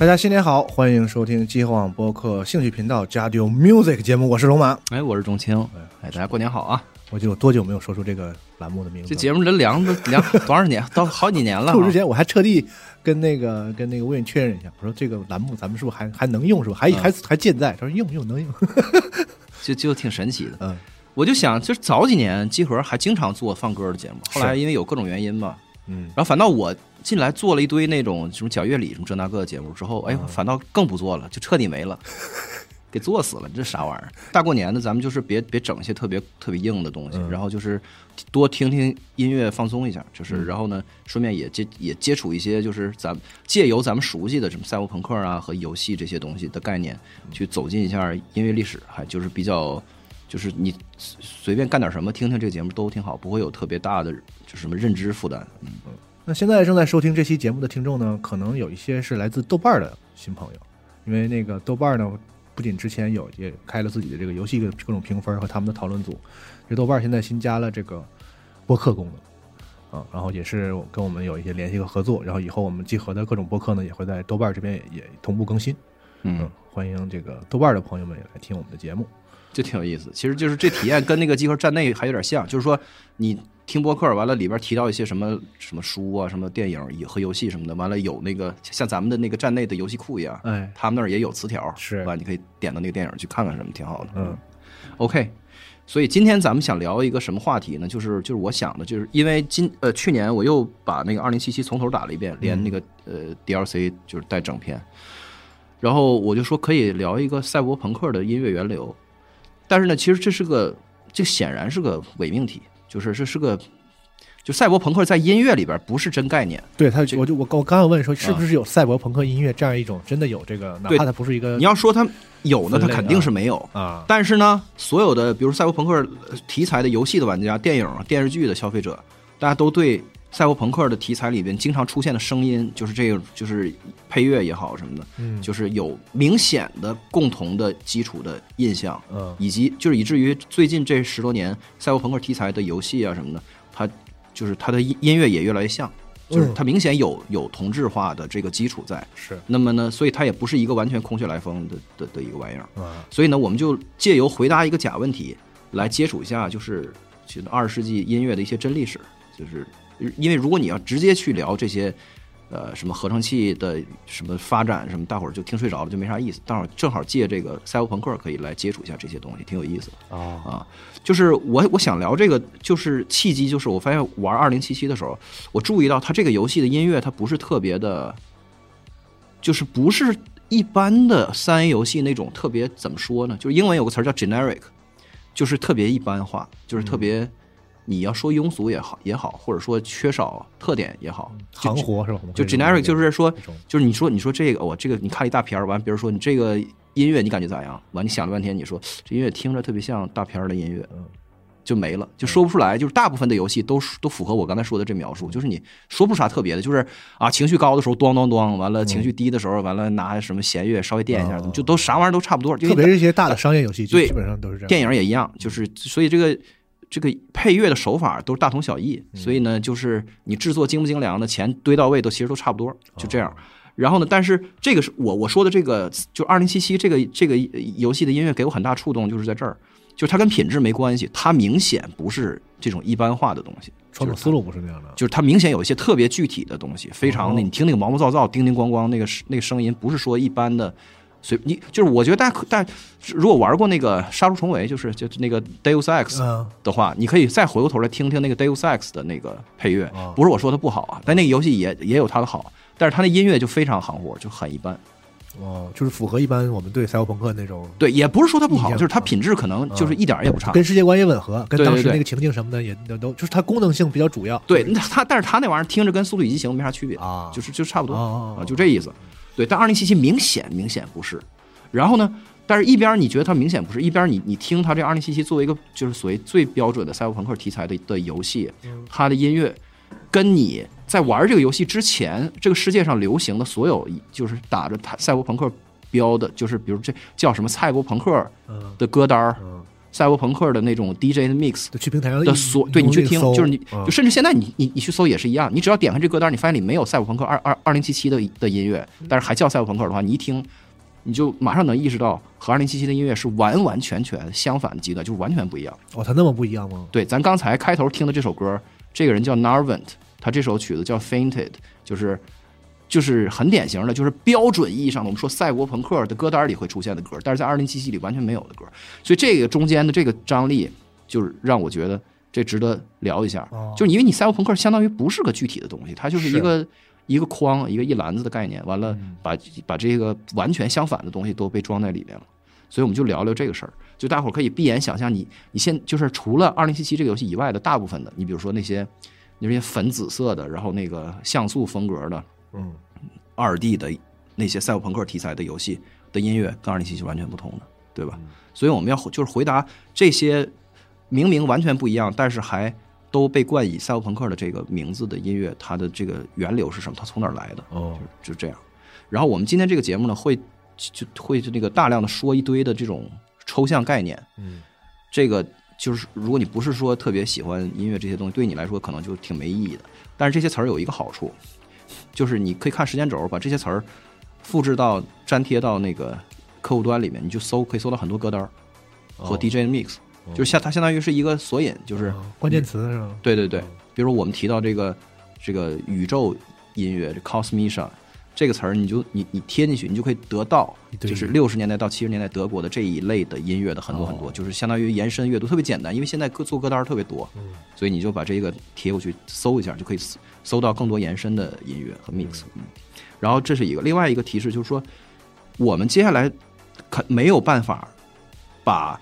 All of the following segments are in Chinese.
大家新年好，欢迎收听机核网播客兴趣频道加丢 Music 节目，我是龙马。哎，我是钟青。哎，大家过年好啊！我就有多久没有说出这个栏目的名字？这节目这凉都凉多少年？到好几年了。录之前我还特地跟那个跟那个魏颖确认一下，我说这个栏目咱们是不是还还能用？是吧？还还还健在？他说用用能用，就就挺神奇的。嗯，我就想，就是早几年集合还经常做放歌的节目，后来因为有各种原因嘛，嗯，然后反倒我进来做了一堆那种什么讲乐理什么这那个的节目之后，哎，反倒更不做了，就彻底没了。给做死了，这啥玩意儿？大过年的，咱们就是别别整一些特别特别硬的东西，然后就是多听听音乐，放松一下，就是然后呢，顺便也接也接触一些，就是咱借由咱们熟悉的什么赛博朋克啊和游戏这些东西的概念，去走进一下音乐历史，还就是比较，就是你随便干点什么，听听这个节目都挺好，不会有特别大的就是什么认知负担。嗯，那现在正在收听这期节目的听众呢，可能有一些是来自豆瓣的新朋友，因为那个豆瓣呢。不仅之前有也开了自己的这个游戏的各种评分和他们的讨论组，这豆瓣现在新加了这个播客功能啊，然后也是跟我们有一些联系和合作，然后以后我们集合的各种播客呢也会在豆瓣这边也同步更新。嗯，欢迎这个豆瓣的朋友们也来听我们的节目，就挺有意思。其实就是这体验跟那个集合站内还有点像，就是说你。听播客完了，里边提到一些什么什么书啊，什么电影和游戏什么的，完了有那个像咱们的那个站内的游戏库一样，哎，他们那儿也有词条，是吧？你可以点到那个电影去看看什么，挺好的。嗯，OK，所以今天咱们想聊一个什么话题呢？就是就是我想的，就是因为今呃去年我又把那个二零七七从头打了一遍，连那个呃 DLC 就是带整篇，然后我就说可以聊一个赛博朋克的音乐源流，但是呢，其实这是个这显然是个伪命题。就是这是个，就赛博朋克在音乐里边不是真概念。对他，我就我我刚刚问说，是不是有赛博朋克音乐这样一种真的有这个？哪怕它不是一个，你要说它有呢，它肯定是没有啊。但是呢，所有的比如赛博朋克题材的游戏的玩家、电影、电视剧的消费者，大家都对赛博朋克的题材里边经常出现的声音，就是这个，就是配乐也好什么的，嗯，就是有明显的共同的基础的印象，嗯，以及就是以至于最近这十多年赛博朋克题材的游戏啊什么的，它就是它的音音乐也越来越像，就是它明显有有同质化的这个基础在，是。那么呢，所以它也不是一个完全空穴来风的的的一个玩意儿，啊，所以呢，我们就借由回答一个假问题来接触一下，就是其实二十世纪音乐的一些真历史，就是因为如果你要直接去聊这些。呃，什么合成器的什么发展什么，大伙儿就听睡着了，就没啥意思。大伙儿正好借这个赛博朋克可以来接触一下这些东西，挺有意思的啊啊。就是我我想聊这个，就是契机，就是我发现玩二零七七的时候，我注意到它这个游戏的音乐它不是特别的，就是不是一般的三 A 游戏那种特别怎么说呢？就是英文有个词儿叫 generic，就是特别一般化，就是特别。你要说庸俗也好也好，或者说缺少特点也好，行活是吧？就 generic 就是说，就是你说你说这个我这个你看了一大片完，比如说你这个音乐你感觉咋样？完你想了半天，你说这音乐听着特别像大片的音乐，嗯，就没了，就说不出来。就是大部分的游戏都都符合我刚才说的这描述，就是你说不出啥特别的，就是啊情绪高的时候咣咣咣，完了情绪低的时候完了拿什么弦乐稍微垫一下，就都啥玩意儿都差不多。特别是一些大的商业游戏，对，基本上都是这样。电影也一样，就是所以这个。这个配乐的手法都是大同小异，所以呢，就是你制作精不精良的钱堆到位都其实都差不多，就这样。然后呢，但是这个是我我说的这个，就二零七七这个这个游戏的音乐给我很大触动，就是在这儿，就是它跟品质没关系，它明显不是这种一般化的东西，创作思路不是那样的，就是它明显有一些特别具体的东西，非常的，你听那个毛毛躁躁、叮叮咣咣那个那个声音，不是说一般的。所以你就是我觉得大家大家如果玩过那个杀出重围，就是就那个 Deus Ex 的话，你可以再回过头来听听那个 Deus Ex 的那个配乐。不是我说它不好啊，但那个游戏也也有它的好，但是它那音乐就非常行活，就很一般。哦，就是符合一般我们对赛博朋克那种。对，也不是说它不好，就是它品质可能就是一点也不差，跟世界观也吻合，跟当时那个情境什么的也都就是它功能性比较主要。对，它但是它那玩意儿听着跟速度与激情没啥区别啊，就是就差不多啊，就这意思。对，但二零七七明显明显不是，然后呢，但是一边你觉得它明显不是，一边你你听它这二零七七作为一个就是所谓最标准的赛博朋克题材的的游戏，它的音乐跟你在玩这个游戏之前，这个世界上流行的所有就是打着赛博朋克标的，就是比如这叫什么赛博朋克的歌单儿，赛博朋克的那种 DJ 的 mix 就去平台上的一所对你去听，就是你嗯就甚至现在你你你去搜也是一样，你只要点开这歌单，你发现里没有赛博朋克二二二零七七的的音乐，但是还叫赛博朋克的话，你一听。你就马上能意识到和二零七七的音乐是完完全全相反的极端，就是完全不一样。哦，它那么不一样吗？对，咱刚才开头听的这首歌，这个人叫 Narvant，他这首曲子叫 Fainted，就是就是很典型的，就是标准意义上的我们说赛博朋克的歌单里会出现的歌，但是在二零七七里完全没有的歌，所以这个中间的这个张力，就是让我觉得这值得聊一下。哦。就是因为你赛博朋克相当于不是个具体的东西，它就是一是。个一个框，一个一篮子的概念，完了把把这个完全相反的东西都被装在里面了。所以我们就聊聊这个事儿，就大伙儿可以闭眼想象你，你现就是除了二零七七这个游戏以外的大部分的，你比如说那些那些粉紫色的，然后那个像素风格的嗯，二 D 的那些赛博朋克题材的游戏的音乐，跟二零七七完全不同的，对吧？所以我们要就是回答这些明明完全不一样，但是还都被冠以赛博朋克的这个名字的音乐，它的这个源流是什么？它从哪儿来的？哦，就这样。然后我们今天这个节目呢，会就会那个大量的说一堆的这种抽象概念。嗯，这个就是如果你不是说特别喜欢音乐这些东西，对你来说可能就挺没意义的。但是这些词儿有一个好处，就是你可以看时间轴，把这些词儿复制到粘贴到那个客户端里面，你就搜，可以搜到很多歌单儿和哦 DJ 的 mix，、就是相它相当于是一个索引，就是哦关键词是吧？对对对，比如说我们提到这个这个宇宙音乐这 cosmisha 这个词儿，你就你你贴进去，你就可以得到就是六十年代到七十年代德国的这一类的音乐的很多很多，哦。就是相当于延伸阅读，特别简单，因为现在歌做歌单儿特别多，嗯。所以你就把这个贴过去搜一下，就可以搜搜到更多延伸的音乐和 mix。嗯，然后这是一个，另外一个提示就是说，我们接下来可没有办法把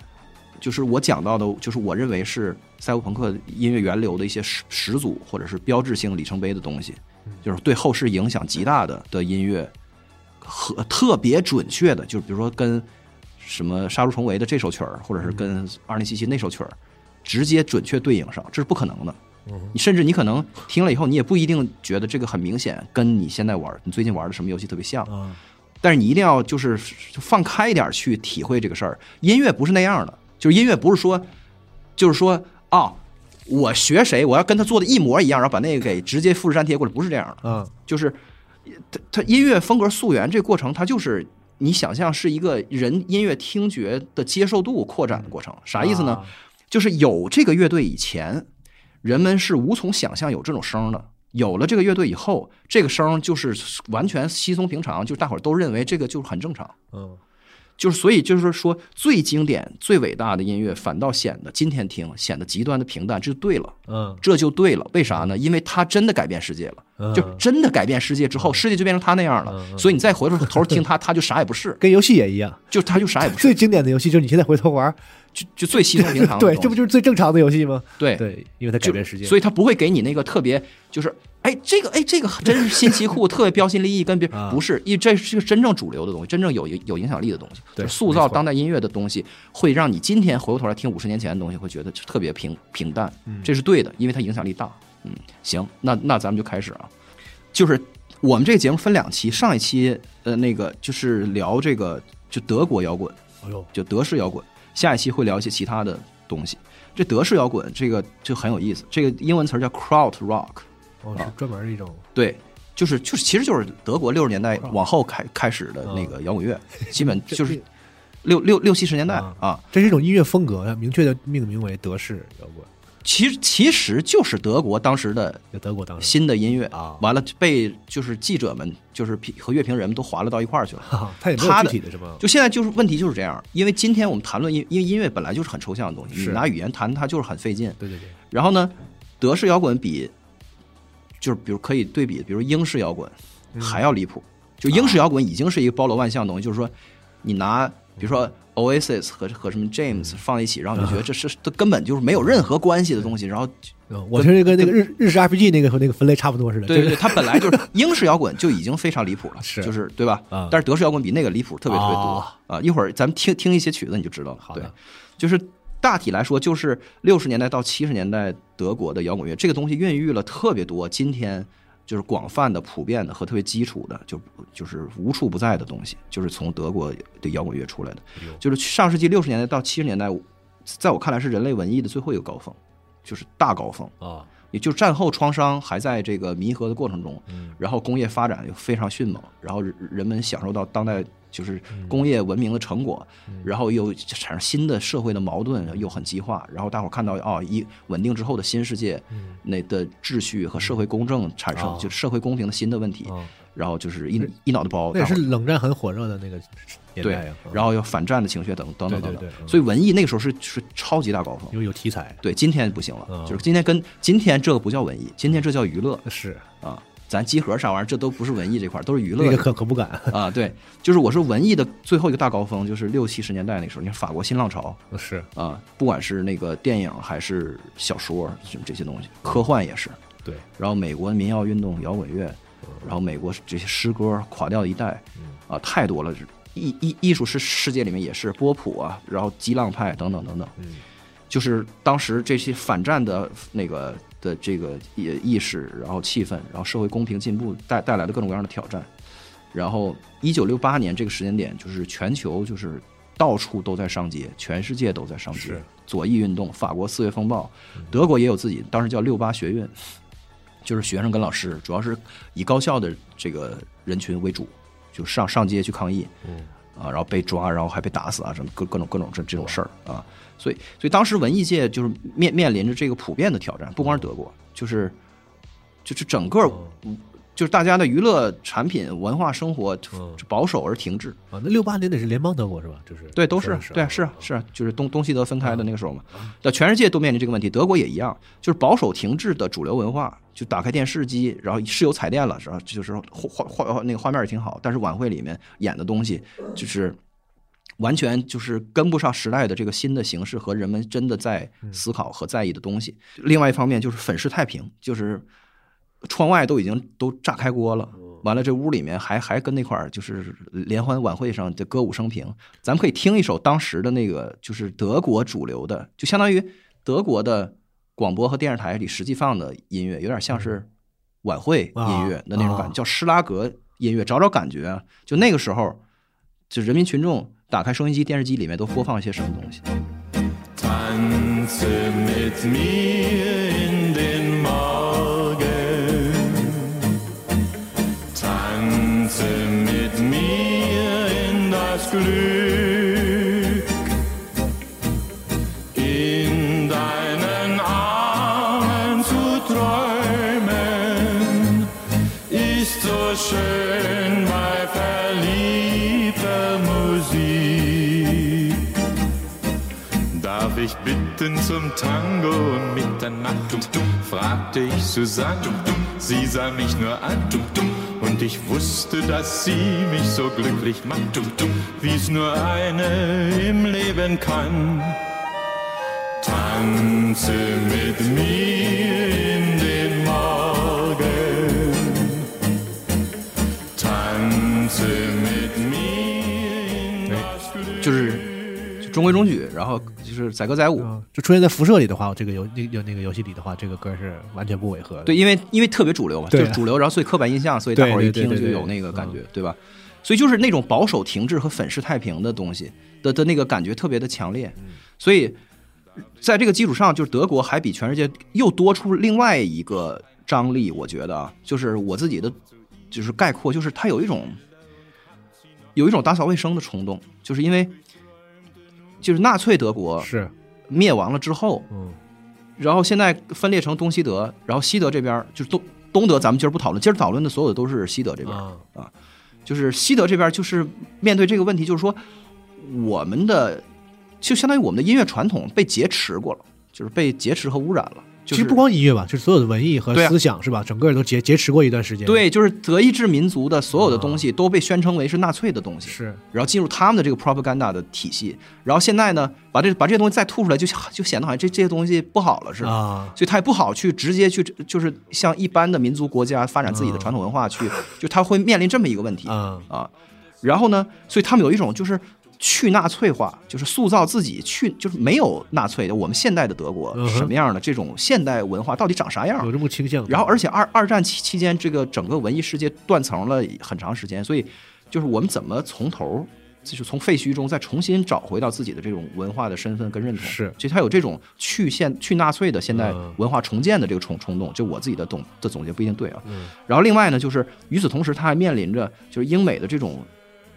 就是我讲到的，就是我认为是赛博朋克音乐源流的一些始始祖或者是标志性里程碑的东西，就是对后世影响极大的的音乐和特别准确的，就是比如说跟什么杀戮重围的这首曲儿，或者是跟二零七七那首曲儿直接准确对应上，这是不可能的。你甚至你可能听了以后，你也不一定觉得这个很明显跟你现在玩、你最近玩的什么游戏特别像。啊，但是你一定要就是放开一点去体会这个事儿。音乐不是那样的，就是音乐不是说，就是说啊，我学谁，我要跟他做的一模一样，然后把那个给直接复制粘贴过来，不是这样的。嗯，就是它它音乐风格溯源这个过程，它就是你想象是一个人音乐听觉的接受度扩展的过程。啥意思呢？啊？就是有这个乐队以前，人们是无从想象有这种声儿的。有了这个乐队以后，这个声儿就是完全稀松平常，就大伙儿都认为这个就是很正常。嗯，就是所以就是说，最经典、最伟大的音乐，反倒显得今天听显得极端的平淡，这就对了，嗯这就对了。为啥呢？因为它真的改变世界了，嗯，就真的改变世界之后，世界就变成他那样了。所以你再回头头听他，他就啥也不是，跟游戏也一样，就他就啥也不是，最经典的游戏就是你现在回头玩，就就最稀松平常的 对，这不就是最正常的游戏吗？对。对，因为它改就变世界，所以它不会给你那个特别，就是哎，这个哎，这个真是新奇酷，特别标新立异，跟别啊不是，因为这是个真正主流的东西，真正有有影响力的东西，对就塑造当代音乐的东西，会让你今天回过头来听五十年前的东西，会觉得特别平平淡，嗯。这是对的，因为它影响力大。嗯，行，那那咱们就开始啊，就是我们这个节目分两期，上一期呃那个就是聊这个就德国摇滚，哎呦，就德式摇滚。下一期会聊一些其他的东西。这德式摇滚这个就很有意思，这个英文词儿叫 kraut rock，哦，是专门的一种，对，就是就是其实就是德国六十年代往后开开始的那个摇滚乐，基本就是六六六七十年代啊。啊，这是一种音乐风格，明确的命名为德式摇滚，其实其实就是德国当时的德国当时，新的音乐啊完了被就是记者们就是评和乐评人们都划拉到一块儿去了。哈哈，它也没有它的具体的什么，就现在就是问题就是这样，因为今天我们谈论音，因为音乐本来就是很抽象的东西，你是拿语言谈它就是很费劲。对对对，然后呢，德式摇滚比就是比如可以对比，比如英式摇滚嗯还要离谱。就英式摇滚已经是一个包罗万象的东西，就是说你拿比如说 Oasis 和和什么 James 放在一起，然后你就觉得这是这根本就是没有任何关系的东西，然后嗯，我觉得跟那个日日式 RPG 那个和那个分类差不多似的，对对对，它本来就是英式摇滚就已经非常离谱了，是就是对吧？啊但是德式摇滚比那个离谱特别特别多啊啊！一会儿咱们听听一些曲子你就知道了。对，就是大体来说，就是六十年代到七十年代德国的摇滚乐，这个东西孕育了特别多今天就是广泛的、普遍的和特别基础的，就就是无处不在的东西，就是从德国的摇滚乐出来的。就是上世纪六十年代到七十年代，在我看来是人类文艺的最后一个高峰，就是大高峰。啊，也就战后创伤还在这个弥合的过程中，嗯然后工业发展又非常迅猛，然后人人们享受到当代就是嗯。工业文明的成果，然后又产生新的社会的矛盾又很激化，然后大伙儿看到哦，一稳定之后的新世界，那的秩序和社会公正产生，就是社会公平的新的问题，啊，然后就是一一脑袋包，那也是冷战很火热的那个年对代呀，，然后有反战的情绪等等等等所以文艺那个时候是是超级大高峰。有有题材，对，今天不行了，嗯。就是今天跟今天这个不叫文艺，今天这叫娱乐。是。啊。咱集合啥玩意儿，这都不是文艺这块儿，都是娱乐那个这可可不敢，啊。对，就是我说文艺的最后一个大高峰，就是六七十年代那时候，你看法国新浪潮是啊，不管是那个电影还是小说，就这些东西，科幻也是。对，然后美国民谣运动、摇滚乐，然后美国这些诗歌，垮掉的一代，啊，太多了。艺艺艺术世世界里面也是波普啊，然后激浪派等等等等，嗯就是当时这些反战的那个的这个意意识，然后气氛，然后社会公平进步带带来的各种各样的挑战。然后一九六八年这个时间点，就是全球就是到处都在上街，全世界都在上街，左翼运动，法国四月风暴，德国也有自己，当时叫六八学运，就是学生跟老师，主要是以高校的这个人群为主，就上上街去抗议，嗯啊，然后被抓，然后还被打死啊，什么各各种各种这这种事儿啊，所以所以当时文艺界就是面面临着这个普遍的挑战，不光是德国，就是就是整个就是大家的娱乐产品、文化生活嗯保守而停滞，啊，那六八年得是联邦德国是吧？就是对，都是是对啊，是啊，是啊，就是东东西德分开的那个时候嘛。那全世界都面临这个问题，德国也一样，就是保守停滞的主流文化，就打开电视机，然后是有彩电了，然后就是画画画那个画面也挺好，但是晚会里面演的东西就是完全就是跟不上时代的这个新的形式和人们真的在思考和在意的东西。另外一方面就是粉饰太平，就是窗外都已经都炸开锅了。完了，这屋里面还还跟那块儿就是联欢晚会上的歌舞升平，咱们可以听一首当时的那个就是德国主流的，就相当于德国的广播和电视台里实际放的音乐，有点像是晚会音乐的那种感觉，啊叫施拉格音乐，找找感觉啊。就那个时候，就人民群众打开收音机、电视机里面都播放一些什么东西。Ich bitten zum Tango um Mitternacht? fragte ich Susanne. Sie sah mich nur an und ich wusste, dass sie mich so glücklich macht, wie es nur eine im Leben kann. Tanze mit mir 中规中矩，然后就是载歌载舞。啊，就出现在辐射里的话，这个游那有那个游戏里的话，这个歌是完全不违和的。对，因为因为特别主流嘛，就对是主流，然后所以刻板印象，所以大伙儿一听就有那个感觉，对吧？所以就是那种保守、停滞和粉饰太平的东西的的那个感觉特别的强烈，所以在这个基础上，就是德国还比全世界又多出另外一个张力，我觉得啊，就是我自己的就是概括，就是它有一种有一种打扫卫生的冲动，就是因为就是纳粹德国是，灭亡了之后，嗯。然后现在分裂成东西德，然后西德这边就是东东德，咱们今儿不讨论，今儿讨论的所有的都是西德这边儿，啊，就是西德这边就是面对这个问题，就是说我们的就相当于我们的音乐传统被劫持过了，就是被劫持和污染了。就是其实不光音乐吧，就是所有的文艺和思想是吧？整个都劫劫持过一段时间。，对，就是德意志民族的所有的东西都被宣称为是纳粹的东西，是然后进入他们的这个 propaganda 的体系，然后现在呢，把这把这些东西再吐出来，就就显得好像这这些东西不好了似的。啊，所以他也不好去直接去，就是像一般的民族国家发展自己的传统文化去，就他会面临这么一个问题嗯啊。然后呢，所以他们有一种就是去纳粹化，就是塑造自己去，就是没有纳粹的我们现代的德国嗯什么样的这种现代文化到底长啥样有？这么倾向。然后，而且二二战期期间，这个整个文艺世界断层了很长时间，所以就是我们怎么从头就是从废墟中再重新找回到自己的这种文化的身份跟认同。是其实他有这种去现去纳粹的现代嗯文化重建的这个冲冲动，就我自己的总的总结不一定对啊。嗯然后另外呢，就是与此同时，他还面临着就是英美的这种。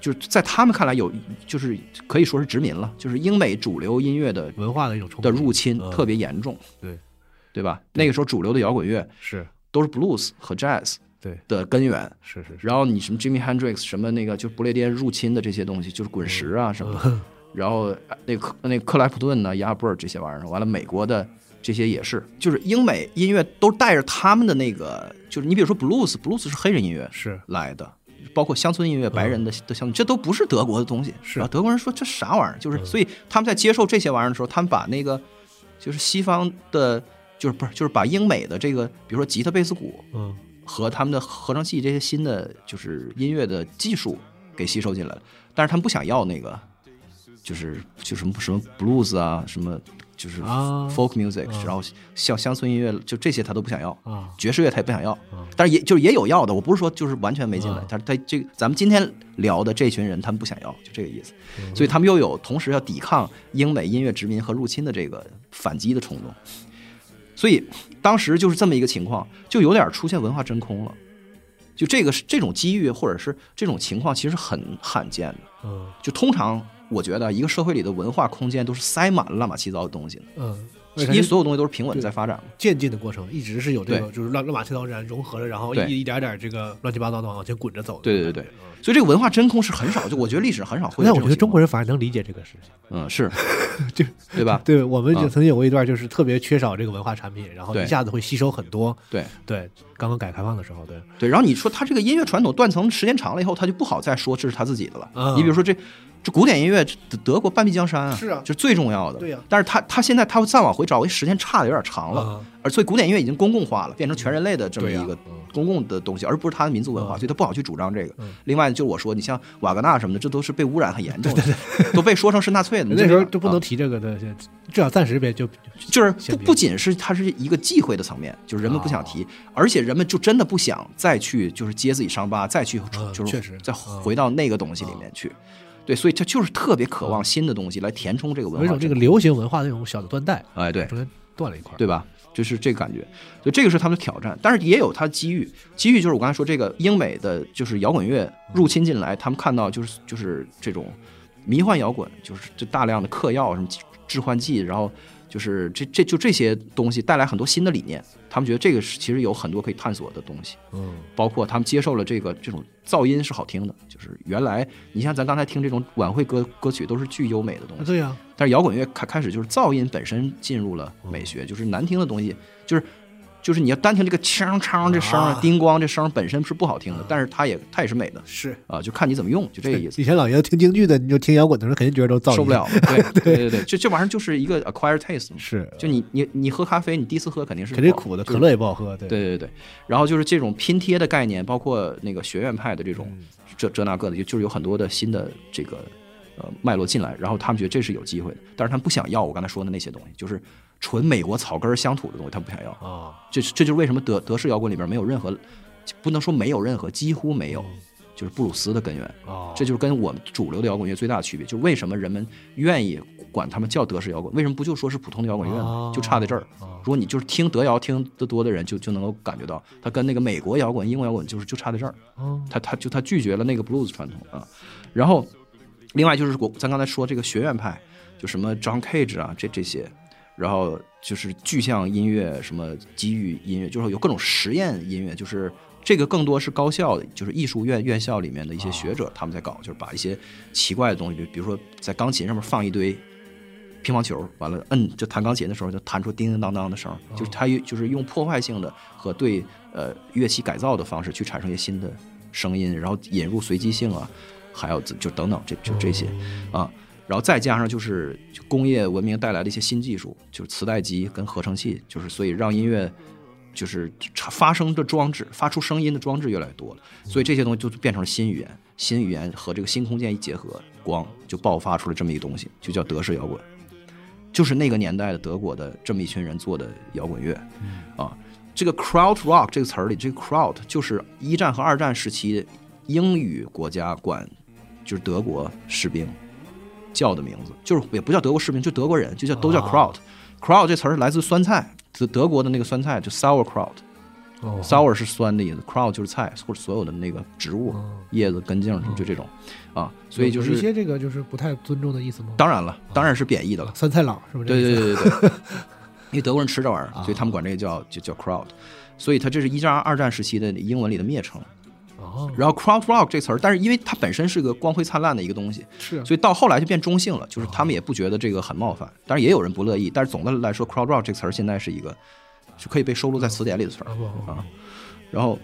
就是在他们看来有，就是可以说是殖民了，就是英美主流音乐的文化的一种冲的入侵嗯。特别严重，对。对吧？那个时候主流的摇滚乐是。都是 blues 和 jazz 对。的根源，是是是，然后你什么 Jimmy Hendrix 什么那个就是不列颠入侵的这些东西，就是滚石啊什么的，然后呃那克那克莱普顿呢、亚布尔这些玩意儿，完了美国的这些也是，就是英美音乐都带着他们的那个，就是你比如说 blues，blues 是黑人音乐是。来的。包括乡村音乐、白人的的乡村，这都不是德国的东西。是啊，德国人说这啥玩意儿？就是，所以他们在接受这些玩意儿的时候，他们把那个就是西方的，就是不是就是把英美的这个，比如说吉他、贝斯、鼓，嗯和他们的合成器这些新的就是音乐的技术给吸收进来了，但是他们不想要那个，就是就什么什么 blues 啊，什么就是啊。folk music，、然后像乡村音乐就这些他都不想要，啊。爵士乐他也不想要，但是也就是也有要的，我不是说就是完全没进来啊，他他这个咱们今天聊的这群人他们不想要，就这个意思，所以他们又有同时要抵抗英美音乐殖民和入侵的这个反击的冲动。所以当时就是这么一个情况，就有点出现文化真空了。就这个是这种机遇或者是这种情况，其实很罕见的。嗯。就通常我觉得一个社会里的文化空间都是塞满了乱七八糟的东西的，嗯，因为所有东西都是平稳在发展嘛。渐进的过程，一直是有这个就是乱乱码七糟然融合了，然后一一点点这个乱七八糟的往前滚着走的。对对对对，所以这个文化真空是很少，就我觉得历史很少会有这种情况。那我觉得中国人反而能理解这个事情。嗯是，就 对吧？对，我们就啊曾经有过一段，就是特别缺少这个文化产品，然后一下子会吸收很多。对对，刚刚改革开放的时候，对，对，然后你说他这个音乐传统断层时间长了以后，他就不好再说这是他自己的了。嗯你比如说这这古典音乐，德德国半壁江山啊，是啊就是最重要的。对呀但是他他现在他再往回找，时间差的有点长了，嗯而所以古典音乐已经公共化了，变成全人类的这么一个嗯公共的东西，而不是他的民族文化，嗯所以他不好去主张这个。嗯另外，就是我说，你像瓦格纳什么的，这都是被污染很严重的，都被说成是纳粹的。那时候就就不能提这个的，至少暂时别就就是不不仅是它是一个忌讳的层面，就是人们不想提，而且人们就真的不想再去就是揭自己伤疤，再去嗯就是确实再回到那个东西里面去。对，所以他就是特别渴望新的东西来填充这个文化。有一种这个流行文化的那种小的断代，哎，对中间断了一块儿。对吧？就是这个感觉，所以这个是他们的挑战，但是也有它的机遇。机遇就是我刚才说这个英美的就是摇滚乐入侵进来，他们看到就是就是这种迷幻摇滚，就是这大量的嗑药什么致幻剂，然后就是这这就这些东西带来很多新的理念，他们觉得这个是其实有很多可以探索的东西。嗯，包括他们接受了这个这种噪音是好听的，就是原来你像咱刚才听这种晚会歌歌曲都是巨优美的东西，啊对呀，但是摇滚乐开开始就是噪音本身进入了美学，就是难听的东西，就是就是你要单听这个锵锵这声儿、啊叮咣这声儿本身是不好听的，但是它也它也是美的是。啊，就看你怎么用，就这个意思。以前老爷子听京剧的，你就听摇滚的时候，肯定觉得都噪音受不了，对对对 对，这这玩意儿就是一个 acquired taste 嘛，是。就你你你喝咖啡，你第一次喝肯定是肯定苦的，可乐也不好喝，对。对对对，然后就是这种拼贴的概念，包括那个学院派的这种嗯。这这那个的，就就是有很多的新的这个呃脉络进来，然后他们觉得这是有机会的，但是他们不想要我刚才说的那些东西，就是纯美国草根乡土的东西，他们不想要。啊，这这就是为什么德德式摇滚里边没有任何，不能说没有任何，几乎没有，就是布鲁斯的根源。啊，这就是跟我们主流的摇滚乐最大的区别，就是为什么人们愿意管他们叫德式摇滚，为什么不就说是普通的摇滚乐呢哦？就差在这儿。哦如果你就是听德谣听得多的人，就就能够感觉到，他跟那个美国摇滚、英国摇滚就是就差在这儿。哦他他就他拒绝了那个 blues 传统啊。然后，另外就是我咱刚才说这个学院派，就什么 John Cage 啊这这些，然后就是具象音乐，什么机遇音乐，就是有各种实验音乐，就是这个更多是高校，就是艺术院院校里面的一些学者他们在搞，就是把一些奇怪的东西，比比如说在钢琴上面放一堆。乒乓球完了，摁就弹钢琴的时候就弹出叮叮当当的声儿，就是他就是用破坏性的和对呃乐器改造的方式去产生一些新的声音，然后引入随机性啊，还有就等等这就这些啊，然后再加上就是工业文明带来的一些新技术，就是磁带机跟合成器，就是所以让音乐就是发声的装置、发出声音的装置越来越多了，所以这些东西就变成了新语言，新语言和这个新空间一结合，光就爆发出了这么一个东西，就叫德式摇滚。就是那个年代的德国的这么一群人做的摇滚乐，啊，这个 crowd rock 这个词儿里，这个 crowd 就是一战和二战时期英语国家管就是德国士兵叫的名字，就是也不叫德国士兵，就德国人，就叫都叫 kraut。kraut 这词儿来自酸菜，德德国的那个酸菜就 sauerkraut。哦 sour 是酸的意思，kraut 就是菜或者所有的那个植物、叶子、根茎什么就这种啊，所以就是有一些这个就是不太尊重的意思吗？当然了，当然是贬义的了。酸菜佬是不是对？对对对对，因为德国人吃这玩意儿，啊所以他们管这个叫就叫 kraut，所以它这是一战、二战时期的英文里的蔑称。哦，然后 crowd rock 这词儿，但是因为它本身是个光辉灿烂的一个东西，是啊。所以到后来就变中性了，就是他们也不觉得这个很冒犯，当然也有人不乐意，但是总的来说，crowd rock 这个词儿现在是一个是可以被收录在词典里的词儿啊。然后，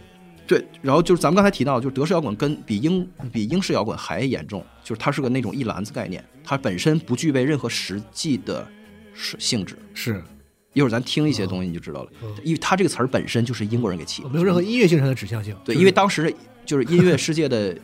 对，然后就是咱们刚才提到，就是德式摇滚跟比英比英式摇滚还严重，就是它是个那种一篮子概念，它本身不具备任何实际的是性质。是一会儿咱听一些东西你就知道了，因为它这个词儿本身就是英国人给起的，没有任何音乐性上的指向性。对，因为当时就是音乐世界的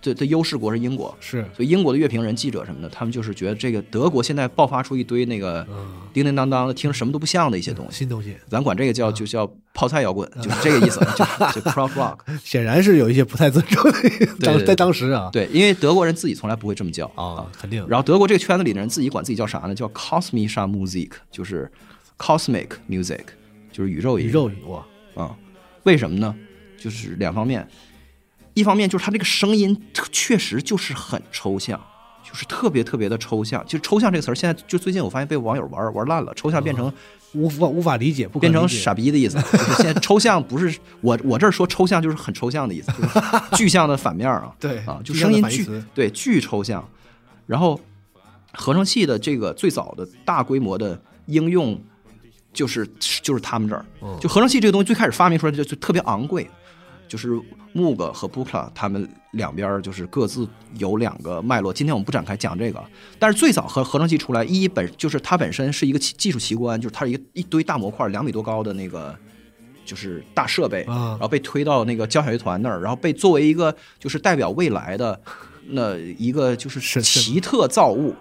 的的优势国是英国，是所以英国的乐评人、记者什么的，他们就是觉得这个德国现在爆发出一堆那个嗯叮叮当当的，听着什么都不像的一些东西。新东西，咱管这个叫就叫泡菜摇滚，就是这个意思，就是 就 crowd rock。显然是有一些不太尊重的当对在当时啊对，因为德国人自己从来不会这么叫啊，肯定然后德国这个圈子里的人自己管自己叫啥呢？叫 cosmische Music，就是 cosmic music，就是宇宙音乐宇宙语哇，啊、为什么呢？就是两方面，一方面就是它这个声音确实就是很抽象，就是特别特别的抽象。就抽象这个词儿，现在就最近我发现被网友玩玩烂了，抽象变成、无法无法理解，变成傻逼的意思，就是现在抽象不是我我这儿说抽象就是很抽象的意思，就是具象的反面 啊。对啊，就声音巨反义词对巨抽象，然后合成器的这个最早的大规模的应用，就是就是他们这儿，嗯就合成器这个东西最开始发明出来就就特别昂贵，就是木格和 Bukla 他们两边儿就是各自有两个脉络。今天我们不展开讲这个，但是最早合合成器出来，一本就是它本身是一个技技术奇观，就是它是一个一堆大模块，两米多高的那个。就是大设备，啊然后被推到那个交响乐团那儿，然后被作为一个就是代表未来的那一个就是奇特造物，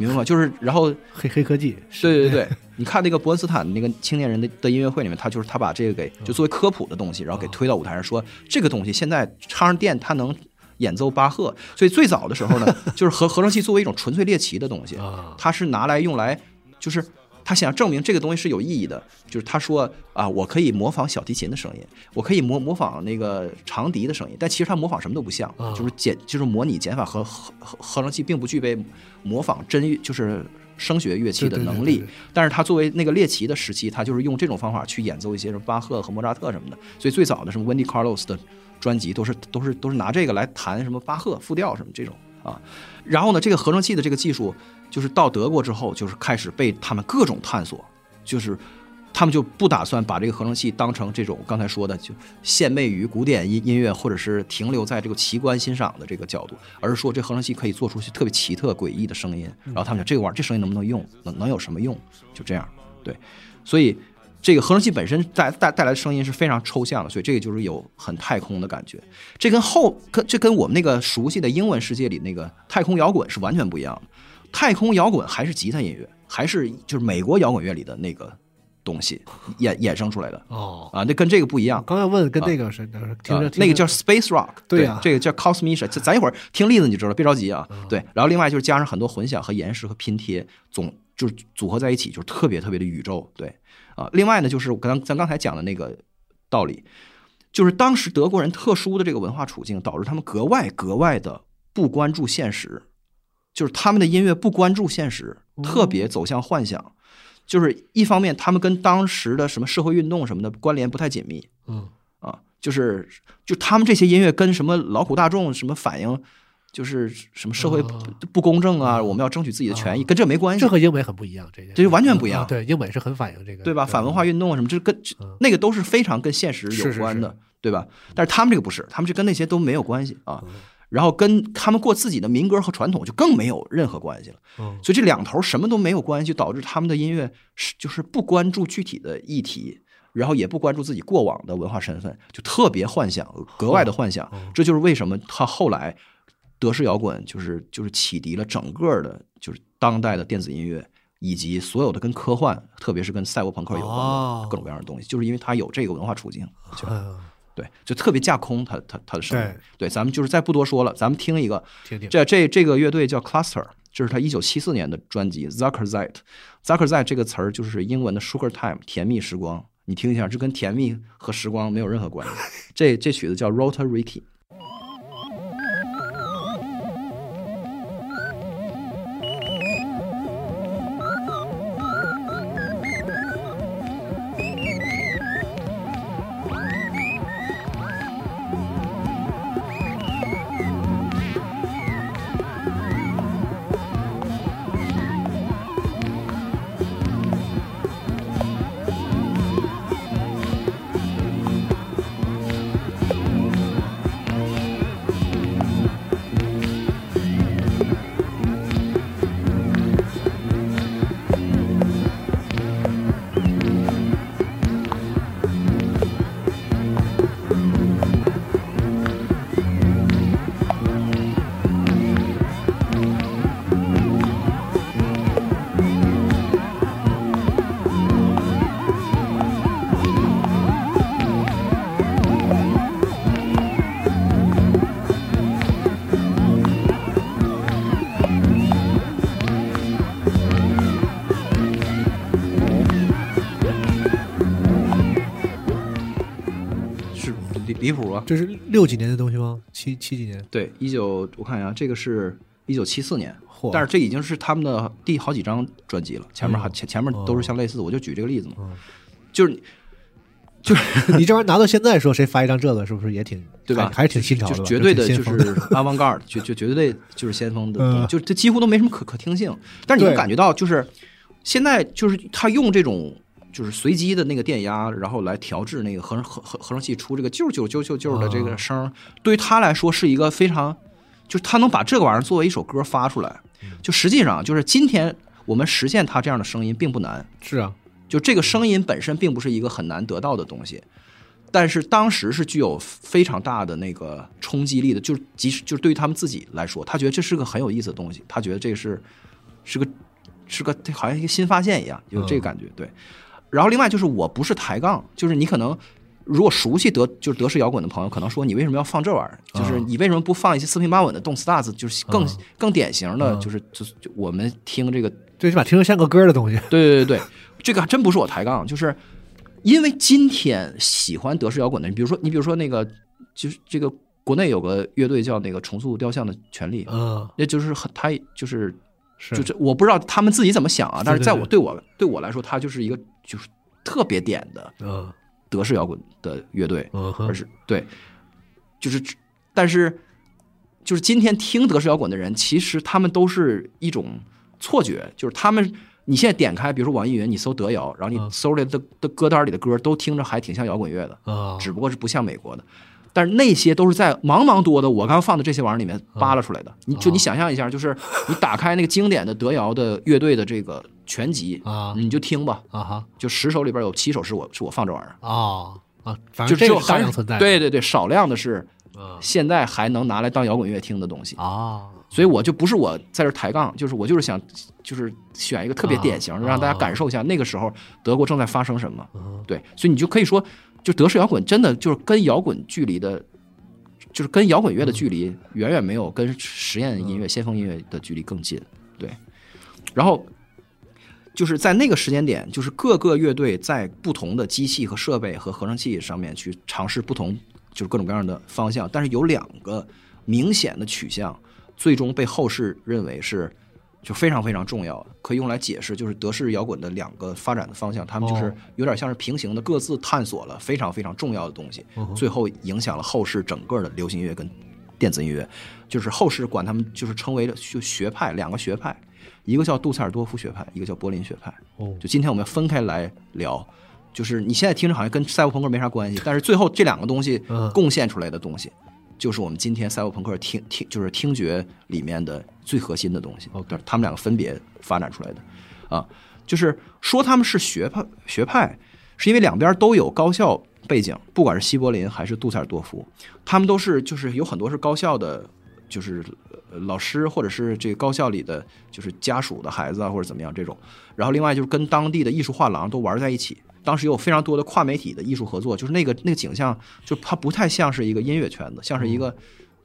明白吗？就是然后黑黑科技，对对对，你看那个伯恩斯坦那个青年人的的音乐会里面，他就是他把这个给就作为科普的东西，然后给推到舞台上说，这个东西现在插上电，它能演奏巴赫。所以最早的时候呢，就是合合成器作为一种纯粹猎奇的东西啊，它是拿来用来就是。他想证明这个东西是有意义的，就是他说啊，我可以模仿小提琴的声音，我可以模模仿那个长笛的声音，但其实他模仿什么都不像，啊。就是减就是模拟减法和合合合成器并不具备模仿真乐就是声学乐器的能力。对对，但是他作为那个猎奇的时期，他就是用这种方法去演奏一些什么巴赫和莫扎特什么的，所以最早的什么 Wendy Carlos 的专辑都是都是都是拿这个来弹什么巴赫复调什么这种啊。然后呢，这个合成器的这个技术，就是到德国之后，就是开始被他们各种探索，就是他们就不打算把这个合成器当成这种刚才说的就献媚于古典音音乐，或者是停留在这个奇观欣赏的这个角度，而是说这合成器可以做出特别奇特诡异的声音。然后他们讲这个玩意儿，这声音能不能用，能能有什么用？就这样，对，所以。这个合成器本身带带带来的声音是非常抽象的，所以这个就是有很太空的感觉。这跟后跟这跟我们那个熟悉的英文世界里那个太空摇滚是完全不一样的。太空摇滚还是吉他音乐，还是就是美国摇滚乐里的那个东西 衍衍生出来的哦，啊，那跟这个不一样。刚要问跟那个是听着啊那个叫 Space Rock，对呀这个叫 Cosmisha，这咱一会儿听例子你就知道，别着急啊。嗯对，然后另外就是加上很多混响和延时和拼贴，总就是组合在一起，就是特别特别的宇宙。对啊，另外呢，就是我刚咱刚才讲的那个道理，就是当时德国人特殊的这个文化处境，导致他们格外格外的不关注现实，就是他们的音乐不关注现实，特别走向幻想。就是一方面，他们跟当时的什么社会运动什么的关联不太紧密，嗯。啊，就是就他们这些音乐跟什么劳苦大众什么反映，就是什么社会不公正啊，我们要争取自己的权益，跟这没关系。这，和英美很不一样，这件这就完全不一样。啊对，英美是很反映这个，对吧？反文化运动啊什么，这跟嗯。那个都是非常跟现实有关的，是对吧？但是他们这个不是，他们这跟那些都没有关系啊。然后跟他们过自己的民歌和传统就更没有任何关系了。嗯所以这两头什么都没有关系，就导致他们的音乐是就是不关注具体的议题，然后也不关注自己过往的文化身份，就特别幻想，格外的幻想。这就是为什么他后来德式摇滚就是就是启迪了整个的，就是当代的电子音乐。以及所有的跟科幻，特别是跟赛博朋克有关哦的各种各样的东西，就是因为他有这个文化处境。对，就特别架空他他他的声音对。对，咱们就是再不多说了，咱们听一个，听听。这这这个乐队叫 Cluster，这是他一九七四年的专辑 Zuckerzeit。Zuckerzeit 这个词儿就是英文的 Sugar Time，甜蜜时光。你听一下，这跟甜蜜和时光没有任何关系。这这曲子叫 Rota 离离谱啊！这是六几年的东西吗？七七几年？对，一九我看一下，这个是一九七四年，嚯但是这已经是他们的第好几张专辑了，前面还前前面都是像类似的，我就举这个例子嘛，嗯就是 你这玩意儿拿到现在说，谁发一张这个，是不是也挺对吧？还还是挺新潮的？就是绝对的，就挺先锋的是 avant-garde，就就绝对就是先锋的，嗯就这几乎都没什么可可听性。但是你能感觉到，就是现在就是他用这种就是随机的那个电压，然后来调制那个合成合合合成器出这个啾啾啾啾啾的这个声儿，对于他来说是一个非常，就是他能把这个玩意儿作为一首歌发出来。就实际上就是今天我们实现他这样的声音并不难，是啊，就这个声音本身并不是一个很难得到的东西，但是当时是具有非常大的那个冲击力的，就是即使就是对于他们自己来说，他觉得这是个很有意思的东西，他觉得这个是是个是个好像一个新发现一样，有这个感觉。对，然后另外就是我不是抬杠，就是你可能。如果熟悉德就是德式摇滚的朋友，可能说你为什么要放这玩意儿？就是你为什么不放一些四平八稳的动次打次？就是更、更典型的，就是就我们听这个最起码听着像个歌的东西。对对对对，这个还真不是我抬杠，就是因为今天喜欢德式摇滚的人，比如说你比如说那个，就是这个国内有个乐队叫那个重塑雕像的权利，嗯，那就是很他就是是就是我不知道他们自己怎么想啊，但是在我对我对我来说，他就是一个就是特别点的嗯。德式摇滚的乐队，嗯而是对，就是但是就是今天听德式摇滚的人，其实他们都是一种错觉，就是他们你现在点开，比如说网易云，你搜德谣，然后你嗯。搜来的的歌单里的歌都听着还挺像摇滚乐的，啊，只不过是不像美国的。但是那些都是在茫茫多的我刚放的这些玩意儿里面扒拉出来的。你就你想象一下，就是你打开那个经典的德谣的乐队的这个全集啊。你就听吧，啊哈。就十首里边有七首是我是我放这玩意儿，啊啊，反就这个是大量存在。对对对，少量的是啊现在还能拿来当摇滚乐听的东西。啊，所以我就不是我在这抬杠，就是我就是想，就是选一个特别典型的，啊让大家感受一下那个时候德国正在发生什么。嗯。对，所以你就可以说，就德式摇滚真的就是跟摇滚距离的，就是跟摇滚乐的距离远远没有跟实验音乐、先锋音乐的距离更近。对，然后就是在那个时间点，就是各个乐队在不同的机器和设备和合成器上面去尝试不同，就是各种各样的方向，但是有两个明显的取向，最终被后世认为是就非常非常重要的，可以用来解释就是德式摇滚的两个发展的方向，他们就是哦有点像是平行的，各自探索了非常非常重要的东西，最后影响了后世整个的流行音乐跟电子音乐，就是后世管他们就是称为就学派两个学派，一个叫杜塞尔多夫学派，一个叫柏林学派。哦就今天我们分开来聊，就是你现在听着好像跟赛博朋克没啥关系，但是最后这两个东西嗯贡献出来的东西，就是我们今天赛博朋克听听就是听觉里面的最核心的东西。OK 对，他们两个分别发展出来的，啊，就是说他们是学派学派，是因为两边都有高校背景，不管是西柏林还是杜塞尔多夫，他们都是就是有很多是高校的就是呃老师或者是这个高校里的就是家属的孩子啊，或者怎么样这种。然后另外就是跟当地的艺术画廊都玩在一起。当时有非常多的跨媒体的艺术合作，就是那个那个景象，就它不太像是一个音乐圈子，像是一个，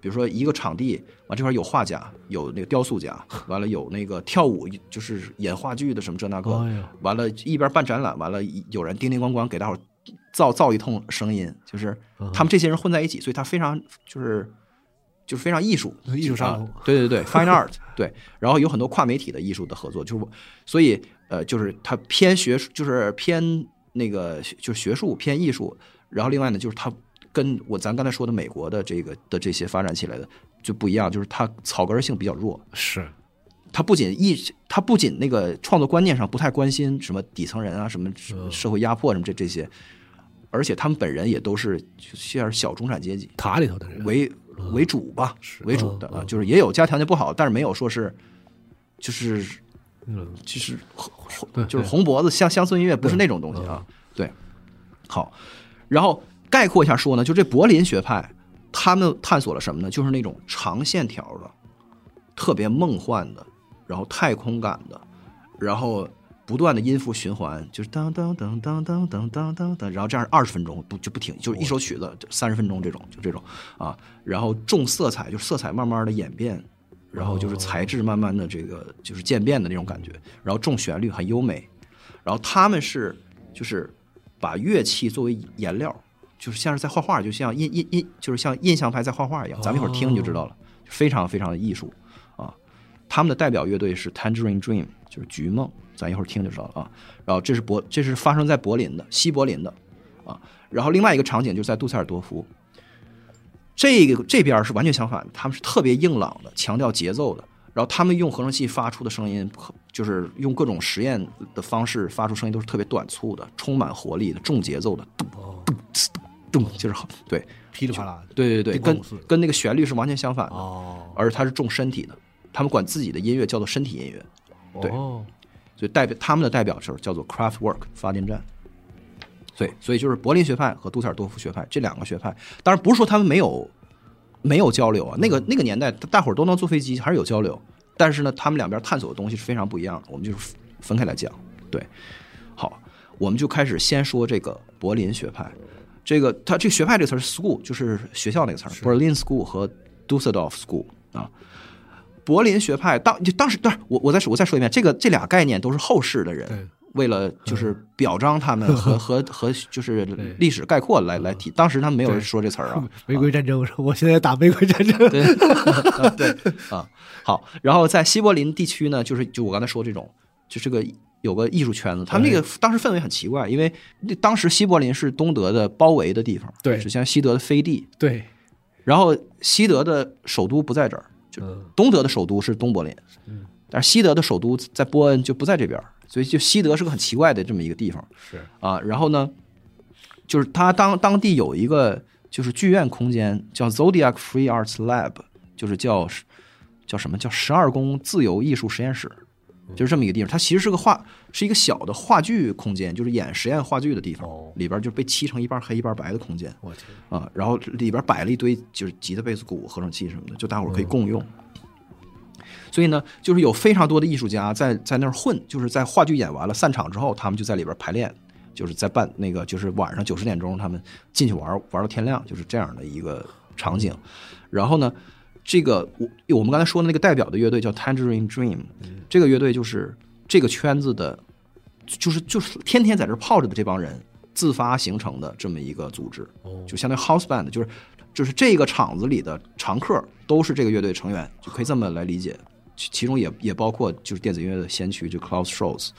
比如说一个场地，完这块有画家，有那个雕塑家，完了有那个跳舞，就是演话剧的什么这那个，完了一边办展览，完了有人叮叮咣咣给大伙造造一通声音，就是他们这些人混在一起，所以他非常就是就是非常艺术，艺术沙龙啊对对对，fine art，对，然后有很多跨媒体的艺术的合作，就是我所以呃，就是它偏学术，就是偏那个就是学术偏艺术，然后另外呢，就是它跟我咱刚才说的美国的这个的这些发展起来的就不一样，就是它草根性比较弱，是。他不仅艺，他不仅那个创作观念上不太关心什么底层人啊，什么社会压迫什么这这些，而且他们本人也都是像是小中产阶级塔里头的人为为主吧，为主的嗯啊，就是也有家条件不好，但是没有说是就是嗯。就是红就是红脖子乡乡村音乐不是那种东西啊，对，好，然后概括一下说呢，就这柏林学派，他们探索了什么呢？就是那种长线条的，特别梦幻的，然后太空感的，然后不断的音符循环，就是当当当当当当当当当，然后这样二十分钟不就不停，就是一首曲子三十分钟这种，就这种啊，然后重色彩，就是色彩慢慢的演变。然后就是材质慢慢的这个就是渐变的那种感觉，然后重旋律很优美，然后他们是就是把乐器作为颜料，就是像是在画画，就像印印印，就是像印象派在画画一样。咱们一会儿听你就知道了，非常非常的艺术啊。他们的代表乐队是 Tangerine Dream，就是菊梦，咱一会儿听就知道了啊。然后这是柏，这是发生在柏林的西柏林的啊。然后另外一个场景就是在杜塞尔多夫，这个这边是完全相反的，他们是特别硬朗的，强调节奏的。然后他们用合成器发出的声音，就是用各种实验的方式发出声音，都是特别短促的、充满活力的、重节奏的，咚咚咚咚，就是好对噼里啪啦的对对对，跟跟那个旋律是完全相反的，哦而它是重身体的。他们管自己的音乐叫做身体音乐，对哦所以代表他们的代表就是叫做 Kraftwerk 发电站。对，所以就是柏林学派和杜塞尔多夫学派这两个学派，当然不是说他们没有没有交流啊，那个那个年代大伙儿都能坐飞机，还是有交流，但是呢，他们两边探索的东西是非常不一样的，我们就是分开来讲。对，好，我们就开始先说这个柏林学派，这个它这个学派这个词儿是 school，就是学校那个词儿，Berlin School 和 Dusseldorf School 啊。柏林学派当就当时，当然我我再说我再说一遍，这个这俩概念都是后世的人为了就是表彰他们和 和和就是历史概括来来提，当时他们没有人说这词儿啊，玫瑰战争，我说我现在打玫瑰战争，对。啊 对。啊，好，然后在西柏林地区呢，就是就我刚才说这种，就是个有个艺术圈子，他们那个当时氛围很奇怪，因为当时西柏林是东德的包围的地方，对。是像西德的飞地，对，然后西德的首都不在这儿，就嗯。东德的首都是东柏林，但是西德的首都在波恩就不在这边，所以就西德是个很奇怪的这么一个地方。是。啊，然后呢，就是他当当地有一个就是剧院空间叫 Zodiac Free Arts Lab，就是叫叫什么？叫十二宫自由艺术实验室，就是这么一个地方。它其实是个话，是一个小的话剧空间，就是演实验话剧的地方，哦里边就被漆成一半黑一半白的空间。我天，啊，然后里边摆了一堆就是吉他、贝斯、鼓、合成器什么的，就大伙儿可以共用。所以呢，就是有非常多的艺术家在在那儿混，就是在话剧演完了散场之后，他们就在里边排练，就是在办那个就是晚上九十点钟他们进去玩玩到天亮，就是这样的一个场景。然后呢，这个我我们刚才说的那个代表的乐队叫 Tangerine Dream，这个乐队就是这个圈子的，就是就是天天在这泡着的这帮人自发形成的这么一个组织，就相当于 house band，就是就是这个场子里的常客都是这个乐队成员，就可以这么来理解。其其中也也包括就是电子音乐的先驱，就 Klaus Schulze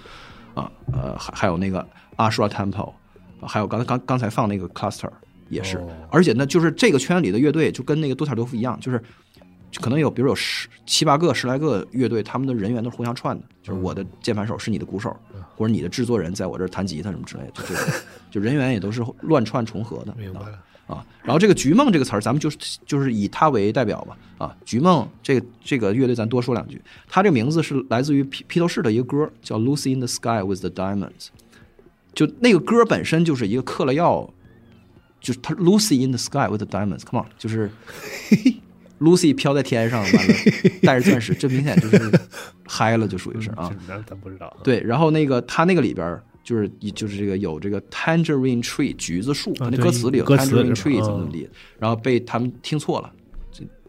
啊，呃，还还有那个 Ashra Temple，啊还有刚才刚刚才放那个 Cluster 也是，哦而且呢，就是这个圈里的乐队就跟那个多塔多夫一样，就是可能有比如有十七八个、十来个乐队，他们的人员都是互相串的，就是我的键盘手是你的鼓手，或者你的制作人在我这儿弹吉他什么之类的，就这种，就人员也都是乱串重合的。啊明白了，啊。然后这个“菊梦”这个词儿，咱们就是就是以它为代表吧。啊，菊梦这个这个乐队，咱多说两句。它这个名字是来自于披披头士的一个歌，叫《Lucy in the Sky with the Diamonds》。就那个歌本身就是一个嗑了药，就是他 “Lucy in the Sky with the Diamonds”。Come on，就是 Lucy 飘在天上，完了 带着钻石，这明显就是嗨了，就属于是啊。那咱不知道。对，然后那个他那个里边儿就是就是这个有这个 tangerine tree 橘子树，他那歌词里有 tangerine tree 嗯怎么怎么地，然后被他们听错了。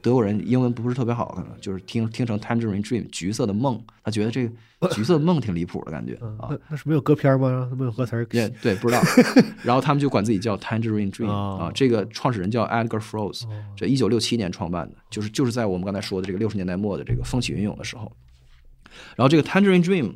这德国人英文不是特别好，可能就是听听成 tangerine dream 橘色的梦，他觉得这个 橘色的梦挺离谱的感觉啊。那那是没有歌片吗？没有歌词对，不知道。然后他们就管自己叫 Tangerine Dream 哦啊。这个创始人叫 Edgar Froese，这一九六七年创办的，就是就是在我们刚才说的这个六十年代末的这个风起云涌的时候。然后这个 Tangerine Dream，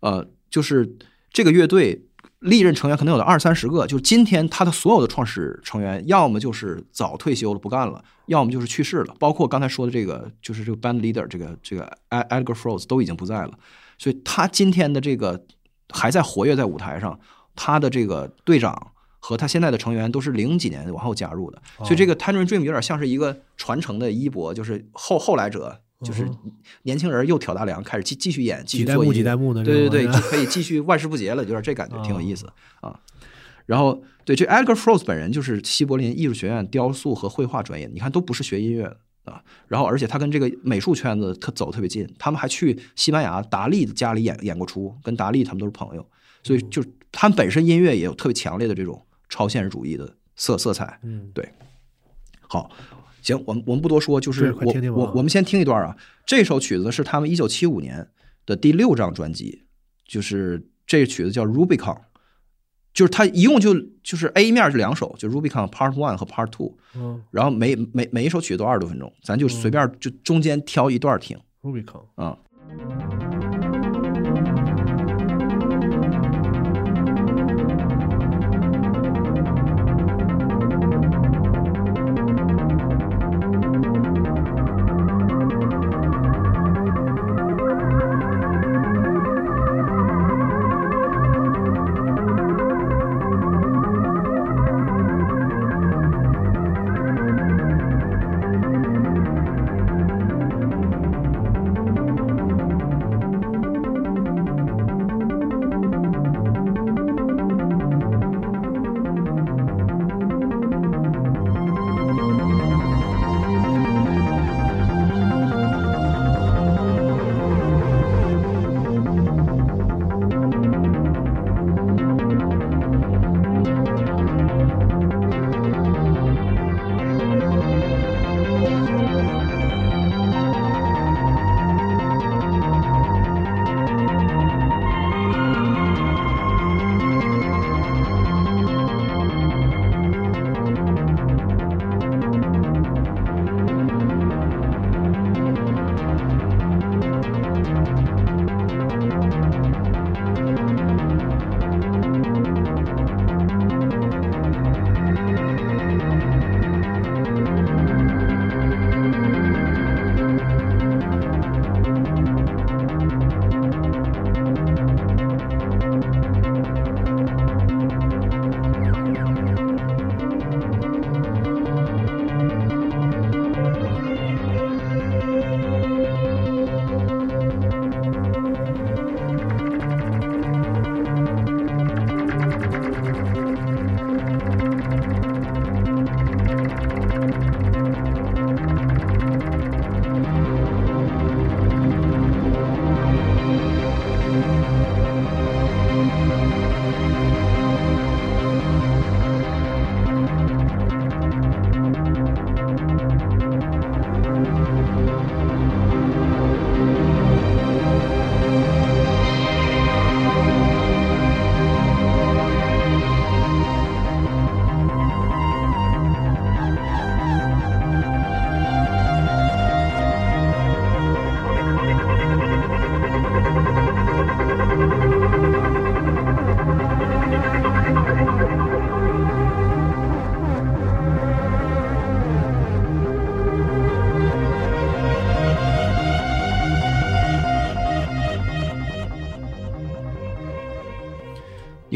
呃，就是这个乐队历任成员可能有的二三十个，就是今天他的所有的创始成员，要么就是早退休了不干了，要么就是去世了，包括刚才说的这个，就是这个 band leader 这个这个 Ed- Edgar Froese 都已经不在了，所以他今天的这个还在活跃在舞台上，他的这个队长和他现在的成员都是零几年往后加入的，所以这个 Tangerine Dream 有点像是一个传承的衣钵，就是后后来者。就是年轻人又挑大梁，开始继继续演，继续做几代目的对对对，就可以继续万事不竭了，有点这感觉，挺有意思啊。然后对这 Edgar Froese 本人就是西柏林艺术学院雕塑和绘画专业，你看都不是学音乐的啊。然后而且他跟这个美术圈子特走特别近，他们还去西班牙达利的家里演演过出，跟达利他们都是朋友，所以就他们本身音乐也有特别强烈的这种超现实主义的色色彩。嗯，对。好，行，我们我们不多说，就是我我我们先听一段啊。这首曲子是他们一九七五年的第六张专辑，就是这曲子叫 Rubicon，就是它一共就就是 A 面是两首，就 Rubicon Part One 和 Part Two，嗯。然后每每每一首曲子都二十多分钟，咱就随便就中间挑一段听，Rubicon，啊。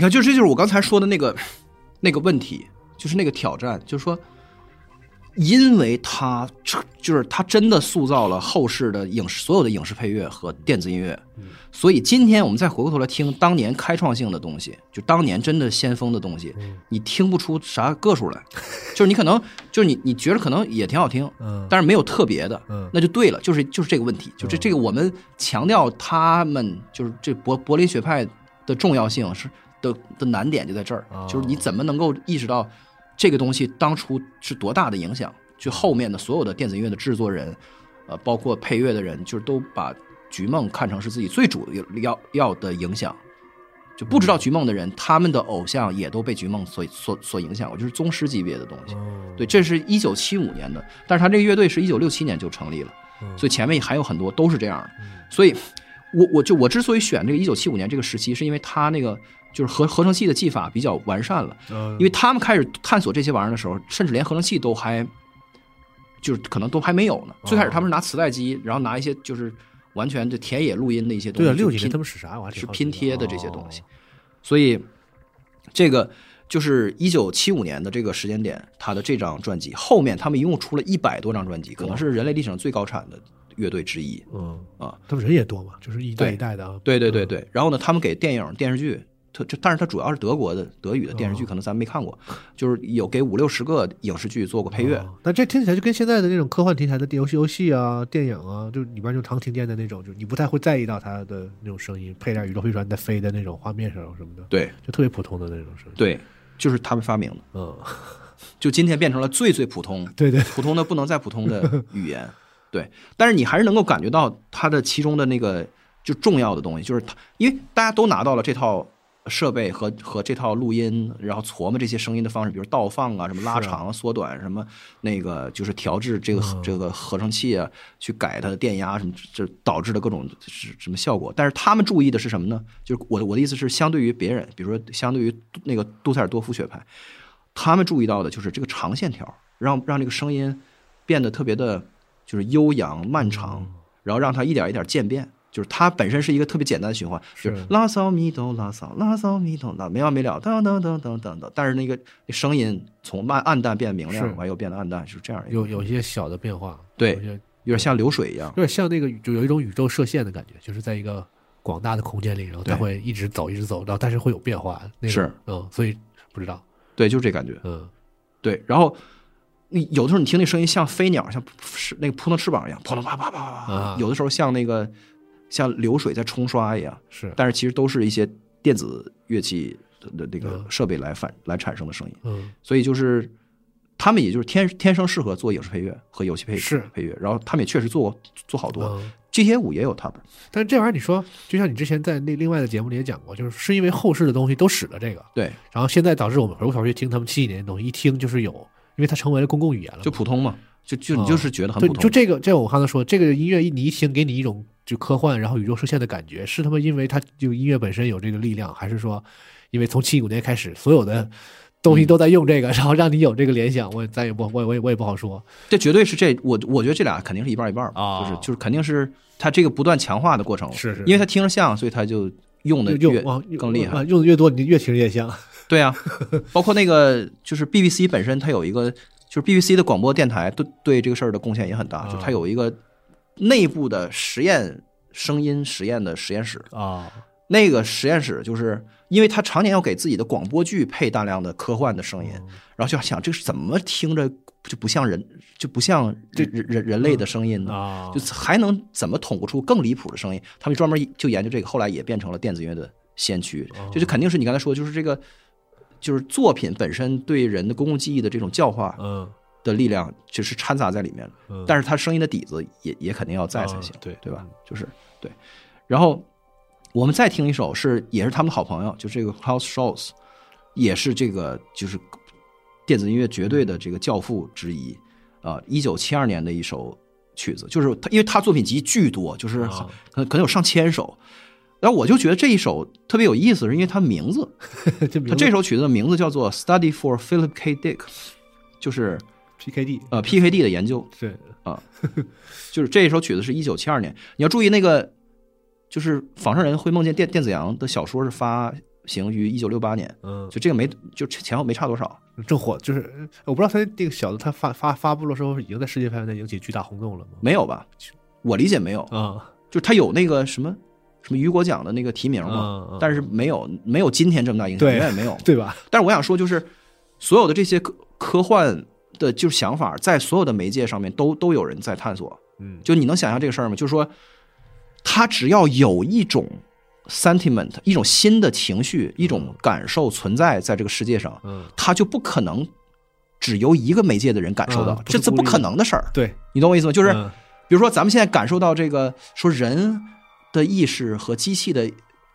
看，就这就是我刚才说的那个那个问题，就是那个挑战，就是说，因为他就是他真的塑造了后世的影视所有的影视配乐和电子音乐，所以今天我们再回过头来听当年开创性的东西，就当年真的先锋的东西，你听不出啥个数来，就是你可能 就是你你觉得可能也挺好听，嗯但是没有特别的，嗯那就对了，就是就是这个问题，就这这个我们强调他们就是这柏柏林学派的重要性是的的难点就在这儿，哦就是你怎么能够意识到这个东西当初是多大的影响，就后面的所有的电子音乐的制作人，呃，包括配乐的人，就是都把菊梦看成是自己最主要要的影响。就不知道菊梦的人，他们的偶像也都被菊梦所所所影响过，就是宗师级别的东西。哦对，这是一九七五年的，但是他这个乐队是一九六七年就成立了，嗯所以前面还有很多都是这样的。所以我我就我之所以选这个一九七五年这个时期，是因为他那个就是合合成器的技法比较完善了，嗯因为他们开始探索这些玩意儿的时候，甚至连合成器都还就是可能都还没有呢。最开始他们是拿磁带机，然后拿一些就是完全的田野录音的一些东西，对啊，六几年他们使啥？玩意儿是拼贴的这些东西哦，所以这个就是一九七五年的这个时间点，他的这张专辑后面他们一共出了一百多张专辑，可能是人类历史上最高产的乐队之一。嗯啊，他们人也多嘛，就是一代一代的啊。对对对对，然后呢，他们给电影、电视剧，特就但是它主要是德国的德语的电视剧，哦可能咱没看过，就是有给五六十个影视剧做过配乐。哦但这听起来就跟现在的那种科幻题材的游戏、游戏啊、电影啊，就里边就常听见的那种，就你不太会在意到它的那种声音，配点宇宙飞船在飞的那种画面上什么的，对就特别普通的那种声音。对，就是他们发明的，嗯，就今天变成了最最普通，对对，普通的不能再普通的语言。对，但是你还是能够感觉到它的其中的那个就重要的东西，就是它，因为大家都拿到了这套设备和和这套录音，然后琢磨这些声音的方式，比如倒放啊，什么拉长、啊、缩短，什么那个就是调制这个、嗯这个合成器啊，去改它的电压什么，这导致的各种是什么效果。但是他们注意的是什么呢？就是我的我的意思是，相对于别人，比如说相对于那个杜塞尔多夫学派，他们注意到的就是这个长线条，让让这个声音变得特别的，就是悠扬漫长，然后让它一点一点渐变。就是它本身是一个特别简单的循环，就是是拉骚咪哆拉骚拉骚咪哆拉没完没了，噔噔噔噔噔噔。但是那个声音从慢暗淡变明亮，完又变得暗淡，就是这样有有一些小的变化，对有点像流水一样。有点像那个就有一种宇宙射线的感觉，就是在一个广大的空间里，然后它会一直走，一直走，然后但是会有变化，那是嗯，所以不知道，对，就是这感觉。嗯对，然后你有的时候你听那声音像飞鸟，像是那个扑腾翅膀一样，扑腾啪啪啪啪啪。啊有的时候像那个像流水在冲刷一样，是，但是其实都是一些电子乐器的的那个嗯设备来反来产生的声音。嗯所以就是他们也就是天天生适合做影视配乐和游戏配是配乐，然后他们也确实做过做好多。嗯。GTA 五也有他们，但是这玩意儿，你说，就像你之前在那另外的节目里也讲过，就是是因为后世的东西都使了这个，对，然后现在导致我们回过头去听他们七几年的东西，一听就是有，因为它成为了公共语言了。就普通嘛，就就你哦就是觉得很普，通。就这个，这个我刚才说，这个音乐一你一听，给你一种就科幻，然后宇宙射线的感觉，是他妈因为它就音乐本身有这个力量，还是说，因为从七五年开始，所有的东西都在用这个，然后让你有这个联想？我咱也不，我也我也我也不好说。这绝对是这我我觉得这俩肯定是一半一半吧，哦就是就是肯定是他这个不断强化的过程，是是因为他听着像，所以他就用的越更厉害。用的越多，你越听着越像。对啊，包括那个就是 BBC 本身，它有一个就是 BBC 的广播电台对对这个事儿的贡献也很大，啊就它有一个内部的实验声音实验的实验室，啊，那个实验室就是因为他常年要给自己的广播剧配大量的科幻的声音，然后就想这是怎么听着就不像人，就不像这人人人类的声音呢？啊就还能怎么捅不出更离谱的声音？他们专门就研究这个，后来也变成了电子乐的先驱。这就肯定是你刚才说，就是这个，就是作品本身对人的公共记忆的这种教化嗯的力量，就是掺杂在里面了。嗯，但是他声音的底子也也肯定要在才行啊，对对吧？就是对。然后我们再听一首是也是他们的好朋友，就这个 Klaus Scholz，也是这个就是电子音乐绝对的这个教父之一啊，一九七二年的一首曲子，就是他因为他作品集巨多，就是啊可能可能有上千首。然后我就觉得这一首特别有意思，是因为它名字，这名字它这首曲子的名字叫做《Study for Philip K. Dick》，就是。PKD 呃 PKD 的研究，是就是这一首曲子是一九七二年。你要注意那个，就是仿生人会梦见电电子羊的小说是发行于一九六八年，嗯，就这个没就前后没差多少。正火就是我不知道他这个小子他发发发布的时候已经在世界范围内引起巨大轰动了吗？没有吧？我理解没有，啊，就是他有那个什么什么雨果奖的那个提名嘛，但是没有没有今天这么大影响，对远远没有。对吧？但是我想说，就是所有的这些科科幻的，就是想法，在所有的媒介上面都都有人在探索。嗯，就你能想象这个事儿吗？就是说，他只要有一种 sentiment，一种新的情绪，一种感受存在在这个世界上，嗯，他就不可能只由一个媒介的人感受到，这这不可能的事儿。对，你懂我意思吗？就是、嗯比如说，咱们现在感受到这个说人的意识和机器的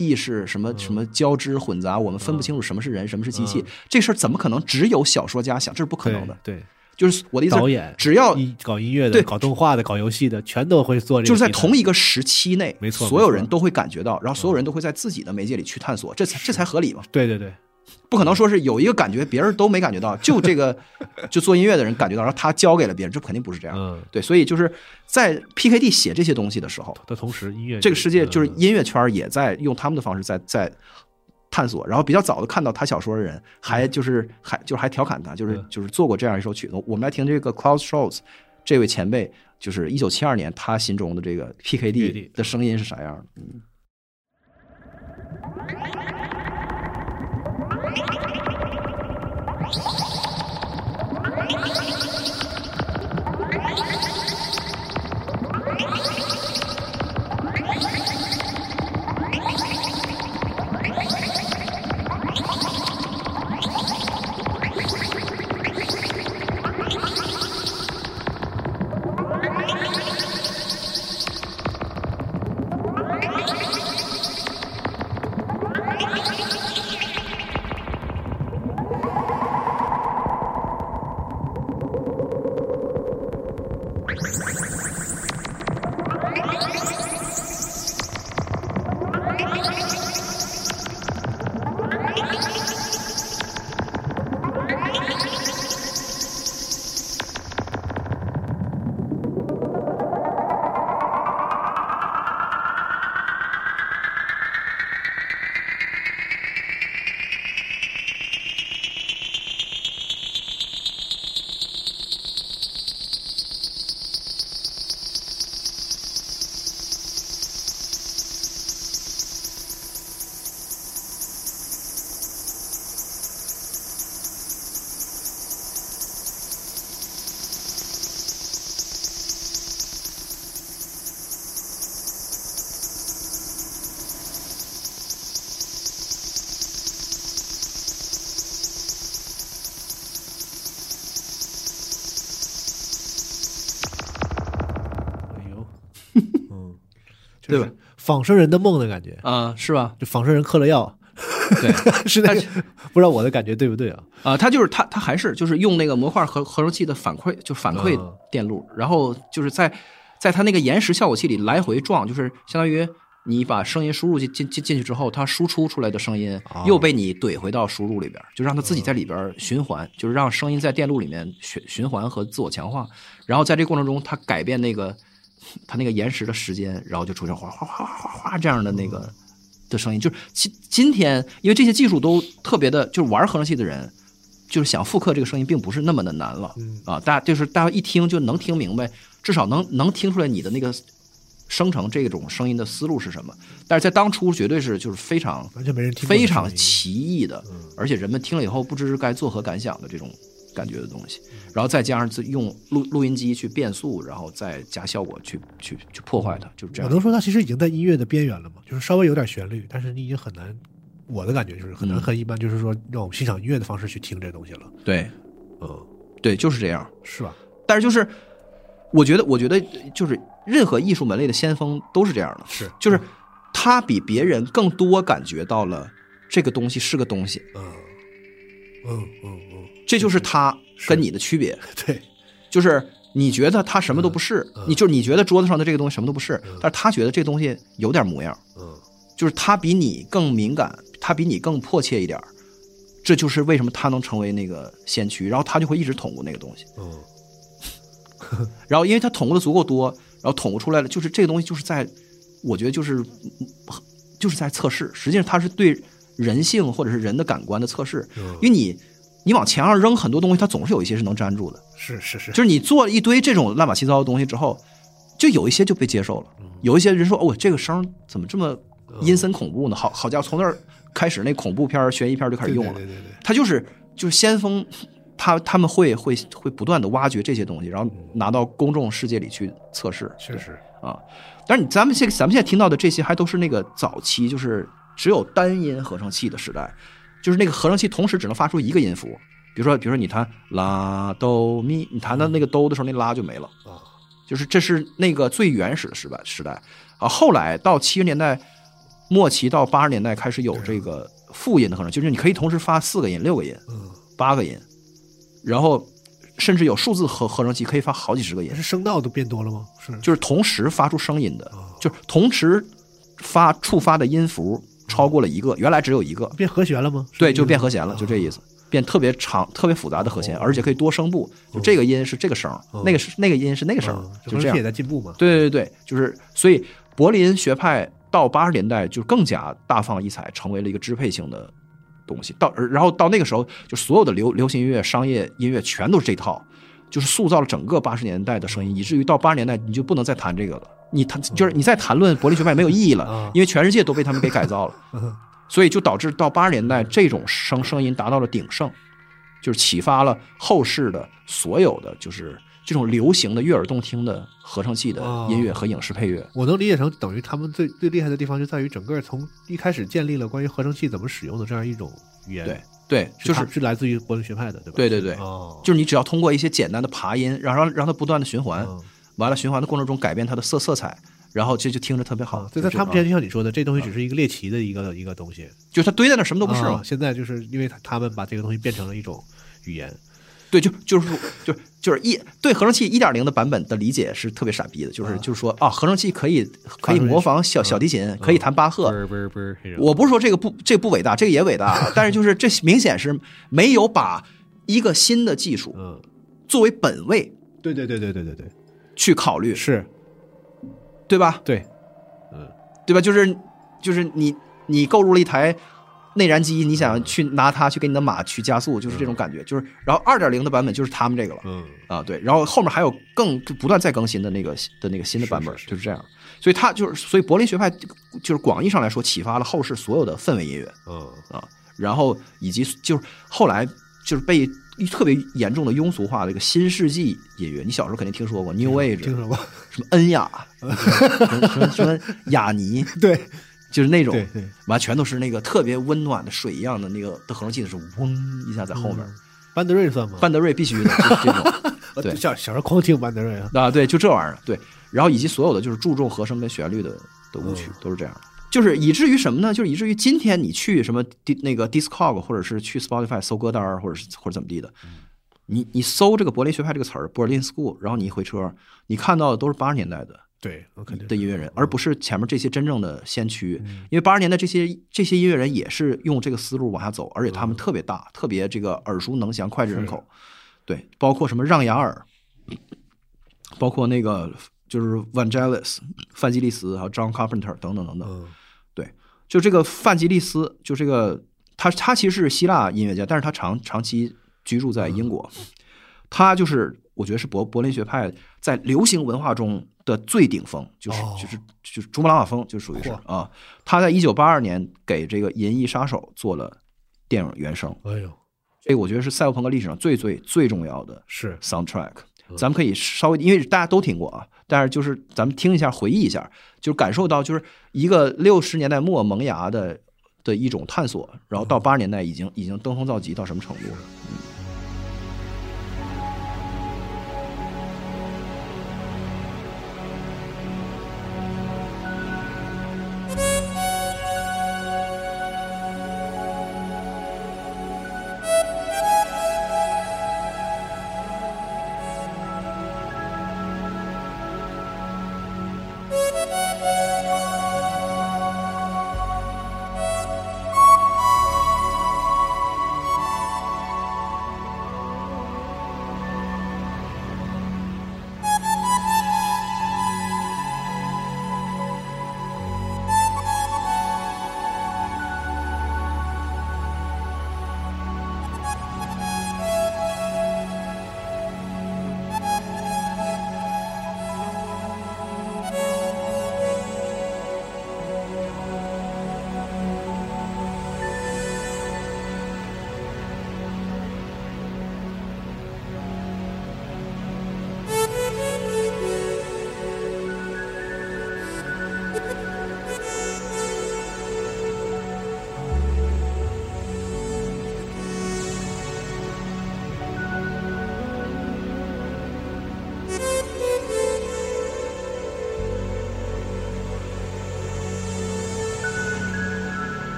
意识什么什么交织混杂，我们分不清楚什么是人，什么是机器嗯，这事儿怎么可能只有小说家想？这是不可能的。对，就是我的意思，导演只要一搞音乐的、对搞动画的、搞游戏的，全都会做这个。就是在同一个时期内，没错所有人都会感觉到，然后所有人都会在自己的媒介里去探索，这才这才合理嘛。对对对，不可能说是有一个感觉，别人都没感觉到，就这个 就做音乐的人感觉到，然后他交给了别人，这肯定不是这样。嗯，对，所以就是在 PKD 写这些东西的时候，的同时音乐这个世界就是嗯音乐圈也在用他们的方式在在探索，然后比较早的看到他小说的人，还就是还就是还调侃他，就是嗯就是做过这样一首曲子。我们来听这个 Klaus Scholz 这位前辈，就是一九七二年他心中的这个 PKD PKD 的声音是啥样的？嗯 Thank you. 仿生人的梦的感觉，啊、是吧？就仿生人嗑了药，对，是那个，不知道我的感觉对不对啊？啊、他就是他，他还是就是用那个模块合合成器的反馈，就反馈嗯电路，然后就是在在它那个延时效果器里来回撞，就是相当于你把声音输入进进进进去之后，它输出出来的声音哦又被你怼回到输入里边，就让它自己在里边循环，就是让声音在电路里面循循环和自我强化，然后在这个过程中，它改变那个它那个延时的时间，然后就出现哗哗哗哗哗哗这样的那个的声音。就是今今天，因为这些技术都特别的，就是玩合成器的人，就是想复刻这个声音，并不是那么的难了。嗯啊，大家就是大家一听就能听明白，至少能能听出来你的那个生成这种声音的思路是什么。但是在当初，绝对是就是非常完全没人听非常奇异的，而且人们听了以后不知该作何感想的这种感觉的东西，然后再加上自用录录音机去变速，然后再加效果去去去破坏它，就是这样。我能说它其实已经在音乐的边缘了吗？就是稍微有点旋律，但是你已经很难，我的感觉就是很难嗯很一般，就是说让我们欣赏音乐的方式去听这东西了。对嗯，对，就是这样。是吧？但是就是，我觉得，我觉得就是任何艺术门类的先锋都是这样的，是，就是他比别人更多感觉到了这个东西是个东西，嗯嗯嗯嗯，这就是他跟你的区别。对，就是你觉得他什么都不是，嗯你就是你觉得桌子上的这个东西什么都不是，但是他觉得这东西有点模样，嗯。就是他比你更敏感，他比你更迫切一点这就是为什么他能成为那个先驱，然后他就会一直捅咕那个东西，嗯。然后因为他捅咕的足够多，然后捅咕出来了，就是这个东西就是在，我觉得就是就是在测试，实际上他是对人性或者是人的感官的测试，嗯因为你你往墙上扔很多东西，它总是有一些是能粘住的。是是是，就是你做了一堆这种乱七八糟的东西之后，就有一些就被接受了，有一些人说哦，这个声怎么这么阴森恐怖呢？好好家伙，从那儿开始那恐怖片、悬疑片就开始用了。对对对对，他就是就是先锋，他他们会会会不断的挖掘这些东西，然后拿到公众世界里去测试。确实，啊，但是你咱们现咱们现在听到的这些还都是那个早期，就是只有单音合成器的时代，就是那个合成器同时只能发出一个音符。比如说，比如说你弹拉哆咪，你弹到那个哆的时候，那拉就没了啊。就是这是那个最原始的时代时代啊。后来到七十年代末期到八十年代开始有这个复音的合成，就是你可以同时发四个音、六个音、嗯，八个音，然后甚至有数字合合成器可以发好几十个音。是声道都变多了吗？是就是同时发出声音的哦，就是同时发触发的音符超过了一个，原来只有一个，变和弦了吗？对，就变和弦了，就这意思，变特别长、特别复杂的和弦，而且可以多声部，就这个音是这个声，那个是那个音是那个声嗯，就这样也。在进步嘛。对对对，就是所以柏林学派到八十年代就更加大放异彩，成为了一个支配性的东西。到然后到那个时候，就所有的流流行音乐、商业音乐全都是这套，就是塑造了整个八十年代的声音，以至于到八十年代你就不能再谈这个了。你谈就是你再谈论柏林学派没有意义了啊，因为全世界都被他们给改造了。所以就导致到八十年代这种声声音达到了鼎盛，就是启发了后世的所有的就是这种流行的悦耳动听的合成器的音乐和影视配乐。我能理解成等于他们最最厉害的地方就在于整个从一开始建立了关于合成器怎么使用的这样一种语言，对，对，就是是来自于柏林学派的，对吧？对对对，哦，就是你只要通过一些简单的爬音，然后让让它不断的循环，嗯完了循环的过程中改变它的色色彩，然后这就听着特别好啊。，对，在他们之前就像你说的，这东西只是一个猎奇的一个一个东西，就它堆在那什么都不是啊嘛。现在就是因为他他们把这个东西变成了一种语言，对，就就是就就是一对合成器一点零的版本的理解是特别傻逼的，就是就是说啊，合成器可以可以模仿小小提琴，可以弹巴赫，我不是说这个不这个不伟大，这个也伟大，但是就是这明显是没有把一个新的技术嗯，作为本位对对对对对对对，去考虑，是对吧？对，嗯对吧？就是就是你你购入了一台内燃机，你想去拿它去给你的马去加速，就是这种感觉。就是然后二点零的版本就是他们这个了嗯啊，对，然后后面还有更就不断再更新的那个的那个新的版本，是是是就是这样。所以它就是所以柏林学派就是广义上来说启发了后世所有的氛围音乐。嗯啊，然后以及就是后来就是被特别严重的庸俗化的一个新世纪音乐，你小时候肯定听说过 New Age，听说过，什么恩雅，什么什么雅尼，对就是那种对对，完全都是那个特别温暖的水一样的那个的合成器的时候，嗡一下在后面。班德瑞算吗？班德瑞必须的，就是这种 我对。小小时候狂听班德瑞啊，啊，对，就这玩意儿，对，然后以及所有的就是注重和声跟旋律的的舞曲嗯。都是这样的，就是以至于什么呢？就是以至于今天你去什么那个 Discog 或者是去 Spotify 搜歌单儿，或者是或者怎么地的，你你搜这个柏林学派这个词儿 Berlin School，然后你一回车，你看到的都是八十年代的对，的音乐人，而不是前面这些真正的先驱。因为八十年代这些这些音乐人也是用这个思路往下走，而且他们特别大，特别这个耳熟能详、脍炙人口。对，包括什么让雅尔，包括那个就是 Vangelis、范吉利斯，还有 John Carpenter 等等等等。嗯就这个范吉利斯，就这个他他其实是希腊音乐家，但是他长长期居住在英国。他就是我觉得是柏柏林学派在流行文化中的最顶峰，就是、哦就是就是珠穆朗玛峰，就属于是啊。他在一九八二年给这个《银翼杀手》做了电影原声，哎呦这个我觉得是赛博朋克历史上最最最重要的是 soundtrack。咱们可以稍微，因为大家都听过啊，但是就是咱们听一下，回忆一下，就感受到就是一个六十年代末萌芽的的一种探索，然后到八十年代已经已经登峰造极到什么程度了？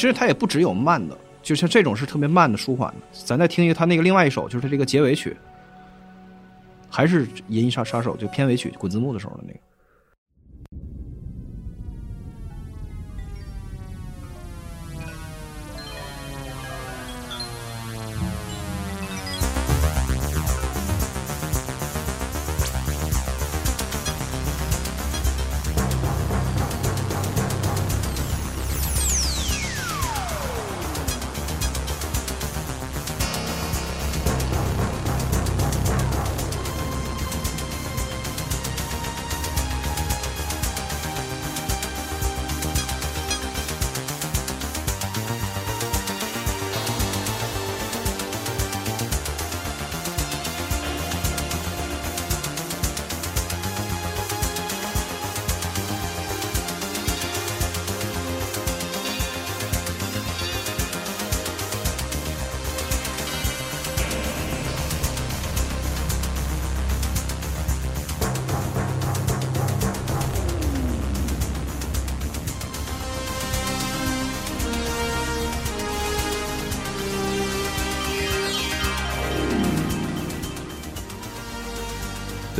其实它也不只有慢的，就像这种是特别慢的舒缓的。咱再听一个他那个另外一首，就是他这个结尾曲，还是《银翼杀杀手》就片尾曲滚字幕的时候的那个。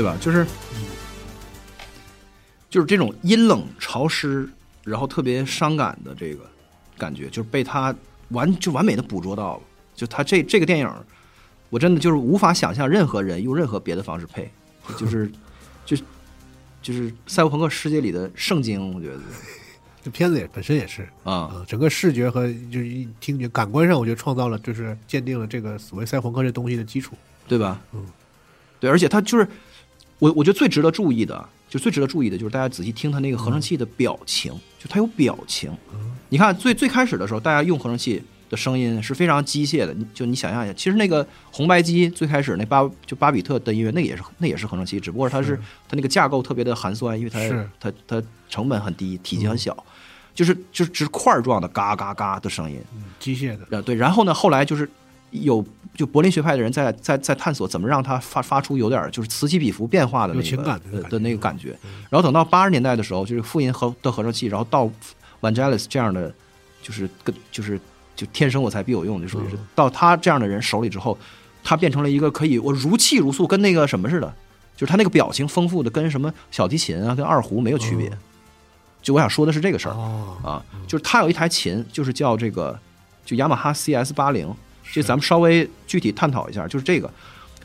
对吧？就是，就是这种阴冷潮湿，然后特别伤感的这个感觉，就是被他完就完美的捕捉到了。就他这这个电影，我真的就是无法想象任何人用任何别的方式配，就是就是就是赛博朋克世界里的圣经，我觉得 这片子也本身也是啊，啊，整个视觉和就是一听觉感官上，我觉得创造了就是鉴定了这个所谓赛博朋克这东西的基础。对吧？嗯，对，而且他就是我，我觉得最值得注意的，就最值得注意的就是大家仔细听他那个合成器的表情，就它有表情。你看最最开始的时候，大家用合成器的声音是非常机械的，你就你想象一下，其实那个红白机最开始那巴就巴比特的音乐，那也是那也是合成器，只不过它是它那个架构特别的寒酸，因为它是它它成本很低，体积很小，就是就是只是块儿状的嘎嘎嘎的声音。嗯，机械的，呃，对，然后呢，后来就是有就柏林学派的人在在在探索怎么让它发发出有点就是此起彼伏变化的那个情感的那个感觉呃的那个感觉。然后等到八十年代的时候，就是复音和的合成器，然后到 Vangelis 这样的，就是跟就是就天生我材必有用，就属于是嗯到他这样的人手里之后，他变成了一个可以我如泣如诉，跟那个什么似的，就是他那个表情丰富的，跟什么小提琴啊，跟二胡没有区别。嗯就我想说的是这个事儿。哦，啊，就是他有一台琴，就是叫这个，就雅马哈 CS 八零，这咱们稍微具体探讨一下，就是这个，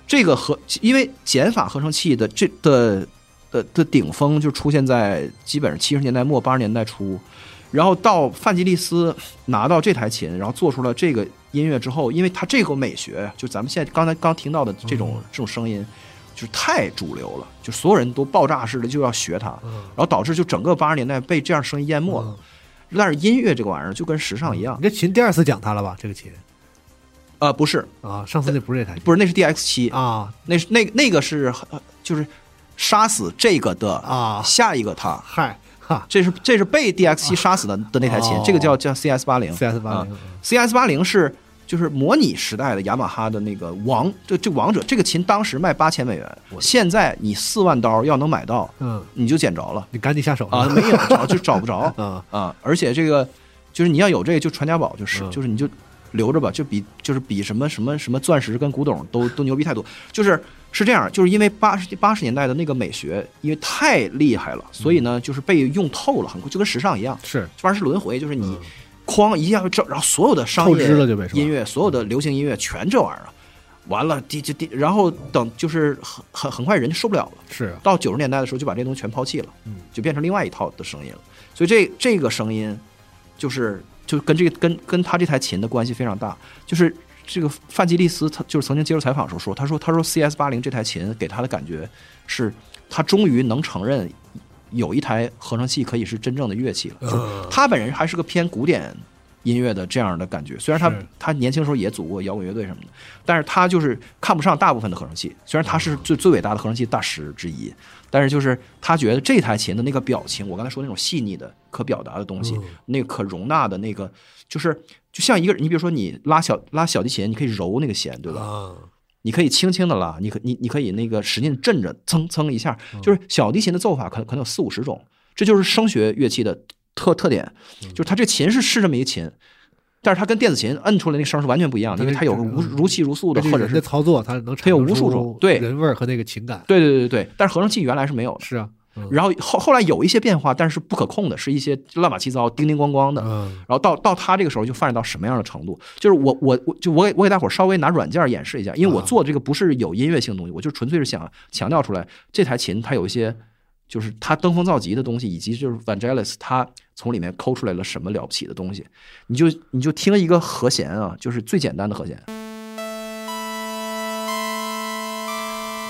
这个合，因为减法合成器的这的的的顶峰就出现在基本上七十年代末八十年代初，然后到范吉利斯拿到这台琴，然后做出了这个音乐之后，因为他这个美学，就咱们现在刚才刚听到的这种、这种声音。就是太主流了，就所有人都爆炸式的就要学它，嗯然后导致就整个八十年代被这样声音淹没了。但是音乐这个玩意儿就跟时尚一样你，这琴第二次讲它了吧？这个琴呃，不是，啊，上次那不是这台琴不是，那是 DX 七，啊。那是那那个是呃就是杀死这个的啊下一个他，嗨哈。这是这是被 DX 七杀死的的那台琴哦，这个叫叫 CS 八零，CS 八零 CS 八零是就是模拟时代的雅马哈的那个王，这这王者这个琴当时卖八千美元，现在你四万刀要能买到，嗯，你就捡着了你赶紧下手啊，没有找就找不着啊 啊，而且这个就是你要有这个就传家宝，就是嗯。就是你就留着吧，就比就是比什么什么什么钻石跟古董都都牛逼太多，就是是这样，就是因为八十八十年代的那个美学，因为太厉害了，所以呢就是被用透了，很快就跟时尚一样，是这玩意儿是轮回，就是你哐一下然后所有的商业音乐，所有的流行音乐全这玩意儿了，完了第就第，然后等就是很很很快人就受不了了。是到九十年代的时候，就把这东西全抛弃了，嗯就变成另外一套的声音了。所以这这个声音，就是就跟这个跟跟他这台琴的关系非常大。就是这个范吉利斯，他就是曾经接受采访的时候说，他说他说 CS 八零这台琴给他的感觉是，他终于能承认有一台合成器可以是真正的乐器了。就是嗯他本人还是个偏古典音乐的这样的感觉，虽然他他年轻时候也组过摇滚乐队什么的，但是他就是看不上大部分的合成器。虽然他是最最伟大的合成器大师之一，但是就是他觉得这台琴的那个表情，我刚才说那种细腻的可表达的东西，嗯。那个可容纳的那个，就是就像一个人，你比如说你拉小拉小提琴，你可以揉那个弦，对吧？啊，你可以轻轻的拉，你可你你可以那个使劲震着，蹭蹭一下，就是小提琴的奏法可能可能有四五十种，这就是声学乐器的特特点，就是它这琴是是这么一个琴，但是它跟电子琴摁出来那声是完全不一样的，因为它有个如如泣如诉的，或者是的操作，它能它有无数种对人味儿和那个情感。对对对对对，但是合成器原来是没有的。是啊，嗯然后后后来有一些变化，但是不可控的，是一些乱码七糟、叮叮咣咣的。嗯然后到到它这个时候就发展到什么样的程度？就是我我我就我给我给大伙儿稍微拿软件演示一下，因为我啊做这个不是有音乐性的东西，我就纯粹是想强调出来这台琴它有一些就是他登峰造极的东西，以及就是 Vangelis 他从里面抠出来了什么了不起的东西。你就你就听一个和弦啊，就是最简单的和弦，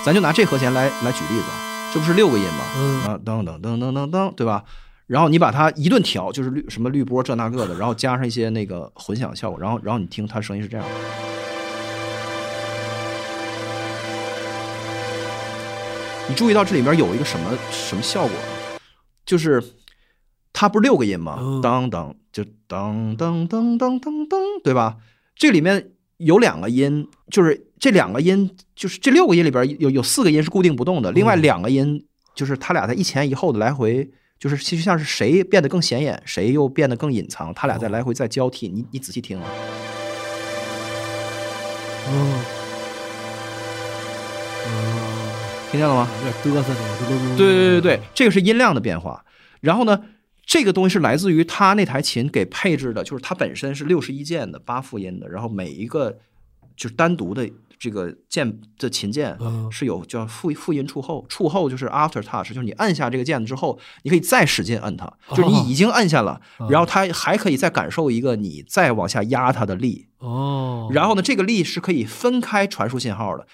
咱就拿这和弦来来举例子啊，这不是六个音吗？嗯啊，噔噔噔噔噔噔，对吧？然后你把它一顿调，就是绿什么绿波这那个的，然后加上一些那个混响效果，然后然后你听它声音是这样的。你注意到这里面有一个什么什么效果呢？就是它不是六个音吗？嗯当当就当当当当当当，对吧？这里面有两个音，就是这两个音，就是这六个音里边有有四个音是固定不动的，另外两个音就是它俩在一前一后的来回，就是其实像是谁变得更显眼，谁又变得更隐藏，它俩在来回在交替。你你仔细听啊，听见了吗？有点嘚瑟对对对对，这个是音量的变化。然后呢，这个东西是来自于他那台琴给配置的，就是它本身是六十一键的八复音的，然后每一个就是单独的这个键的琴键嗯是有叫复复音触后，触后就是 after touch，就是你按下这个键之后，你可以再使劲摁它，就是你已经摁下了，然后它还可以再感受一个你再往下压它的力。哦，然后呢，这个力是可以分开传输信号的，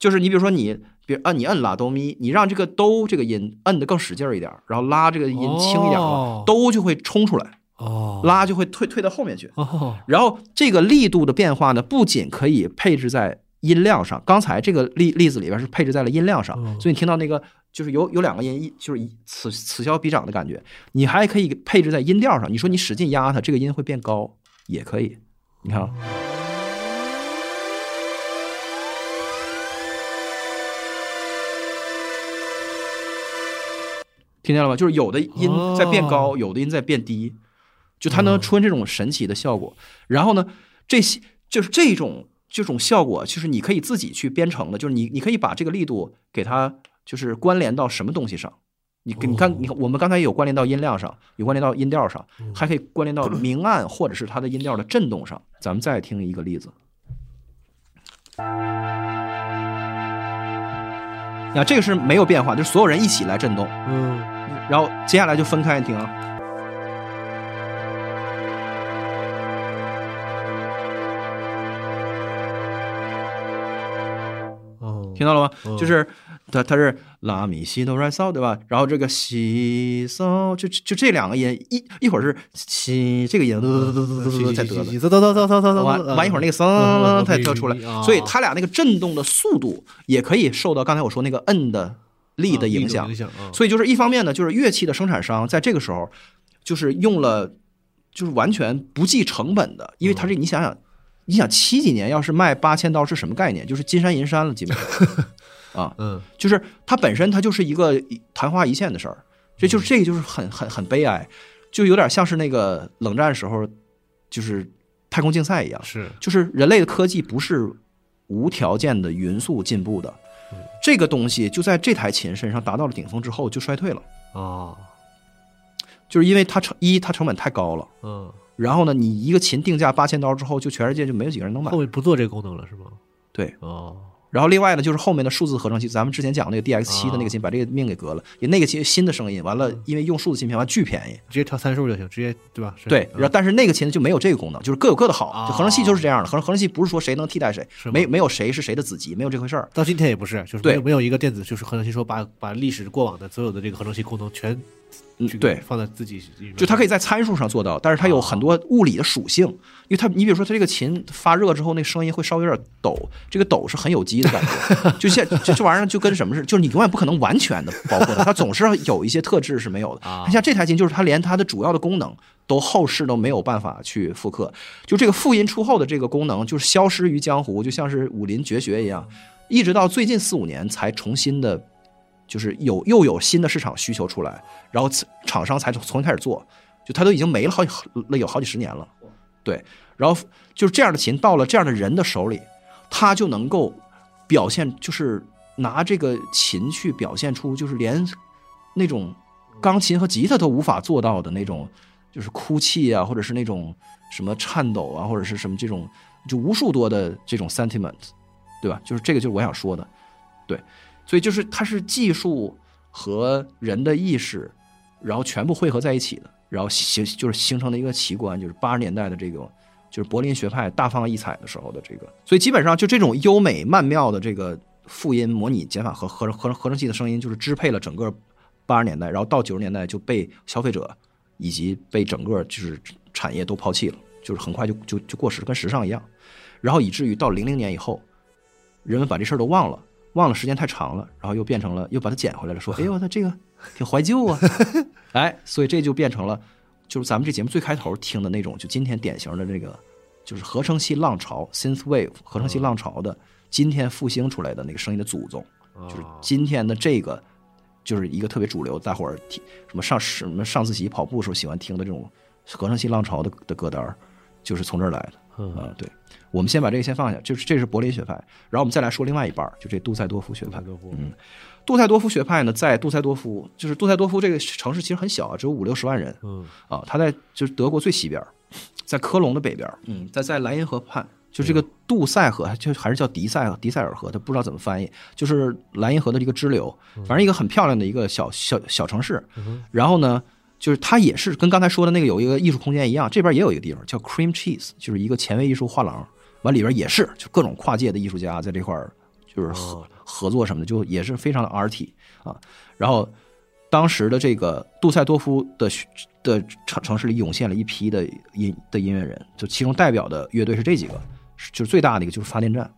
就是你比如说你，比如按你按拉哆咪，你让这个哆这个音摁得更使劲儿一点儿，然后拉这个音轻一点儿哦了，哆就会冲出来，哦拉就会退退到后面去。哦然后这个力度的变化呢，不仅可以配置在音量上，刚才这个例例子里边是配置在了音量上，嗯所以你听到那个就是有有两个音，一就是一此此消彼长的感觉。你还可以配置在音调上，你说你使劲压它，这个音会变高，也可以。你看听见了吗？就是有的音在变高，哦有的音在变低，就它能出现这种神奇的效果。然后呢，这些就是这种这种效果，就是你可以自己去编程的，就是你你可以把这个力度给它就是关联到什么东西上。你你看，你看，我们刚才有关联到音量上，有关联到音调上，还可以关联到明暗或者是它的音调的震动上。咱们再听一个例子。啊，这个是没有变化，就是所有人一起来震动，嗯然后接下来就分开听啊。哦，听到了吗？嗯就是它它是拉米西哆来嗦，对吧？然后这个西嗦，就就这两个音，一一会儿是西这个音，嘟嘟嘟嘟嘟嘟嘟在得的。走走走走走走走，完完一会儿那个嗯声才得出来，所以它俩那个震动的速度也可以受到刚才我说那个摁的力的影响所以就是一方面呢，就是乐器的生产商在这个时候就是用了就是完全不计成本的，因为它这你想想，你想七几年要是卖八千刀是什么概念？就是金山银山了，基本上 啊，嗯。就是它本身它就是一个昙花一现的事儿，这就是这个就是很很很悲哀，就有点像是那个冷战时候就是太空竞赛一样，是。就是人类的科技不是无条件的匀速进步的，这个东西就在这台琴身上达到了顶峰之后就衰退了，啊。就是因为它成一它成本太高了，嗯，然后呢，你一个琴定价八千刀之后，就全世界就没有几个人能买。后。面不做这个功能了是吗？对，哦然后另外呢，就是后面的数字合成器，咱们之前讲那个 DX 七的那个琴，把这个命给革了，也那个琴新的声音，完了因为用数字芯片，完巨便宜。直接调参数就行，直接对吧？是对，然后但是那个琴就没有这个功能，就是各有各的好。啊就合成器就是这样的，合成合成器不是说谁能替代谁是，没没有谁是谁的子集，没有这回事儿。到今天也不是，就是没对有没有一个电子就是合成器说把把历史过往的所有的这个合成器功能全这个嗯对。放在自己就它可以在参数上做到，但是它有很多物理的属性，因为它，你比如说它这个琴发热之后，那声音会稍微有点抖，这个抖是很有机的感觉，就像这这玩意儿就跟什么似的，就是你永远不可能完全的包括它，它总是有一些特质是没有的。啊。它像这台琴，就是它连它的主要的功能都后世都没有办法去复刻，就这个复音出后的这个功能就是消失于江湖，就像是武林绝学一样，一直到最近四五年才重新的。就是有又有新的市场需求出来，然后厂商才重新开始做，就它都已经没了好几了有好几十年了，对，然后就是这样的琴到了这样的人的手里，他就能够表现，就是拿这个琴去表现出，就是连那种钢琴和吉他都无法做到的那种，就是哭泣啊，或者是那种什么颤抖啊，或者是什么这种，就无数多的这种 sentiment，对吧？就是这个就是我想说的，对，所以就是它是技术和人的意识，然后全部汇合在一起的，然后形就是形成了一个奇观，就是八十年代的这个就是柏林学派大放异彩的时候的这个，所以基本上就这种优美曼妙的这个复音模拟减法和合合合成器的声音，就是支配了整个八十年代，然后到九十年代就被消费者以及被整个就是产业都抛弃了，就是很快就就就过时，跟时尚一样，然后以至于到零零年以后，人们把这事儿都忘了，忘了时间太长了，然后又变成了又把它捡回来了，说 哎呦，它这个挺怀旧啊，哎，所以这就变成了就是咱们这节目最开头听的那种，就今天典型的这个就是合成器浪潮 synth wave 合成器浪潮的今天复兴出来的那个声音的祖宗，就是今天的这个。就是一个特别主流，大伙儿听什么上什么上自习跑步时候喜欢听的这种合成器浪潮的的歌单儿，就是从这儿来的。啊，对，我们先把这个先放下，就是这是柏林学派，然后我们再来说另外一半，就这杜塞多夫学派。嗯，杜塞多夫学派呢，在杜塞多夫，就是杜塞多夫这个城市其实很小啊，只有五六十万人。嗯啊，他在就是德国最西边，在科隆的北边。嗯，在在莱茵河畔，就这个杜塞河，就还是叫迪塞迪塞尔河，他不知道怎么翻译，就是莱茵河的一个支流，反正一个很漂亮的一个小小小城市。然后呢，就是它也是跟刚才说的那个有一个艺术空间一样，这边也有一个地方叫 Cream Cheese，就是一个前卫艺术画廊，完里边也是就各种跨界的艺术家在这块儿就是合合作什么的，就也是非常的 arty 啊。然后当时的这个杜塞多夫的的城城市里涌现了一批的音的音乐人，就其中代表的乐队是这几个，是就是最大的一个就是发电站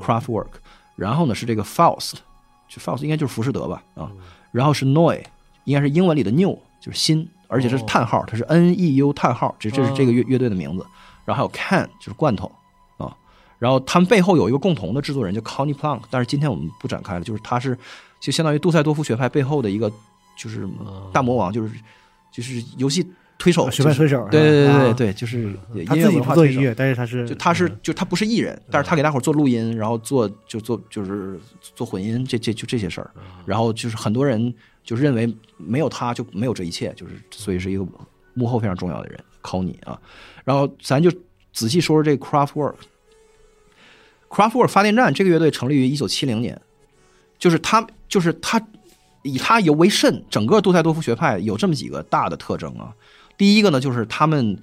Craftwork，然后呢是这个 Faust，就 Faust 应该就是浮士德吧啊，然后是 Noi，应该是英文里的 new，就是新，而且这是叹号，它是 N E U 叹号，这这是这个乐乐队的名字。然后还有 Can，就是罐头啊。然后他们背后有一个共同的制作人叫 Connie Plank，但是今天我们不展开了，就是他是就相当于杜塞多夫学派背后的一个就是大魔王，就是就是游戏推手，学派推手，对对对对啊。对，就是他音乐自己不做文化推手。音乐，但是他是就他是就他不是艺人，但是他给大伙儿做录音，然后做就做就是做混音，这这就这些事儿。然后就是很多人就认为没有他就没有这一切，就是所以是一个幕后非常重要的人 n y 啊。然后咱就仔细说说这个 Kraftwerk。Kraftwerk 发电站这个乐队成立于一九七零年，就是他就是他以他尤为甚，整个杜塞多夫学派有这么几个大的特征啊。第一个呢，就是他们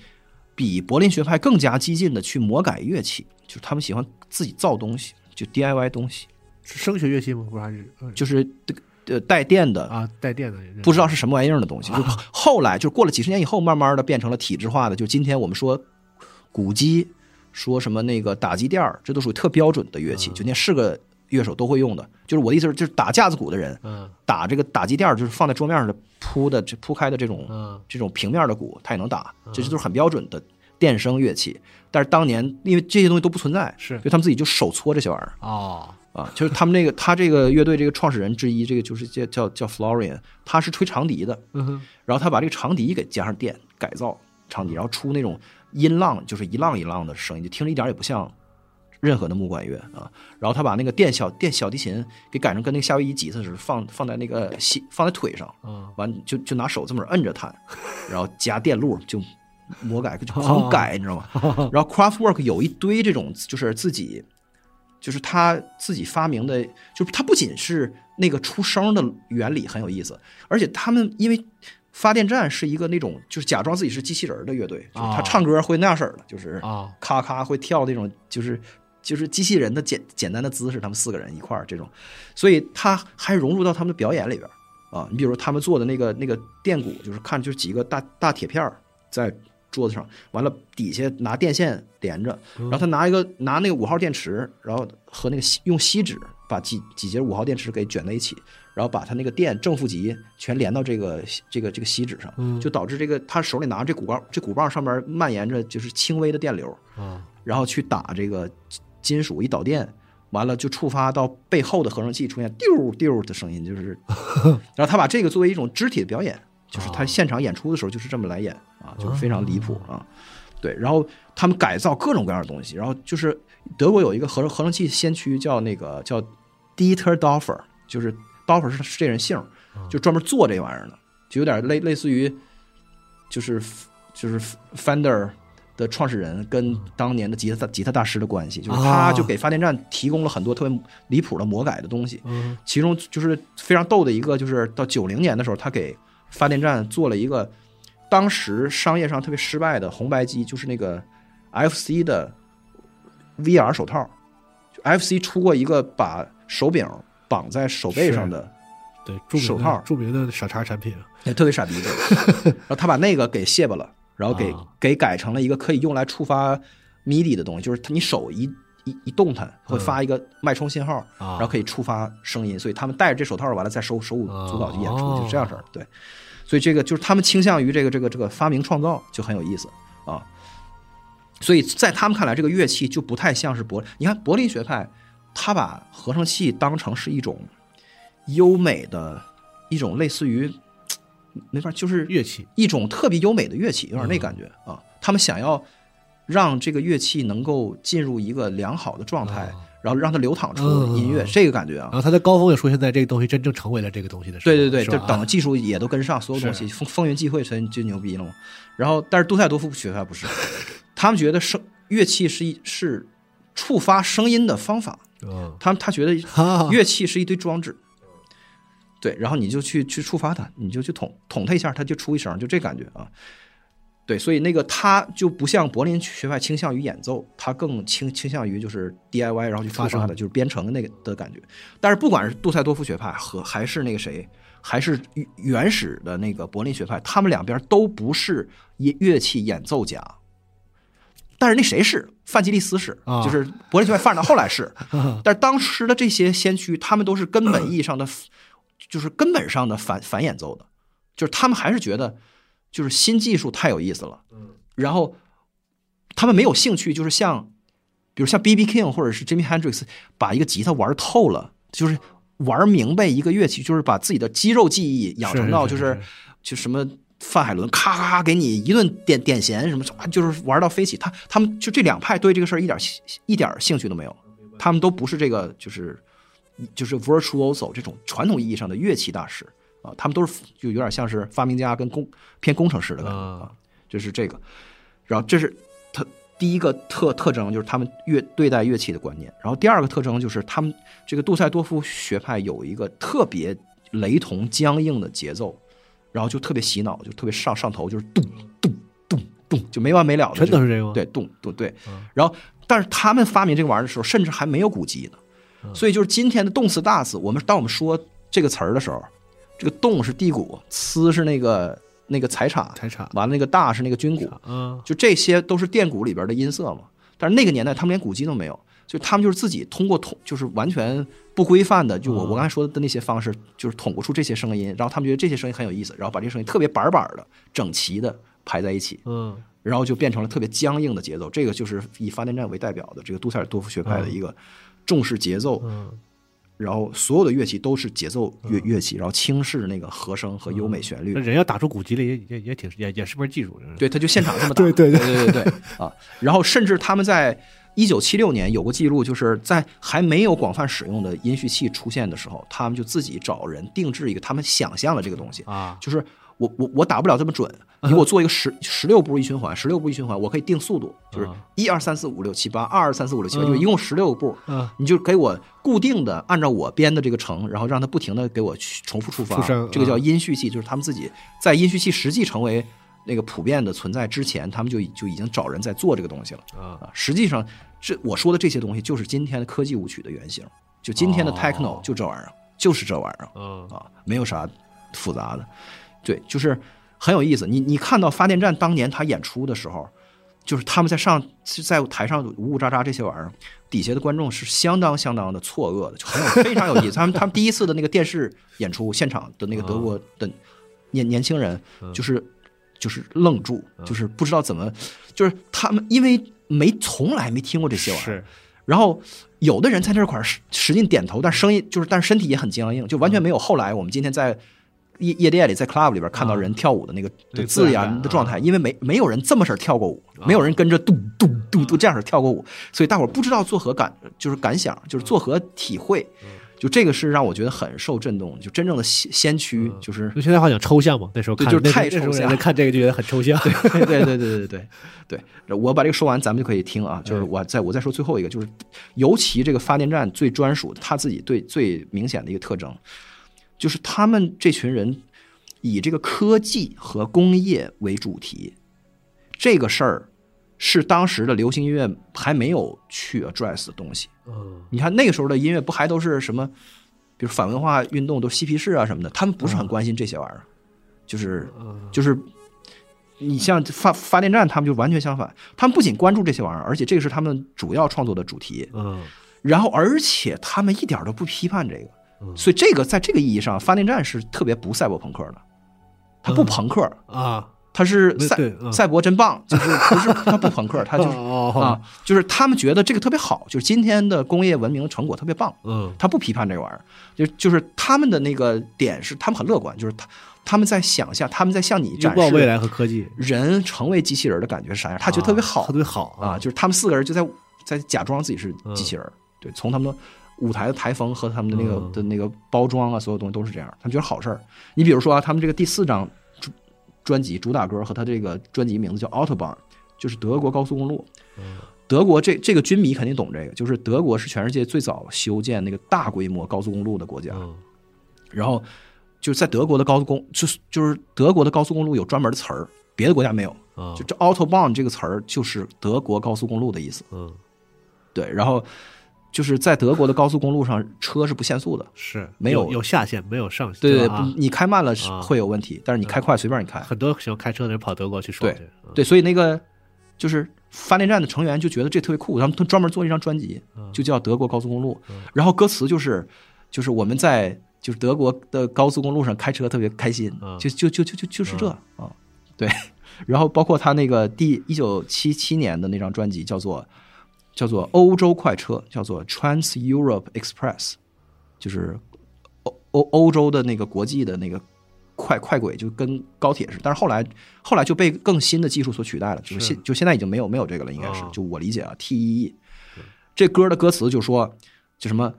比柏林学派更加激进的去魔改乐器，就是他们喜欢自己造东西，就 DIY 东西，是声学乐器吗？不是还是呃就是呃带电的，啊带电的，不知道是什么玩意儿的东西。就后来就过了几十年以后，慢慢的变成了体制化的。就今天我们说古机，说什么那个打击垫儿，这都属于特标准的乐器，就那是个乐手都会用的。就是我的意思是，就是打架子鼓的人，嗯。打这个打击垫儿，就是放在桌面上的铺的这铺开的这种嗯。这种平面的鼓，他也能打，这些都是很标准的电声乐器。但是当年因为这些东西都不存在，是。所以他们自己就手搓这些玩意儿。哦。啊，就是他们那个他这个乐队这个创始人之一，这个就是叫叫叫 Florian，他是吹长笛的，然后他把这个长笛给加上电改造长笛，然后出那种音浪，就是一浪一浪的声音，就听着一点也不像任何的木管乐啊。然后他把那个电小电小提琴给改成跟那个夏威夷吉他似的，放放在那个膝放在腿上，嗯完就就拿手这么摁着弹，然后加电路就魔改就狂改，你知道吗？然后 Craftwork 有一堆这种就是自己。就是他自己发明的，就是他不仅是那个出声的原理很有意思，而且他们因为发电站是一个那种就是假装自己是机器人的乐队，就是他啊唱歌会那样式儿的，就是啊。咔咔会跳那种，就是就是机器人的简简单的姿势，他们四个人一块儿这种，所以他还融入到他们的表演里边啊。你比如说他们做的那个那个电鼓，就是看就是几个大大铁片儿在桌子上，完了底下拿电线连着，然后他拿一个拿那个五号电池，然后和那个锡用锡纸把几几节五号电池给卷在一起，然后把他那个电正负极全连到这个这个这个锡纸上，就导致这个他手里拿着这鼓棒，这鼓棒上面蔓延着就是轻微的电流，啊。然后去打这个金属，一导电完了就触发到背后的合成器出现丢丢的声音，就是，然后他把这个作为一种肢体的表演，就是他现场演出的时候就是这么来演啊，就是非常离谱啊。对，然后他们改造各种各样的东西，然后就是德国有一个合成合成器先驱叫那个叫 Dieter Dorfer，就是 Dorfer 是是这人姓儿，就专门做这玩意儿的，就有点类类似于就是就是 Fender 的创始人跟当年的吉他吉他大师的关系，就是他就给发电站提供了很多特别离谱的魔改的东西，嗯其中就是非常逗的一个，就是到九零年的时候，他给发电站做了一个当时商业上特别失败的红白机，就是那个 FC 的 VR 手套。就 FC 出过一个把手柄绑在手背上的，对，著名的手套著名的傻叉产品，也特别傻逼的。然后他把那个给卸巴了，然后给、啊给改成了一个可以用来触发 MIDI 的东西，就是你手一一一动弹会发一个脉冲信号，啊然后可以触发声音，所以他们戴着这手套完了再手手舞足蹈去演出，哦就这样式儿。对，所以这个就是他们倾向于这个这个这个发明创造就很有意思啊。所以在他们看来，这个乐器就不太像是柏，你看柏林学派，他把合成器当成是一种优美的一种类似于 没法就是乐器。一种特别优美的乐器，有点那感觉啊。他们想要让这个乐器能够进入一个良好的状态，然后让它流淌出音乐，嗯这个感觉啊。然。后它的高峰也出现在这个东西真正成为了这个东西的时候，对对对，就等技术也都跟上，所有东西风风云际会所以就牛逼了嘛。然后，但是杜塞多夫学派不是，他们觉得声乐器是一是触发声音的方法，嗯，他他觉得乐器是一堆装置，对，然后你就去去触发它，你就去捅捅它一下，它就出一声，就这感觉啊。对，所以那个他就不像柏林学派倾向于演奏，他更倾倾向于就是 DIY，然后去触发声的，就是编程那个的感觉。但是不管是杜塞多夫学派和还是那个谁，还是原原始的那个柏林学派，他们两边都不是乐乐器演奏家。但是那谁是？范吉利斯是，啊。就是柏林学派发展到后来是，但是当时的这些先驱，他们都是根本意义上的，就是根本上的反反演奏的，就是他们还是觉得，就是新技术太有意思了，然后他们没有兴趣，就是像，比如像 B.B. King 或者是 Jimmy Hendrix 把一个吉他玩透了，就是玩明白一个乐器，就是把自己的肌肉记忆养成到就是是。就什么范海伦咔咔咔给你一顿点点弦什么，就是玩到飞起。他他们就这两派对这个事儿一点一点兴趣都没有，他们都不是这个就是就是 virtuoso 这种传统意义上的乐器大师啊，他们都是就有点像是发明家跟工偏工程师的感觉啊，就是这个。然后这是他第一个特特征，就是他们乐对待乐器的观念。然后第二个特征就是他们这个杜塞多夫学派有一个特别雷同僵硬的节奏，然后就特别洗脑，就特别上上头，就是咚咚咚咚，就没完没了的，真的是这个吗？对，咚咚对。然后，但是他们发明这个玩意儿的时候，甚至还没有古籍呢。所以就是今天的动词大词，我们当我们说这个词儿的时候，这个动是地鼓，呲是那个那个财产，财产完了那个大是那个军鼓，嗯，就这些都是电鼓里边的音色嘛。但是那个年代他们连古籍都没有，就他们就是自己通过统，就是完全不规范的，就我我刚才说的那些方式，就是捅不出这些声音，然后他们觉得这些声音很有意思，然后把这些声音特别板板的、整齐的排在一起，嗯，然后就变成了特别僵硬的节奏。这个就是以发电站为代表的这个杜塞尔多夫学派的一个重视节奏，嗯然后所有的乐器都是节奏乐乐器，然后轻视那个和声和优美旋律那。人要打出古籍来也也也挺也也是门技术，对，他就现场这么打。对对对对对对啊！然后甚至他们在一九七六年有过记录，就是在还没有广泛使用的音序器出现的时候，他们就自己找人定制一个他们想象的这个东西，啊，就是我我我打不了这么准，你给我做一个十十六步一循环，十六步一循环，我可以定速度，就是啊一二三四五六七八，二二三四五六七八，嗯就一共十六步，嗯。你就给我固定的按照我编的这个程，然后让它不停的给我重复触发这个叫啊音序器，就是他们自己在音序器实际成为那个普遍的存在之前，他们就已就已经找人在做这个东西了啊啊。实际上，这我说的这些东西就是今天的科技舞曲的原型，就今天的哦 techno 就这玩意儿，就是这玩意儿。嗯啊，没有啥复杂的。对，就是很有意思。你你看到发电站当年他演出的时候，就是他们在上是在台上呜呜喳喳这些玩意儿，底下的观众是相当相当的错愕的，就很有非常有意思。他们他们第一次的那个电视演出现场的那个德国的年年轻人，就是就是愣住，就是不知道怎么，就是他们因为没从来没听过这些玩意儿，是。然后有的人在那块儿使使劲点头，但声音就是，但是身体也很僵硬，就完全没有后来我们今天在夜夜店里，在 club 里边看到人跳舞的那个对自自然的状态，因为没没有人这么式跳过舞，啊。没有人跟着嘟嘟嘟嘟这样式跳过舞，所以大伙儿不知道作何感，就是感想，就是作何体会。就这个是让我觉得很受震动，就真正的先先驱，就是用现在话讲抽象嘛，那时候看对就是太抽象人看这个就觉得很抽象。对对对对对对对，我把这个说完，咱们就可以听啊。就是我再我再说最后一个，就是尤其这个发电站最专属的，他自己对最明显的一个特征，就是他们这群人以这个科技和工业为主题，这个事儿是当时的流行音乐还没有去 address 的东西。嗯。你看那个时候的音乐不还都是什么，比如反文化运动都嬉皮士啊什么的，他们不是很关心这些玩意儿，就是就是你像发发电站，他们就完全相反，他们不仅关注这些玩意儿，而且这个是他们主要创作的主题，嗯。然后而且他们一点都不批判这个，所以这个在这个意义上，发电站是特别不赛博朋克的，他不朋克，啊他是赛赛博真棒，就是不是他不朋克，他就是哦啊，就是他们觉得这个特别好，就是今天的工业文明成果特别棒，嗯。他不批判这个玩意儿，就就是他们的那个点是他们很乐观，就是他他们在想象，他们在向你展示未来和科技，人成为机器人的感觉是啥样，他觉得特别好特别好啊，就是他们四个人就在在假装自己是机器人儿，对，从他们的舞台的台风和他们的那个、嗯。的那个包装啊，所有东西都是这样，他们觉得好事儿。你比如说啊，他们这个第四张专专辑主打歌和他这个专辑名字叫 Autobahn，就是德国高速公路。德国这这个军迷肯定懂这个，就是德国是全世界最早修建那个大规模高速公路的国家。嗯然后就是在德国的高速公，就是就是德国的高速公路有专门的词儿，别的国家没有。啊就这 autobahn 这个词儿就是德国高速公路的意思。嗯对，然后就是在德国的高速公路上，车是不限速的。是没有有有下限，没有上限，对对，啊你开慢了会有问题，但是你开快随便你开。很多喜欢开车的人跑德国去说对，嗯对，所以那个就是发电站的成员就觉得这特别酷，他们专门做了一张专辑，嗯就叫《德国高速公路》，然后歌词就是就是我们在就是德国的高速公路上开车特别开心嗯，就就就就就就是这啊，对，然后包括他那个第一九七七年的那张专辑叫做叫做欧洲快车，叫做 Trans Europe Express，就是欧欧欧洲的那个国际的那个快快轨，就跟高铁似的。但是后来后来就被更新的技术所取代了，就是现就现在已经没有没有这个了，应该是哦就我理解啊，T E E。这歌的歌词就说就什么。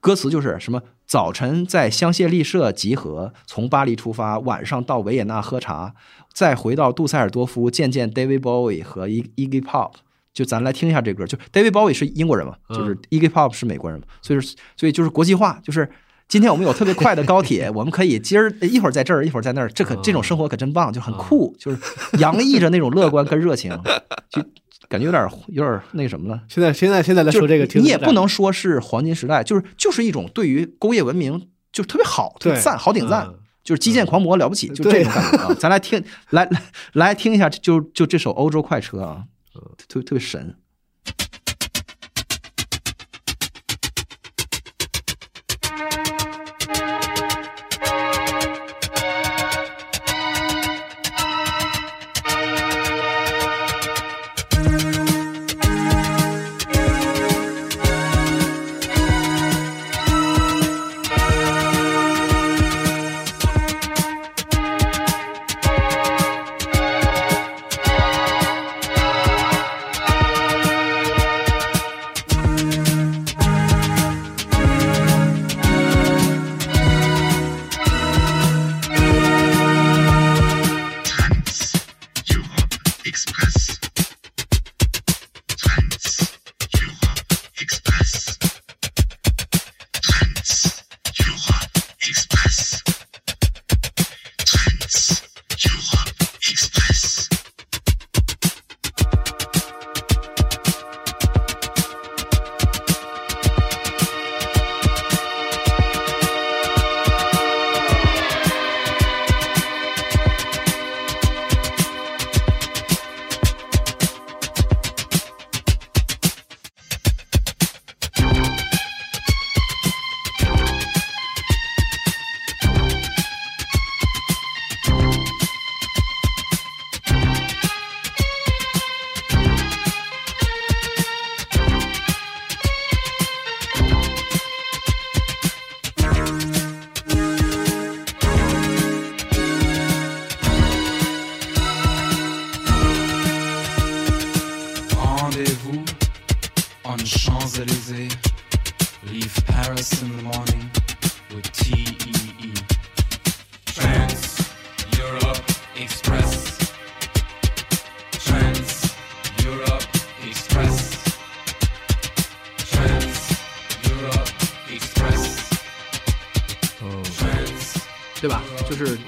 歌词就是什么早晨在香榭丽舍集合，从巴黎出发，晚上到维也纳喝茶，再回到杜塞尔多夫见见 David Bowie 和 Iggy Pop。就咱来听一下这歌，就 David Bowie 是英国人嘛，就是 Iggy Pop 是美国人嘛，所以是所以就是国际化，就是今天我们有特别快的高铁，我们可以今儿一会儿在这儿，一会儿在那儿，这可这种生活可真棒，就很酷，就是洋溢着那种乐观跟热情，就感觉有点有点那什么了。现在现在现在来说这个，你也不能说是黄金时代，就是就是一种对于工业文明就特别好，特别对。赞，好顶赞嗯，就是基建狂魔了不起，就这种感觉啊。咱来听，来来来听一下，就就这首《欧洲快车》啊，特特别神。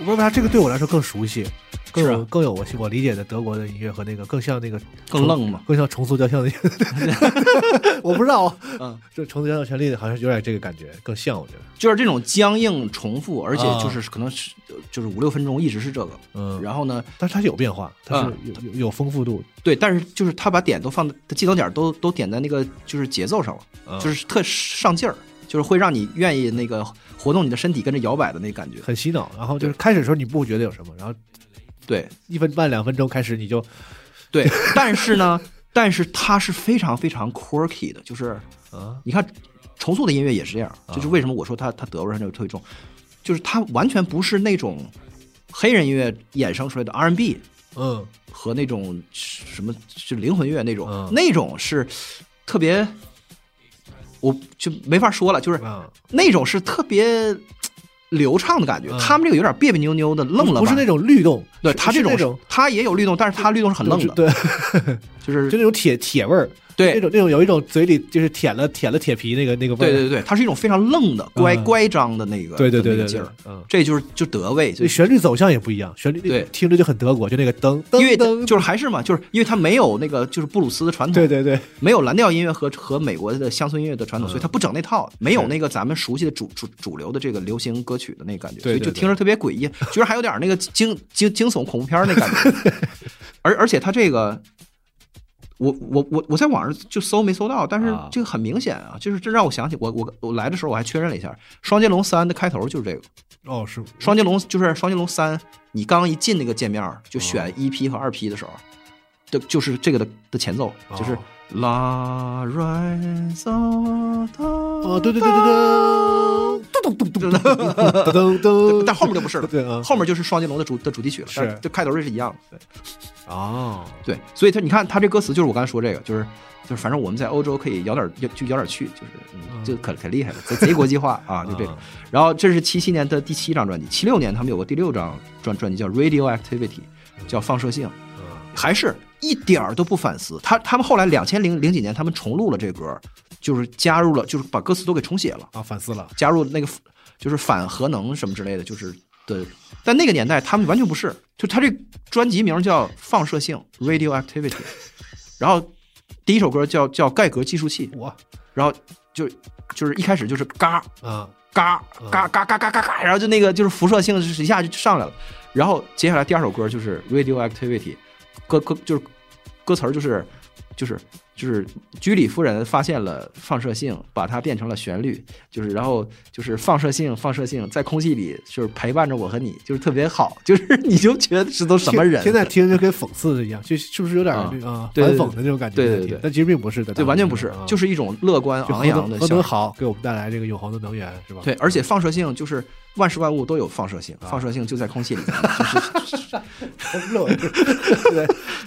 不知道为啥这个对我来说更熟悉，更有、啊。更有我我理解的德国的音乐和那个更像那个更愣嘛。更像重塑雕像的，我不知道，嗯，这重塑雕像权利好像有点这个感觉，更像我觉得，就是这种僵硬重复，而且啊。就是可能是就是五六分钟一直是这个。嗯，然后呢，但是它是有变化，它是啊有有有丰富度，对，但是就是他把点都放，他技能点都都点在那个就是节奏上了，嗯。就是特上劲儿，就是会让你愿意那个活动你的身体跟着摇摆的那感觉。很洗脑。然后就是开始的时候你不觉得有什么，然后对一分半两分钟开始你就对，但是呢，但是它是非常非常 quirky 的，就是啊你看重塑的音乐也是这样，就是为什么我说它它德国人就特别重，就是它完全不是那种黑人音乐衍生出来的 R&B 嗯和那种什么就灵魂乐那种，嗯那种是特别，我就没法说了，就是啊，那种是特别流畅的感觉。嗯。他们这个有点别别扭扭的，愣了不是那种律动，对他这种种他也有律动，但是他律动是很愣的，对，就是 就那种铁铁味儿，那种那种有一种嘴里就是舔了舔了铁皮那个那个味儿，对对对，它是一种非常愣的、乖嗯。乖张的那个对对对对劲儿，，嗯。这就是就德味，旋律走向也不一样，旋律对。听着就很德国，就那个噔噔因为噔，就是还是嘛，就是因为它没有那个就是布鲁斯的传统，对对对，没有蓝调音乐和和美国的乡村音乐的传统，嗯所以它不整那套，没有那个咱们熟悉的主主主流的这个流行歌曲的那个感觉，对对所以就听着特别诡异，觉得还有点那个惊惊惊悚恐怖片那感觉。而而且它这个，我我我我在网上就搜没搜到，但是啊。这个很明显啊，就是这让我想起我我我来的时候我还确认了一下，《双截龙三》的开头就是这个，《哦是。双截龙》就是《双截龙三》，你刚一进那个界面就选哦。一 P 和二 P 的时候，的就是这个的的前奏，就是哦 La rise of the 哦对对对对对，咚咚咚咚咚咚咚，但后面就不是了，对啊。后面就是双截龙的主的主题曲了，是。但这开头是一样的。对。哦，对，所以他你看他这歌词就是我刚才说这个，就是就是反正我们在欧洲可以摇点就就摇点去，就是嗯就可可厉害了，贼贼国际化 啊，就这个啊。然后这是七七年的第七张专辑，七六年他们有个第六张专专辑叫 Radioactivity，叫放射性，还是一点儿都不反思。他他们后来两千零零几年他们重录了这歌，就是加入了就是把歌词都给重写了。啊反思了，加入那个就是反核能什么之类的，就是的。但那个年代他们完全不是，就他这专辑名叫放射性 （Radioactivity），然后第一首歌叫叫盖革计数器，我然后就就是一开始就是嘎啊嘎嘎嘎嘎嘎嘎嘎，然后就那个就是辐射性就是一下就上来了，然后接下来第二首歌就是 Radioactivity，歌歌就是歌词儿就是就是就是居里夫人发现了放射性，把它变成了旋律，就是然后就是放射性放射性在空气里就是陪伴着我和你，就是特别好，就是你就觉得这都什么人？现在听就跟讽刺的一样，就是不是有点啊那个反讽的那种感觉？对对对但其实并不是的，对，完全不是，啊就是一种乐观就昂扬的核小能好，给我们带来这个永恒的能源，是吧？对，而且放射性就是万事万物都有放射性，啊放射性就在空气里面，就是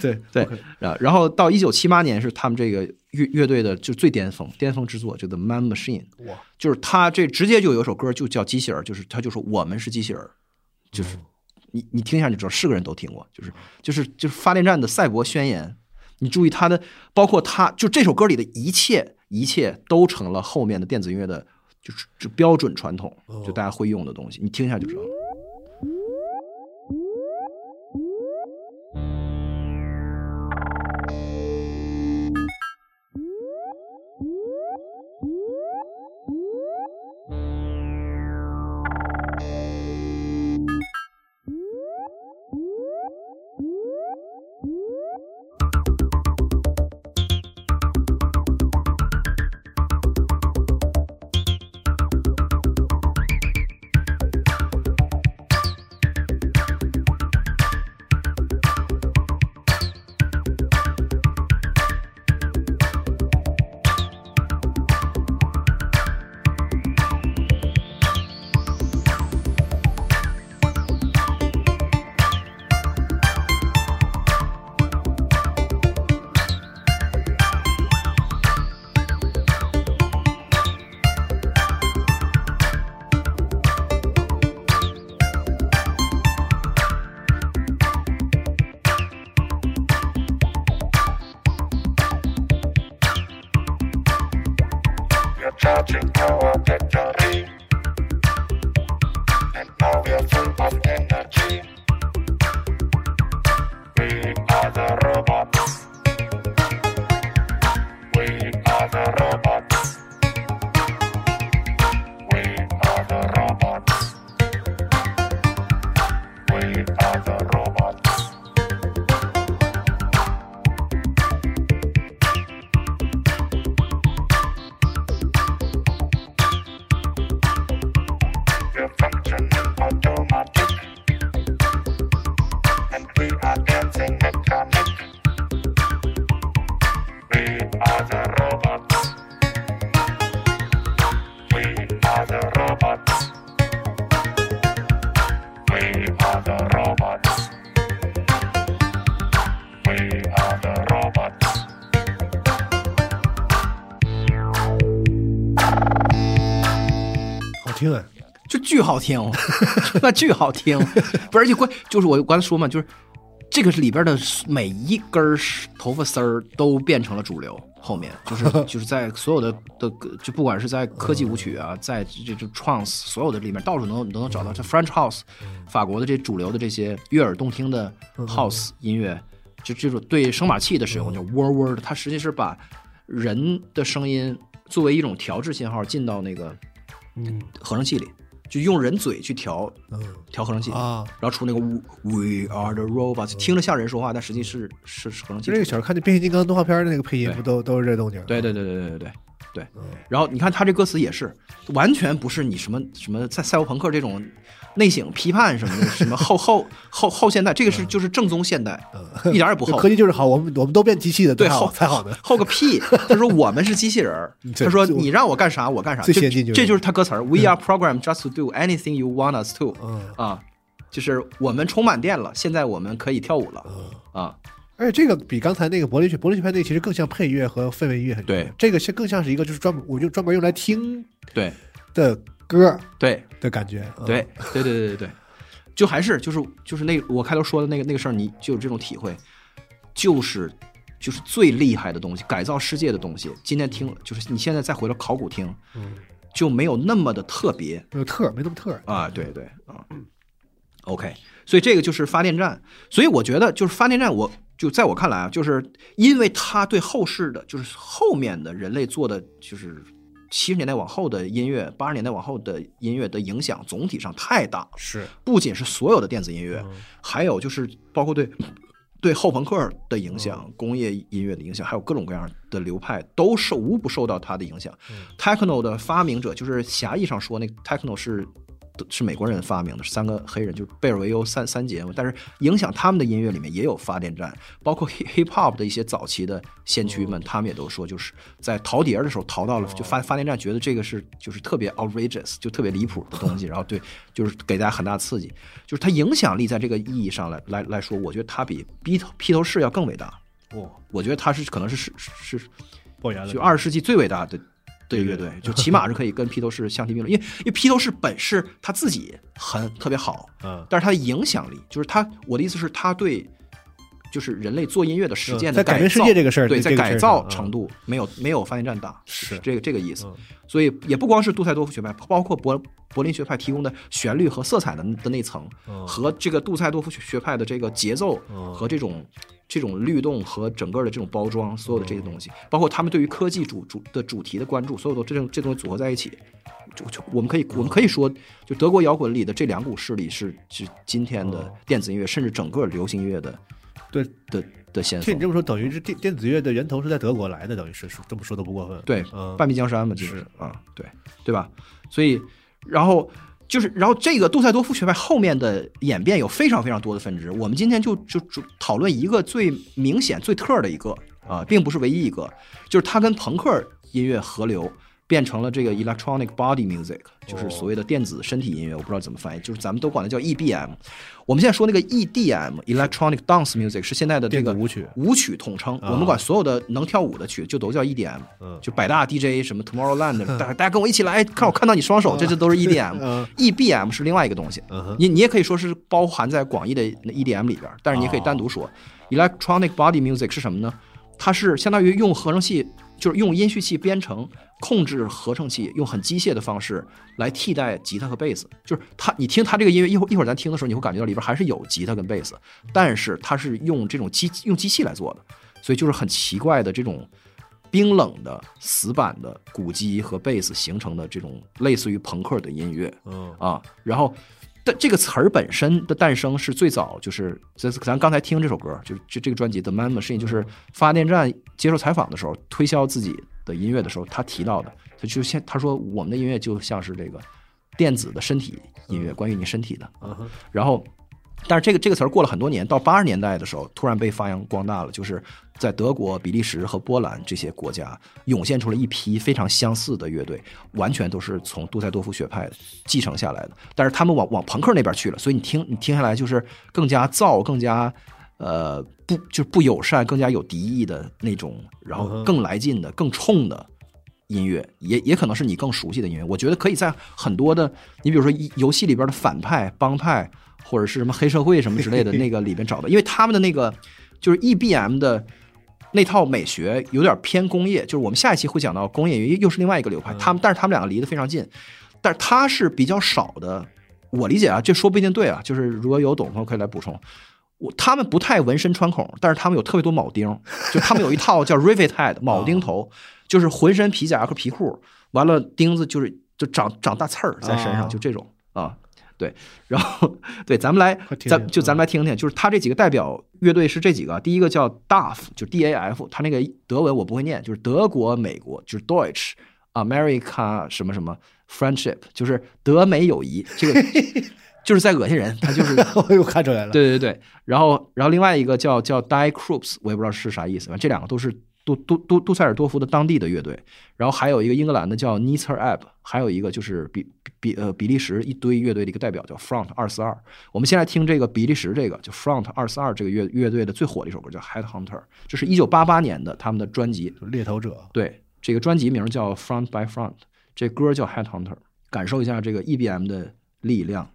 对对对然然后到一九七八年是他们这个乐乐队的就最巅峰巅峰之作，就 The Man Machine，哇，就是他这直接就有一首歌就叫机器人儿，就是他就说我们是机器人儿，就是你你听一下你就知道是个人都听过，就是就是就是发电站的赛博宣言。你注意他的，包括他就这首歌里的一切一切都成了后面的电子音乐的，就是就标准传统，就大家会用的东西，你听一下就知道了。The robots. We are the robots. 好听哎！就巨好听，那巨好听，不是而且关就是我刚才说嘛，就是这个是里边的每一根儿头发丝儿都变成了主流，后面就是 就是在所有的的就不管是在科技舞曲啊，在这这 trance 所有的里面，到处能都能找到这 French House，法国的这主流的这些悦耳动听的 House 音乐，就这种对声码器的使用叫 word word，它实际是把人的声音作为一种调制信号进到那个嗯。合成器里，就用人嘴去调嗯。调合成器。啊，然后出那个 We are the robots，听着像人说话，但实际是是是合成器就这个小时候看那变形金刚动画片的那个配音，不都都是这动静？对对对对对对对对。嗯。然后你看他这歌词也是，完全不是你什么什么在赛博朋克这种内省批判什么的，什么 后后后后现代，这个是就是正宗现代，一点儿也不这后。科技就是好，我们我们都变机器的，对后才好的。后个屁！他说我们是机器人儿 他说你让我干啥我干啥。这最先进就是这就是他歌词儿：We are programmed just to do anything you want us to。嗯啊，就是我们充满电了，现在我们可以跳舞了嗯，啊。而且这个比刚才那个柏林学柏林学派那个其实更像配乐和氛围音乐对这个是更像是一个就是专门我就专门用来听对的歌对的感觉。嗯对对对对对对，就还是就是就是那我开头说的那个那个事儿，你就有这种体会，就是就是最厉害的东西，改造世界的东西。今天听就是你现在再回到考古听，嗯，就没有那么的特别没有特没那么特啊。对对啊，OK，所以这个就是发电站。所以我觉得就是发电站，我就在我看来啊，就是因为它对后世的，就是后面的人类做的，就是七十年代往后的音乐，八十年代往后的音乐的影响，总体上太大。是不仅是所有的电子音乐，嗯还有就是包括对对后朋克的影响、工业音乐的影响，还有各种各样的流派，都受无不受到它的影响。Techno 的发明者，就是狭义上说，那个 Techno 是是美国人发明的，是三个黑人，就是贝尔维尤三三杰嘛。但是影响他们的音乐里面也有发电站，包括 hip hip hop 的一些早期的先驱们，他们也都说，就是在淘碟儿的时候淘到了，就发发电站，觉得这个是就是特别 outrageous，就特别离谱的东西，然后对，就是给大家很大刺激，就是它影响力在这个意义上来来来说，我觉得它比披头披头士要更伟大。哦，我觉得它是可能是是是就二十世纪最伟大的的乐队，就起码是可以跟披头士相提并论。因为因为披头士本是他自己很特别好，嗯但是他的影响力，就是他我的意思是，他对就是人类做音乐的实践嗯在改变的改造世界这个事儿对，在改造程度没有没有发电站大，是。这个这个意思嗯。所以也不光是杜塞多夫学派，包括柏柏林学派提供的旋律和色彩的的那层，嗯和这个杜塞多夫学学派的这个节奏嗯和这种这种律动和整个的这种包装，所有的这些东西，包括他们对于科技主主的主题的关注，所有的这种这东西组合在一起，就就我们可以我们可以说，就德国摇滚里的这两股势力是是今天的电子音乐，甚至整个流行音乐的对，的的先锋听你。这么说，等于是电电子乐的源头是在德国来的，等于是是这么说都不过分。对，嗯半壁江山嘛，就是啊，对对吧？所以，然后就是，然后这个杜塞多夫学派后面的演变有非常非常多的分支。我们今天就就就讨论一个最明显、最特的一个啊，并不是唯一一个，就是它跟朋克音乐合流。变成了这个 electronic body music，就是所谓的电子身体音乐，我不知道怎么翻译，就是咱们都管它叫 EBM。我们现在说那个 EDM，electronic dance music 是现在的这个舞曲。舞曲统称，我们管所有的能跳舞的曲就都叫 EDM，嗯。就百大 DJ 什么 Tomorrowland，大家大家跟我一起来，看我看到你双手，这这都是 EDM 嗯。EBM 是另外一个东西。嗯，你你也可以说是包含在广义的那 EDM 里边，但是你也可以单独说 electronic body music 是什么呢？它是相当于用合成器，就是用音序器编程控制合成器，用很机械的方式来替代吉他和贝斯。就是它，你听它这个音乐，一会儿一会儿咱听的时候，你会感觉到里边还是有吉他跟贝斯，但是它是用这种机用机器来做的，所以就是很奇怪的这种冰冷的死板的鼓机和贝斯形成的这种类似于朋克的音乐。嗯啊，然后但这个词儿本身的诞生是最早就是咱咱刚才听这首歌，就是这这个专辑的《Man Machine》，就是发电站接受采访的时候推销自己的音乐的时候，他提到的，他就像他说我们的音乐就像是这个电子的身体音乐，关于你身体的。然后，但是这个这个词儿过了很多年，到八十年代的时候，突然被发扬光大了，就是在德国、比利时和波兰这些国家涌现出了一批非常相似的乐队，完全都是从杜塞多夫学派继承下来的，但是他们往往朋克那边去了，所以你听你听下来就是更加燥、更加呃不就是不友善、更加有敌意的那种，然后更来劲的、更冲的。音乐也也可能是你更熟悉的音乐，我觉得可以在很多的，你比如说游戏里边的反派、帮派，或者是什么黑社会什么之类的 那个里边找的，因为他们的那个就是 EBM 的那套美学有点偏工业，就是我们下一期会讲到工业乐又是另外一个流派，他们但是他们两个离得非常近，但是他是比较少的，我理解啊，这说不一定对啊，就是如果有懂的朋友可以来补充。我他们不太纹身穿孔，但是他们有特别多铆钉，就他们有一套叫 rivet head 铆钉头，就是浑身皮夹和皮裤，完了钉子就是就长长大刺儿在身上，啊。就这种啊，对，然后对，咱们来咱就咱们来听听，就是他这几个代表乐队是这几个，第一个叫 DAF，就 D A F，他那个德文我不会念，就是德国、美国，就是 Deutsch、America 什么什么 Friendship，就是德美友谊，这个 就是在恶心人，他就是 我又看出来了，对对对，然后然后另外一个叫叫 Die Krupps，我也不知道是啥意思，反正这两个都是杜杜杜杜塞尔多夫的当地的乐队，然后还有一个英格兰的叫 n i t z e r App，还有一个就是比比呃比利时一堆乐队的一个代表叫 Front 二四二。我们先来听这个比利时这个就 Front 二四二这个乐乐队的最火的一首歌叫 Headhunter，这是一九八八年的他们的专辑，猎头者，对，这个专辑名叫 Front by Front，这歌叫 Headhunter，感受一下这个 EBM 的力量。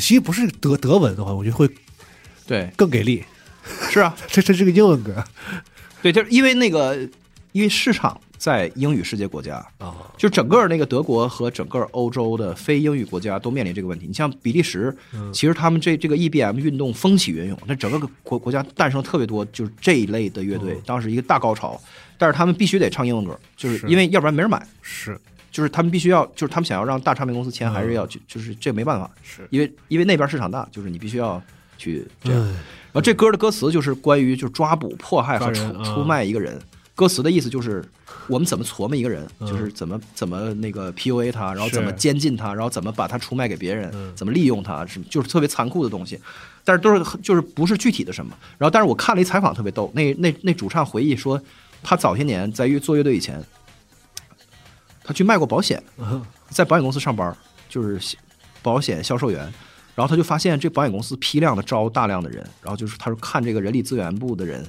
惜不是德德文的话，我觉得会对，更给力。是啊，这这是个英文歌 对，就是因为那个，因为市场在英语世界国家，啊，就整个那个德国和整个欧洲的非英语国家都面临这个问题。你像比利时，其实他们这这个 EBM 运动风起云涌，那整个国国家诞生特别多就是这一类的乐队，当时一个大高潮。但是他们必须得唱英文歌，就是是因为要不然没人买。是就是他们必须要，就是他们想要让大唱片公司签，还是要就就是这没办法，是因为因为那边市场大，就是你必须要去这样。嗯然后这歌的歌词就是关于就是抓捕、迫害和出出卖一个人。歌词的意思就是我们怎么琢磨一个人，嗯就是怎么怎么那个 PUA 他，然后怎么监禁他，然后怎么把他出卖给别人，嗯怎么利用他，是就是特别残酷的东西。但是都是就是不是具体的什么。然后但是我看了一采访特别逗，那那那主唱回忆说，他早些年在乐做乐队以前，他去卖过保险，嗯在保险公司上班，就是保险销售员。然后他就发现这保险公司批量的招大量的人，然后就是他说看这个人力资源部的人，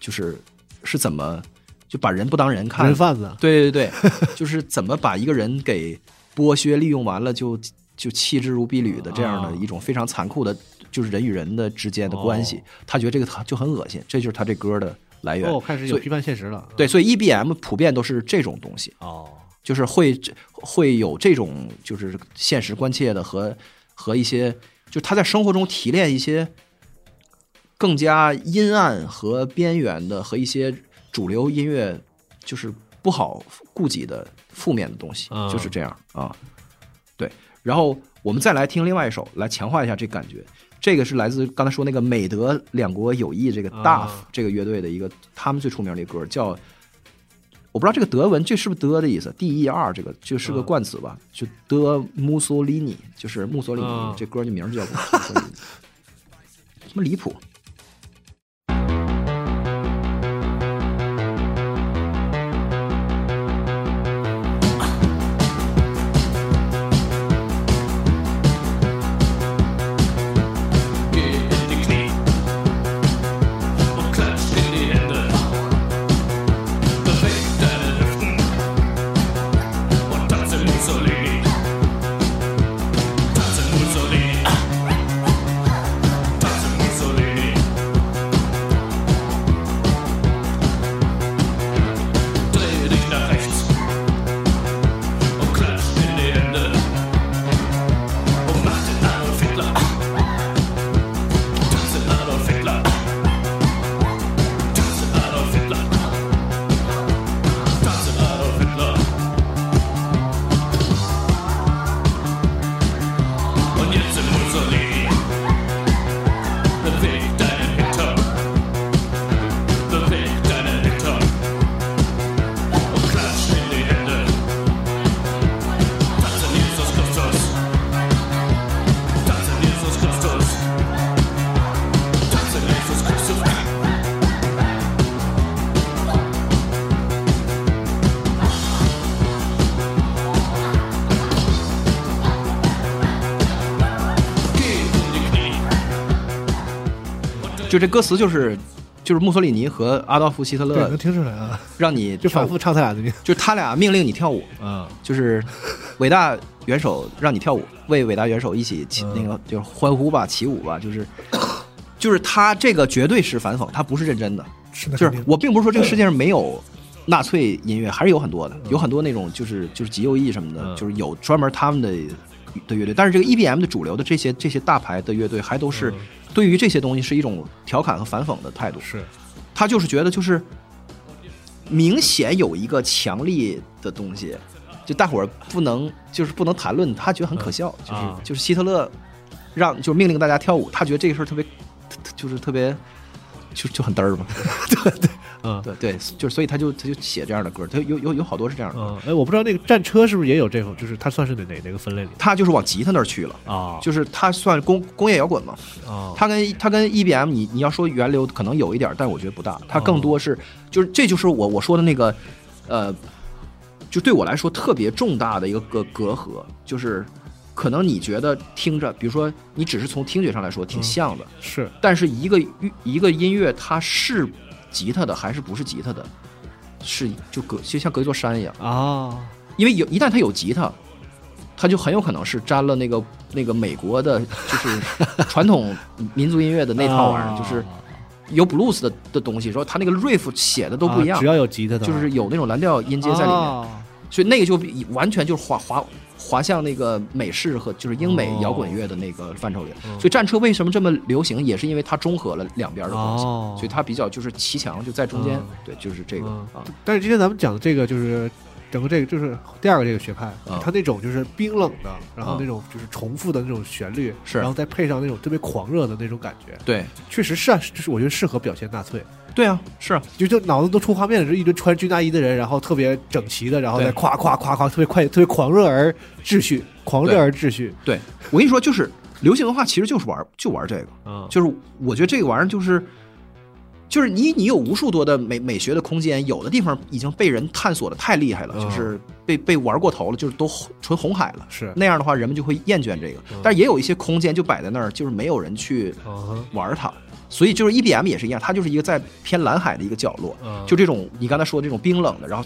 就是是怎么就把人不当人看，人贩子，对对对，就是怎么把一个人给剥削利用完了就 就弃之如敝履的这样的啊一种非常残酷的，就是人与人的之间的关系。哦他觉得这个他就很恶心，这就是他这歌的来源。哦，开始有批判现实了，对，所以 EBM 普遍都是这种东西。哦，就是会会有这种就是现实关切的和和一些，就是他在生活中提炼一些更加阴暗和边缘的和一些主流音乐就是不好顾及的负面的东西，啊就是这样啊。对，然后我们再来听另外一首，来强化一下这感觉。这个是来自刚才说那个美德两国友谊这个 DAF、啊这个乐队的一个他们最出名的歌，叫我不知道这个德文这是不是德的意思？D E R 这个就是个啊冠词吧？就德穆索里尼，就是墨索里尼，啊这歌的名儿就叫穆索里尼，什么离谱？就这歌词就是就是墨索里尼和阿道夫·希特对，勒能听出来啊，让你 就反复，唱他俩的那个就是他俩命令你跳舞，啊，就是伟大元首让你跳舞，为伟大元首一起起嗯。那个就是欢呼吧，起舞吧，就是就是他这个绝对是反讽，他不是认真的。是的，就是我并不是说这个世界上没有纳粹音乐，还是有很多的，有很多那种就是就是极右翼什么的，嗯就是有专门他们的的乐队。但是这个 EBM 的主流的这些这些大牌的乐队，还都是嗯对于这些东西是一种调侃和反讽的态度。是。他就是觉得就是明显有一个强力的东西，就大伙儿不能就是不能谈论，他觉得很可笑，就是、啊。就是希特勒让就命令大家跳舞，他觉得这个事儿特别就是特别就就很嘚儿嘛，嗯。对对，就是所以他就他就写这样的歌，他有有有好多是这样的，嗯，哎，我不知道那个战车是不是也有这种，就是他算是哪哪哪个分类里他就是往吉他那儿去了。啊？就是他算工工业摇滚嘛，啊，它跟他跟 EBM 你你要说源流可能有一点，但我觉得不大，他更多是就是这就是我我说的那个呃，就对我来说特别重大的一个隔隔阂，就是可能你觉得听着，比如说你只是从听觉上来说挺像的，是。但是一个一个音乐它是吉他的还是不是吉他的，是就隔就像隔一座山一样，啊，因为有一旦他有吉他，他就很有可能是沾了那个那个美国的，就是 传统民族音乐的那套玩意儿，啊就是有 blues 的的东西，说他那个 riff 写的都不一样啊只，要有吉他的，就是有那种蓝调音阶在里面，哦。所以那个就完全就是滑滑滑向那个美式和就是英美摇滚乐的那个范畴里。嗯所以战车为什么这么流行，也是因为它中和了两边的东西，哦。所以它比较就是骑墙就在中间。嗯。对，就是这个、嗯。啊，但是今天咱们讲的这个就是整个这个就是第二个这个学派，啊它那种就是冰冷的，然后啊那种就是重复的那种旋律，是。然后再配上那种特别狂热的那种感觉，对。确实是啊，就是我觉得适合表现纳粹。对啊，是啊，就就脑子都出画面了，是一堆穿军大衣的人，然后特别整齐的，然后再对夸夸夸夸，特别快，特别狂热而秩序，狂热而秩序。对我跟你说，就是流行文化其实就是玩就玩这个，嗯，就是我觉得这个玩意儿就是。就是你，你有无数多的美美学的空间，有的地方已经被人探索的太厉害了，嗯就是被被玩过头了，就是都纯红海了。是那样的话，人们就会厌倦这个。但是也有一些空间就摆在那儿，就是没有人去玩它。所以就是 EBM 也是一样，它就是一个在偏蓝海的一个角落，嗯。就这种你刚才说的这种冰冷的，然后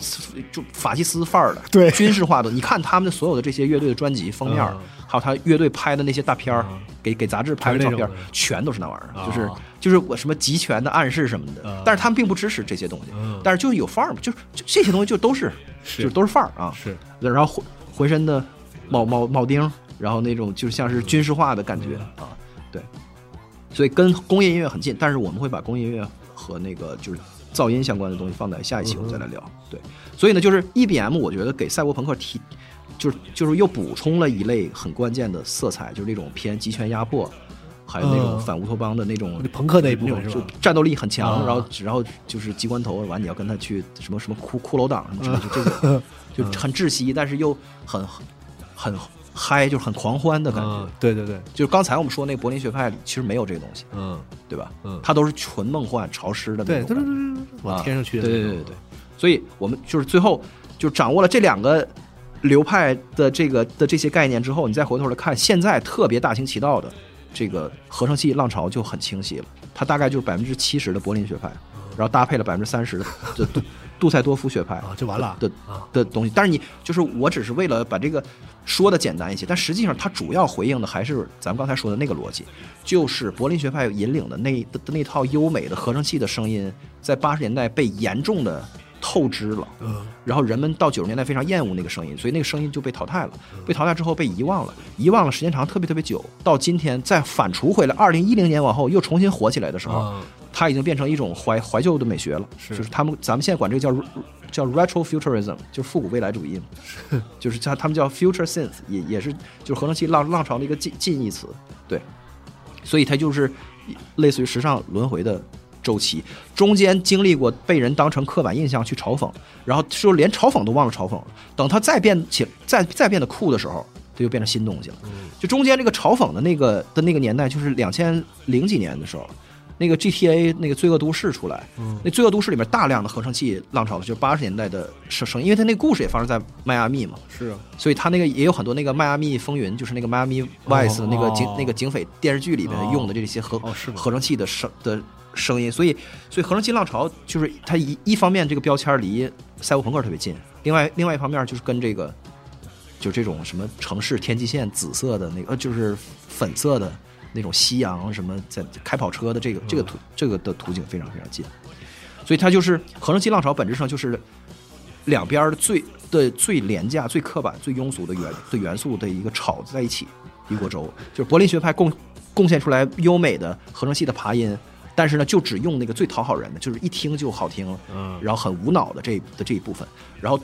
就法西斯范儿的，对。军事化的。你看他们的所有的这些乐队的专辑封面还有他乐队拍的那些大片儿，嗯。给给杂志拍的照片全都是那玩意儿，啊就是就是我什么集权的暗示什么的嗯。但是他们并不支持这些东西嗯，但是就是有范儿嘛，就是就这些东西就都是是。就都是范儿啊。是。然后浑浑身的铆铆铆钉，然后那种就像是军事化的感觉啊，对，所以跟工业音乐很近，但是我们会把工业音乐和那个就是噪音相关的东西放在下一期我们再来聊。对，所以呢，就是 EBM，我觉得给赛博朋克提，就是就是又补充了一类很关键的色彩，就是那种偏集权压迫。还有那种嗯反乌托邦的那种朋克那一部分是吧就战斗力很强，啊然后然后就是机关头，完你要跟他去什么什么骷骷髅党什么什么，就这种 就很窒息，但是又很很嗨，就是很狂欢的感觉。嗯，对对对，就是刚才我们说那个柏林学派里，其实没有这个东西，嗯，对吧？嗯它都是纯梦幻、潮湿的那对，对对。对对，往啊天上去的对对对所以我们就是最后就掌握了这两个流派的这个的这些概念之后，你再回头来看现在特别大行其道的这个合成器浪潮就很清晰了。它大概就是百分之七十的柏林学派，然后搭配了百分之三十的的 杜杜塞多夫学派啊就完了的啊的东西。但是你就是我只是为了把这个说的简单一些，但实际上它主要回应的还是咱们刚才说的那个逻辑，就是柏林学派引领的那的那套优美的合成器的声音，在八十年代被严重的透支了。嗯然后人们到九十年代非常厌恶那个声音，所以那个声音就被淘汰了。嗯被淘汰之后被遗忘了，遗忘了时间长，特别特别久。到今天再反刍回来，二零一零年往后又重新火起来的时候，啊它已经变成一种怀怀旧的美学了。是就是他们咱们现在管这个叫叫 retro futurism，就是复古未来主义嘛。就是他他们叫 future synth，也也是就是合成器浪浪潮的一个近近义词。对，所以它就是类似于时尚轮回的周期，中间经历过被人当成刻板印象去嘲讽，然后说连嘲讽都忘了嘲讽了。等它再变起再再变得酷的时候，它就变成新东西了。就中间这个嘲讽的那个的那个年代，就是两千零几年的时候。那个 GTA 那个罪恶都市出来，那罪恶都市里面大量的合成器浪潮，就是八十年代的声声，因为它那个故事也发生在迈阿密嘛，是啊，所以它那个也有很多那个迈阿密风云，就是那个迈阿密 Vice 的那个警、哦那个警匪电视剧里面用的这些合成器的声的声音，所以所以合成器浪潮就是它一一方面这个标签离赛博朋克特别近，另外另外一方面就是跟这个就这种什么城市天际线紫色的那个呃就是粉色的那种夕阳什么在开跑车的这个这个图这个的图景非常非常近，所以它就是合成器浪潮本质上就是两边儿最的最廉价、最刻板、最庸俗的元的元素的一个炒在一起一锅粥，就是柏林学派贡贡献出来优美的合成器的爬音，但是呢，就只用那个最讨好人的，就是一听就好听，嗯。然后很无脑的这的这一部分，然后。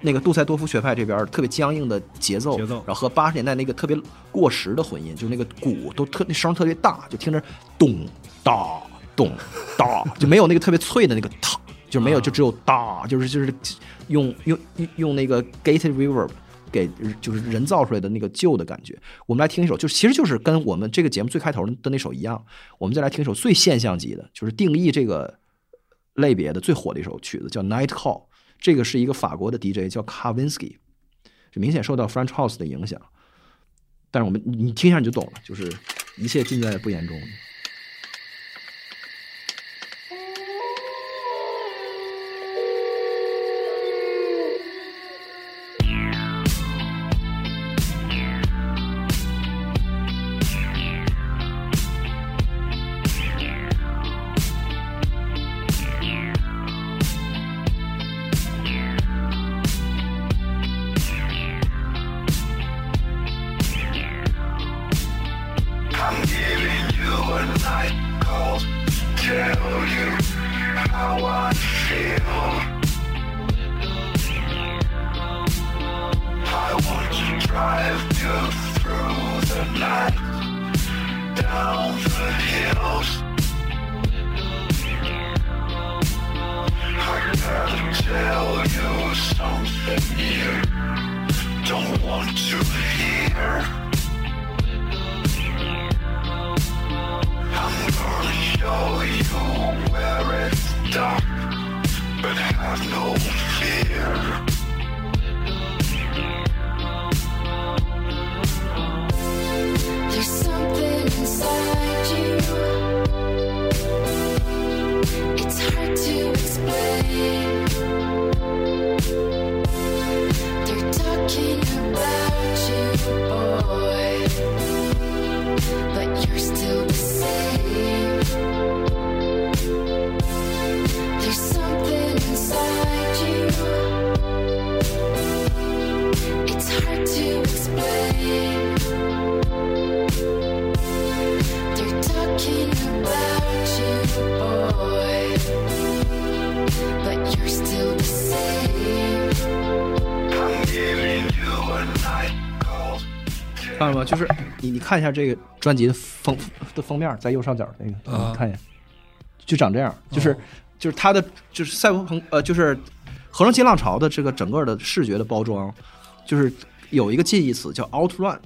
那个杜塞多夫学派这边特别僵硬的节奏，节奏然后和八十年代那个特别过时的混音，就是那个鼓都特那声特别大，就听着咚哒咚哒，就没有那个特别脆的那个哒，就没有，就只有哒，就是就是用用用用那个 gated reverb 给就是人造出来的那个旧的感觉。我们来听一首，就其实就是跟我们这个节目最开头的那首一样，我们再来听一首最现象级的，就是定义这个类别的最火的一首曲子，叫 Night Call。这个是一个法国的 DJ 叫 Kavinsky，就明显受到 French House 的影响。但是我们你你听一下你就懂了，就是一切尽在不言中。看一下这个专辑的封的封面，在右上角那个，啊。你看一眼，就长这样，就是、哦。就是它的就是赛博朋呃就是合成新浪潮的这个整个的视觉的包装，就是有一个近义词叫 outrun。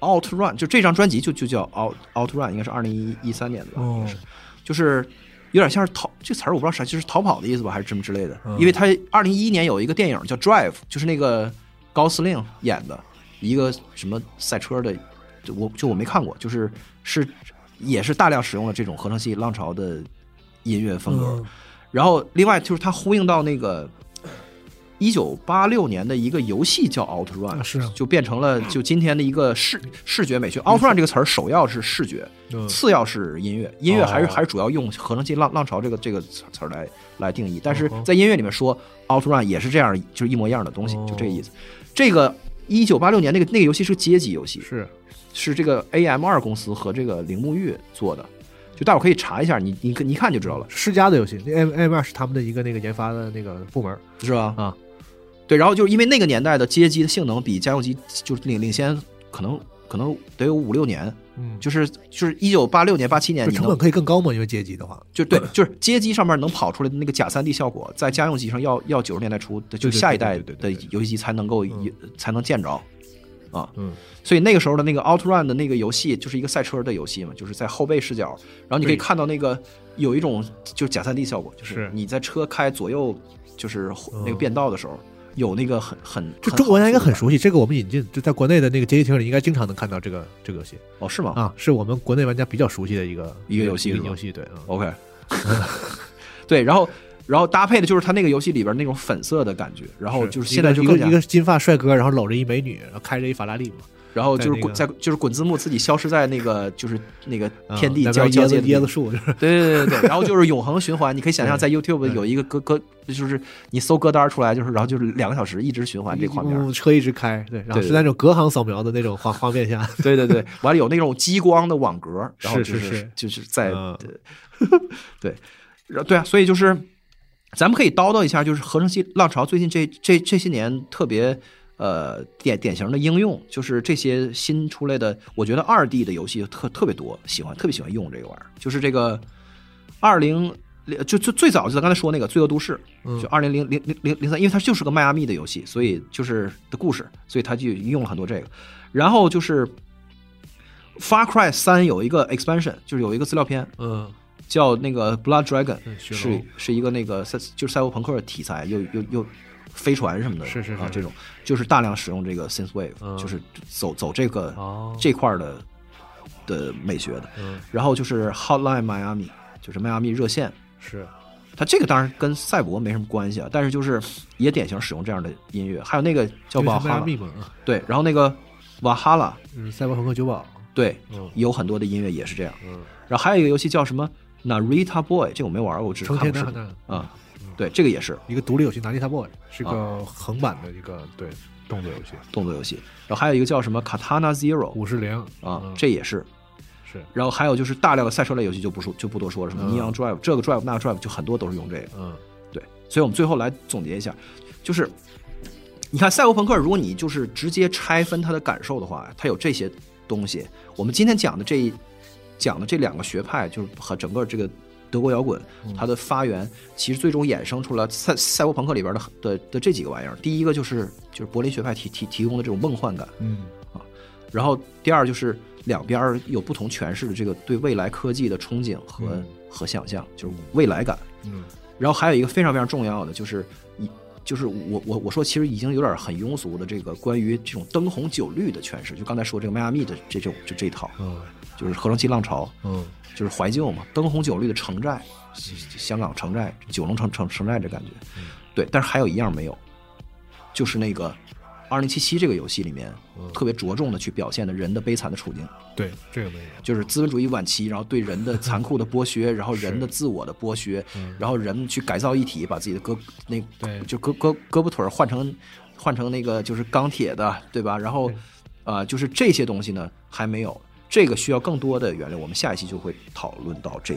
outrun 就这张专辑就就叫 out outrun，应该是二零一一三年的吧，应该是，就是有点像是逃这词儿我不知道啥，就是逃跑的意思吧，还是什么之类的。因为他二零一一年有一个电影叫 Drive，就是那个高司令演的一个什么赛车的，就我就我没看过，就是是也是大量使用了这种合成器浪潮的音乐风格。嗯然后另外就是它呼应到那个一九八六年的一个游戏叫 OutRun，、啊是啊就变成了就今天的一个视视觉美学。OutRun 这个词儿首要是视觉，嗯次要是音乐，音乐还是、哦还是主要用合成器浪浪潮这个这个词词儿来来定义。但是在音乐里面说 OutRun 也是这样，就是一模一样的东西，哦就这个意思。这个一九八六年那个那个游戏是个街机游戏，是是这个 AM 二公司和这个铃木玉做的，就大伙可以查一下，你你你一看就知道了。世嘉的游戏，那 M M 二是他们的一个那个研发的那个部门是吧？啊，对，然后就是因为那个年代的街机的性能比家用机就是领领先，可能可能得有五六年，嗯，就是就是一九八六年、八七年，成本可以更高嘛，因为街机的话，就对，就是街机上面能跑出来的那个假三 D 效果，在家用机上要要九十年代初的，就下一代的游戏机才能够嗯。才能见着啊。嗯，所以那个时候的那个 OutRun 的那个游戏就是一个赛车的游戏嘛，就是在后背视角，然后你可以看到那个有一种就是假三 D 效果，就是是。你在车开左右就是那个嗯变道的时候，有那个很很就中国人应该很熟熟悉这个，我们引进就在国内的那个街机厅里，应该经常能看到这个这个游戏哦，是吗？啊，是我们国内玩家比较熟悉的一个一个游戏是吧一个游戏，对啊，OK，对，然后然后搭配的就是他那个游戏里边那种粉色的感觉，然后就是现在就一个一个金发帅哥，然后搂着一美女，然后开着一法拉利嘛，然后就是滚在就是滚字幕自己消失在那个就是那个啊天地那交交边椰子界的椰子树，对对对对，对然后就是永恒循环，你可以想象在 YouTube 有一个歌歌，就是你搜歌单出来，就是然后就是两个小时一直循环这画面。嗯车一直开，对，然后对对是那种隔行扫描的那种画画面下，对对对，完了有那种激光的网格，然后就是是是就是在嗯对，然后对啊，所以就是咱们可以叨叨一下，就是合成器浪潮最近这这这些年特别呃典典型的应用，就是这些新出来的，我觉得二 D 的游戏特特别多，喜欢特别喜欢用这个玩意儿，就是这个二零。就就最早就咱刚才说那个《罪恶都市》，嗯就二零零零零零零三，因为它就是个迈阿密的游戏，所以就是的故事，所以它就用了很多这个。然后就是《Far Cry 三》有一个 expansion，就是有一个资料片，嗯，叫那个 Blood Dragon，是是一个那个赛就是赛博朋克的题材，又又又飞船什么的，是是是啊，这种就是大量使用这个 synth wave，、嗯。就是走走这个、哦。这块的的美学的。嗯。然后就是 Hotline Miami，就是迈阿密热线，是。它这个当然跟赛博没什么关系啊，但是就是也典型使用这样的音乐。还有那个叫瓦哈密对，然后那个瓦哈拉，嗯，赛博朋克酒保，对，嗯。有很多的音乐也是这样。嗯，然后还有一个游戏叫什么 Narita Boy，这个我没玩过，我只是成看过的频啊。对，这个也是一个独立游戏，拿利塔 boy 是啊个横版的一个对动作游戏，动作游戏。然后还有一个叫什么 Katana Zero 五十铃啊，嗯这也是。是，然后还有就是大量的赛车类游戏就不说就不多说了，什么嗯 Neon Drive 这个 Drive 那个 Drive 就很多都是用这个。嗯对，所以我们最后来总结一下，就是你看赛博朋克，如果你就是直接拆分它的感受的话，它有这些东西。我们今天讲的这一讲的这两个学派，就是和整个这个德国摇滚它的发源，其实最终衍生出了赛赛博朋克里边的的的这几个玩意儿。第一个就是就是柏林学派提提提供的这种梦幻感，嗯啊然后第二就是两边有不同诠释的这个对未来科技的憧憬和、嗯和想象，就是未来感。嗯然后还有一个非常非常重要的，就是一就是我我我说其实已经有点很庸俗的这个关于这种灯红酒绿的诠释，就刚才说这个迈阿密的这种就这一套，嗯就是合成器浪潮，嗯就是怀旧嘛，灯红酒绿的城寨，香港城寨，九龙城城城寨这感觉，对，但是还有一样没有，就是那个二零七七这个游戏里面特别着重的去表现的人的悲惨的处境。对，这个没有，就是资本主义晚期，然后对人的残酷的剥削，然后人的自我的剥削，然后人去改造一体，把自己的胳那对就胳胳胳膊腿儿换成换成那个就是钢铁的，对吧？然后啊、就是这些东西呢还没有，这个需要更多的原料。我们下一期就会讨论到这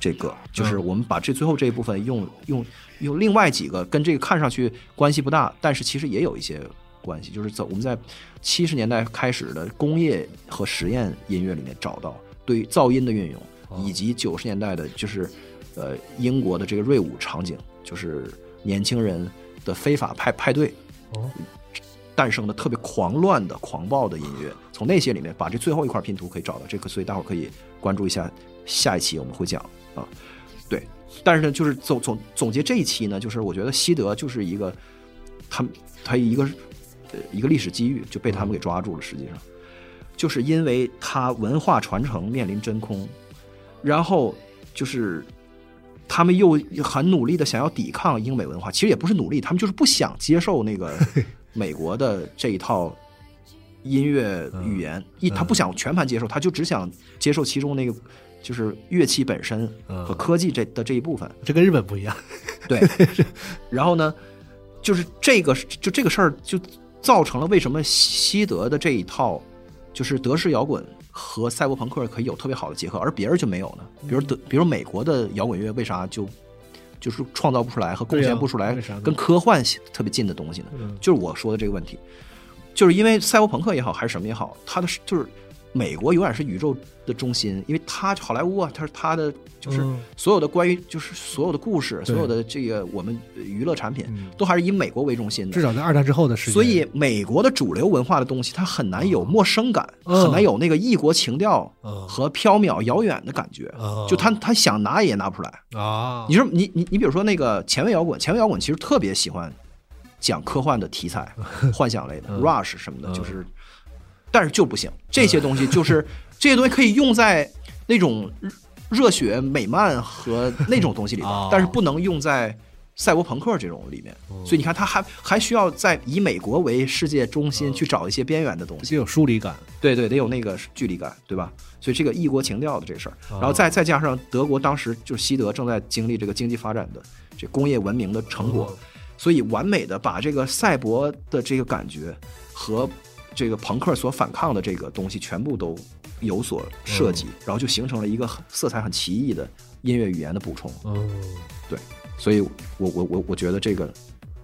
这个，就是我们把这最后这一部分用用用另外几个跟这个看上去关系不大，但是其实也有一些关系，就是在我们在七十年代开始的工业和实验音乐里面找到对噪音的运用，以及九十年代的就是呃英国的这个瑞舞场景，就是年轻人的非法派派对。诞生的特别狂乱的、狂暴的音乐，从那些里面把这最后一块拼图可以找到这个，所以大伙可以关注一下下一期我们会讲啊。对，但是呢，就是总总总结这一期呢，就是我觉得西德就是一个他们他一个呃一个历史机遇就被他们给抓住了，实际上就是因为他文化传承面临真空，然后就是他们又很努力的想要抵抗英美文化，其实也不是努力，他们就是不想接受那个美国的这一套音乐语言，一他不想全盘接受，他就只想接受其中那个就是乐器本身和科技这的这一部分。这跟日本不一样。对，然后呢，就是这个就这个事儿就造成了为什么西德的这一套就是德式摇滚和赛博朋克可以有特别好的结合，而别人就没有呢？比如德，比如美国的摇滚乐为啥就就是创造不出来和贡献不出来跟科幻特别近的东西呢？嗯。就是我说的这个问题，就是因为赛博朋克也好还是什么也好，它的就是美国永远是宇宙的中心，因为它好莱坞啊，它是它的就是嗯。所有的关于就是所有的故事，对所有的这个我们娱乐产品嗯。都还是以美国为中心的。至。少在二战之后的世界，所以美国的主流文化的东西，它很难有陌生感，嗯。很难有那个异国情调嗯。和缥缈遥远的感觉。嗯。就他他想拿也拿不出来。啊，你说你你你比如说那个前卫摇滚，前卫摇滚其实特别喜欢讲科幻的题材、幻想类的、嗯。Rush 什么的，嗯就是，但是就不行。这些东西就是 这些东西可以用在那种热热血美漫和那种东西里边 哦，但是不能用在赛博朋克这种里面。所以你看，他还还需要在以美国为世界中心去找一些边缘的东西。就有疏离感。对对，得有那个距离感，对吧？所以这个异国情调的这个事儿，哦然后再再加上德国当时就是西德正在经历这个经济发展的这工业文明的成果，所以完美的把这个赛博的这个感觉和这个朋克所反抗的这个东西全部都有所涉及，然后就形成了一个色彩很奇异的音乐语言的补充。嗯，对所以我我我我觉得这个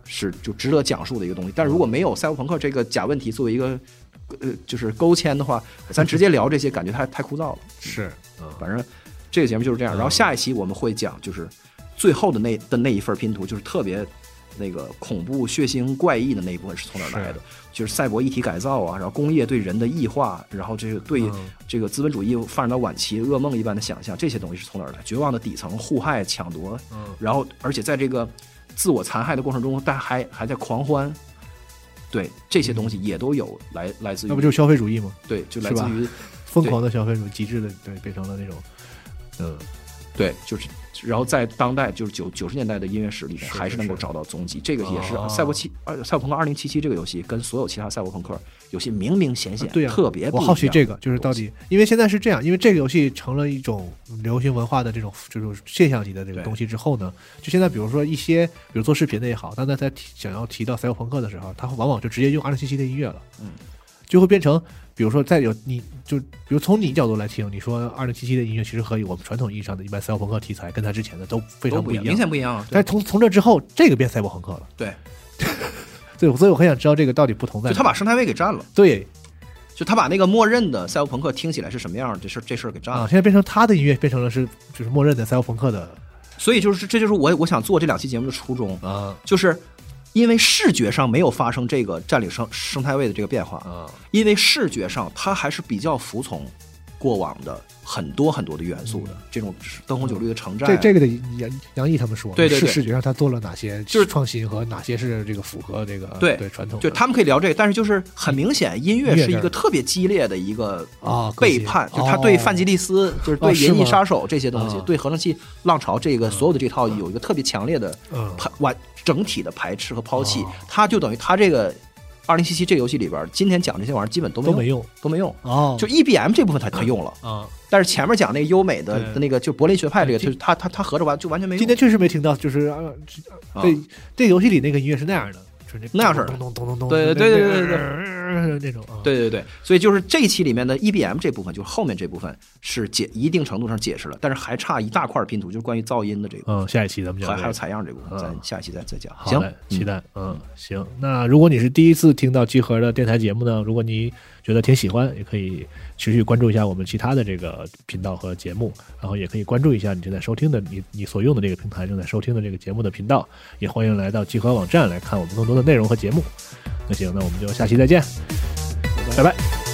是就值得讲述的一个东西。但如果没有赛博朋克这个假问题作为一个呃就是勾牵的话，咱直接聊这些感觉太太枯燥了。是，嗯反正这个节目就是这样。然后下一期我们会讲就是最后的那的那一份拼图，就是特别。那个恐怖、血腥、怪异的那一部分是从哪儿来的？就是赛博一体改造啊，然后工业对人的异化，然后这个对嗯这个资本主义发展到晚期噩梦一般的想象，这些东西是从哪儿来？绝望的底层、互害、抢夺，嗯然后而且在这个自我残害的过程中，但还还在狂欢。对这些东西也都有来来自于，那不就是消费主义吗？对，就来自于疯狂的消费主义，极致的，对，变成了那种，嗯，对，就是，然后在当代就是九九十年代的音乐史里面，还是能够找到踪迹。这个也是哦赛博七二赛博朋克二零七七这个游戏跟所有其他赛博朋克游戏明明显显对啊、特别不我一样好奇这个，就是到底，因为现在是这样，因为这个游戏成了一种流行文化的这种这种现象级的这个东西之后呢，就现在比如说一些，比如做视频的也好，当他在提想要提到赛博朋克的时候，他往往就直接用二零七七的音乐了。嗯，就会变成，比如说再有你就比如从你角度来听，你说二零七七的音乐其实和我们传统意义上的一般赛博朋克题材跟他之前的都非常不一样，明显不一样啊。但是从从这之后，这个变赛博朋克了。对，对，所以我很想知道这个到底不同在哪。就他把生态位给占了，对就他把那个默认的赛博朋克听起来是什么样，这事儿这事儿给占啊，了。现在变成他的音乐变成了是就是默认的赛博朋克的所以就是这就是我我想做这两期节目的初衷，啊就是因为视觉上没有发生这个占领生生态位的这个变化，啊。因为视觉上它还是比较服从过往的很多很多的元素的，这种灯红酒绿的城寨啊，嗯这这个得杨杨毅他们说，对对对是视觉上他做了哪些就是创新和哪些是这个符合这个对对传统的，就他们可以聊这个，但是就是很明显，音乐是一个特别激烈的一个啊背叛，就他对范吉利斯，就是对银翼杀手这些东西啊，对合成器浪潮这个所有的这套有一个特别强烈的嗯。排完整体的排斥和抛弃哦，他就等于他这个二零七七这个游戏里边，今天讲这些玩意儿基本都没都没用都没用，哦，就 EBM 这部分它它用了，啊，但是前面讲那个优美的那个就柏林学派这个，对就是它它它合着完就完全没用。今天确实没听到，就是对这游戏里那个音乐是那样的，就是那样式儿的咚咚咚咚咚，对对对对对对对，那种啊，对对对，所以就是这一期里面的 EBM 这部分，就是后面这部分是解一定程度上解释了，但是还差一大块拼图，就是关于噪音的这个，嗯，下一期咱们还还有采样这部分，嗯咱下一期再再讲。行期待，嗯，行。那如果你是第一次听到集合的电台节目呢，如果你觉得挺喜欢，也可以持续关注一下我们其他的这个频道和节目，然后也可以关注一下你正在收听的你你所用的这个平台正在收听的这个节目的频道，也欢迎来到集合网站来看我们更多的内容和节目。那行，那我们就下期再见，拜拜。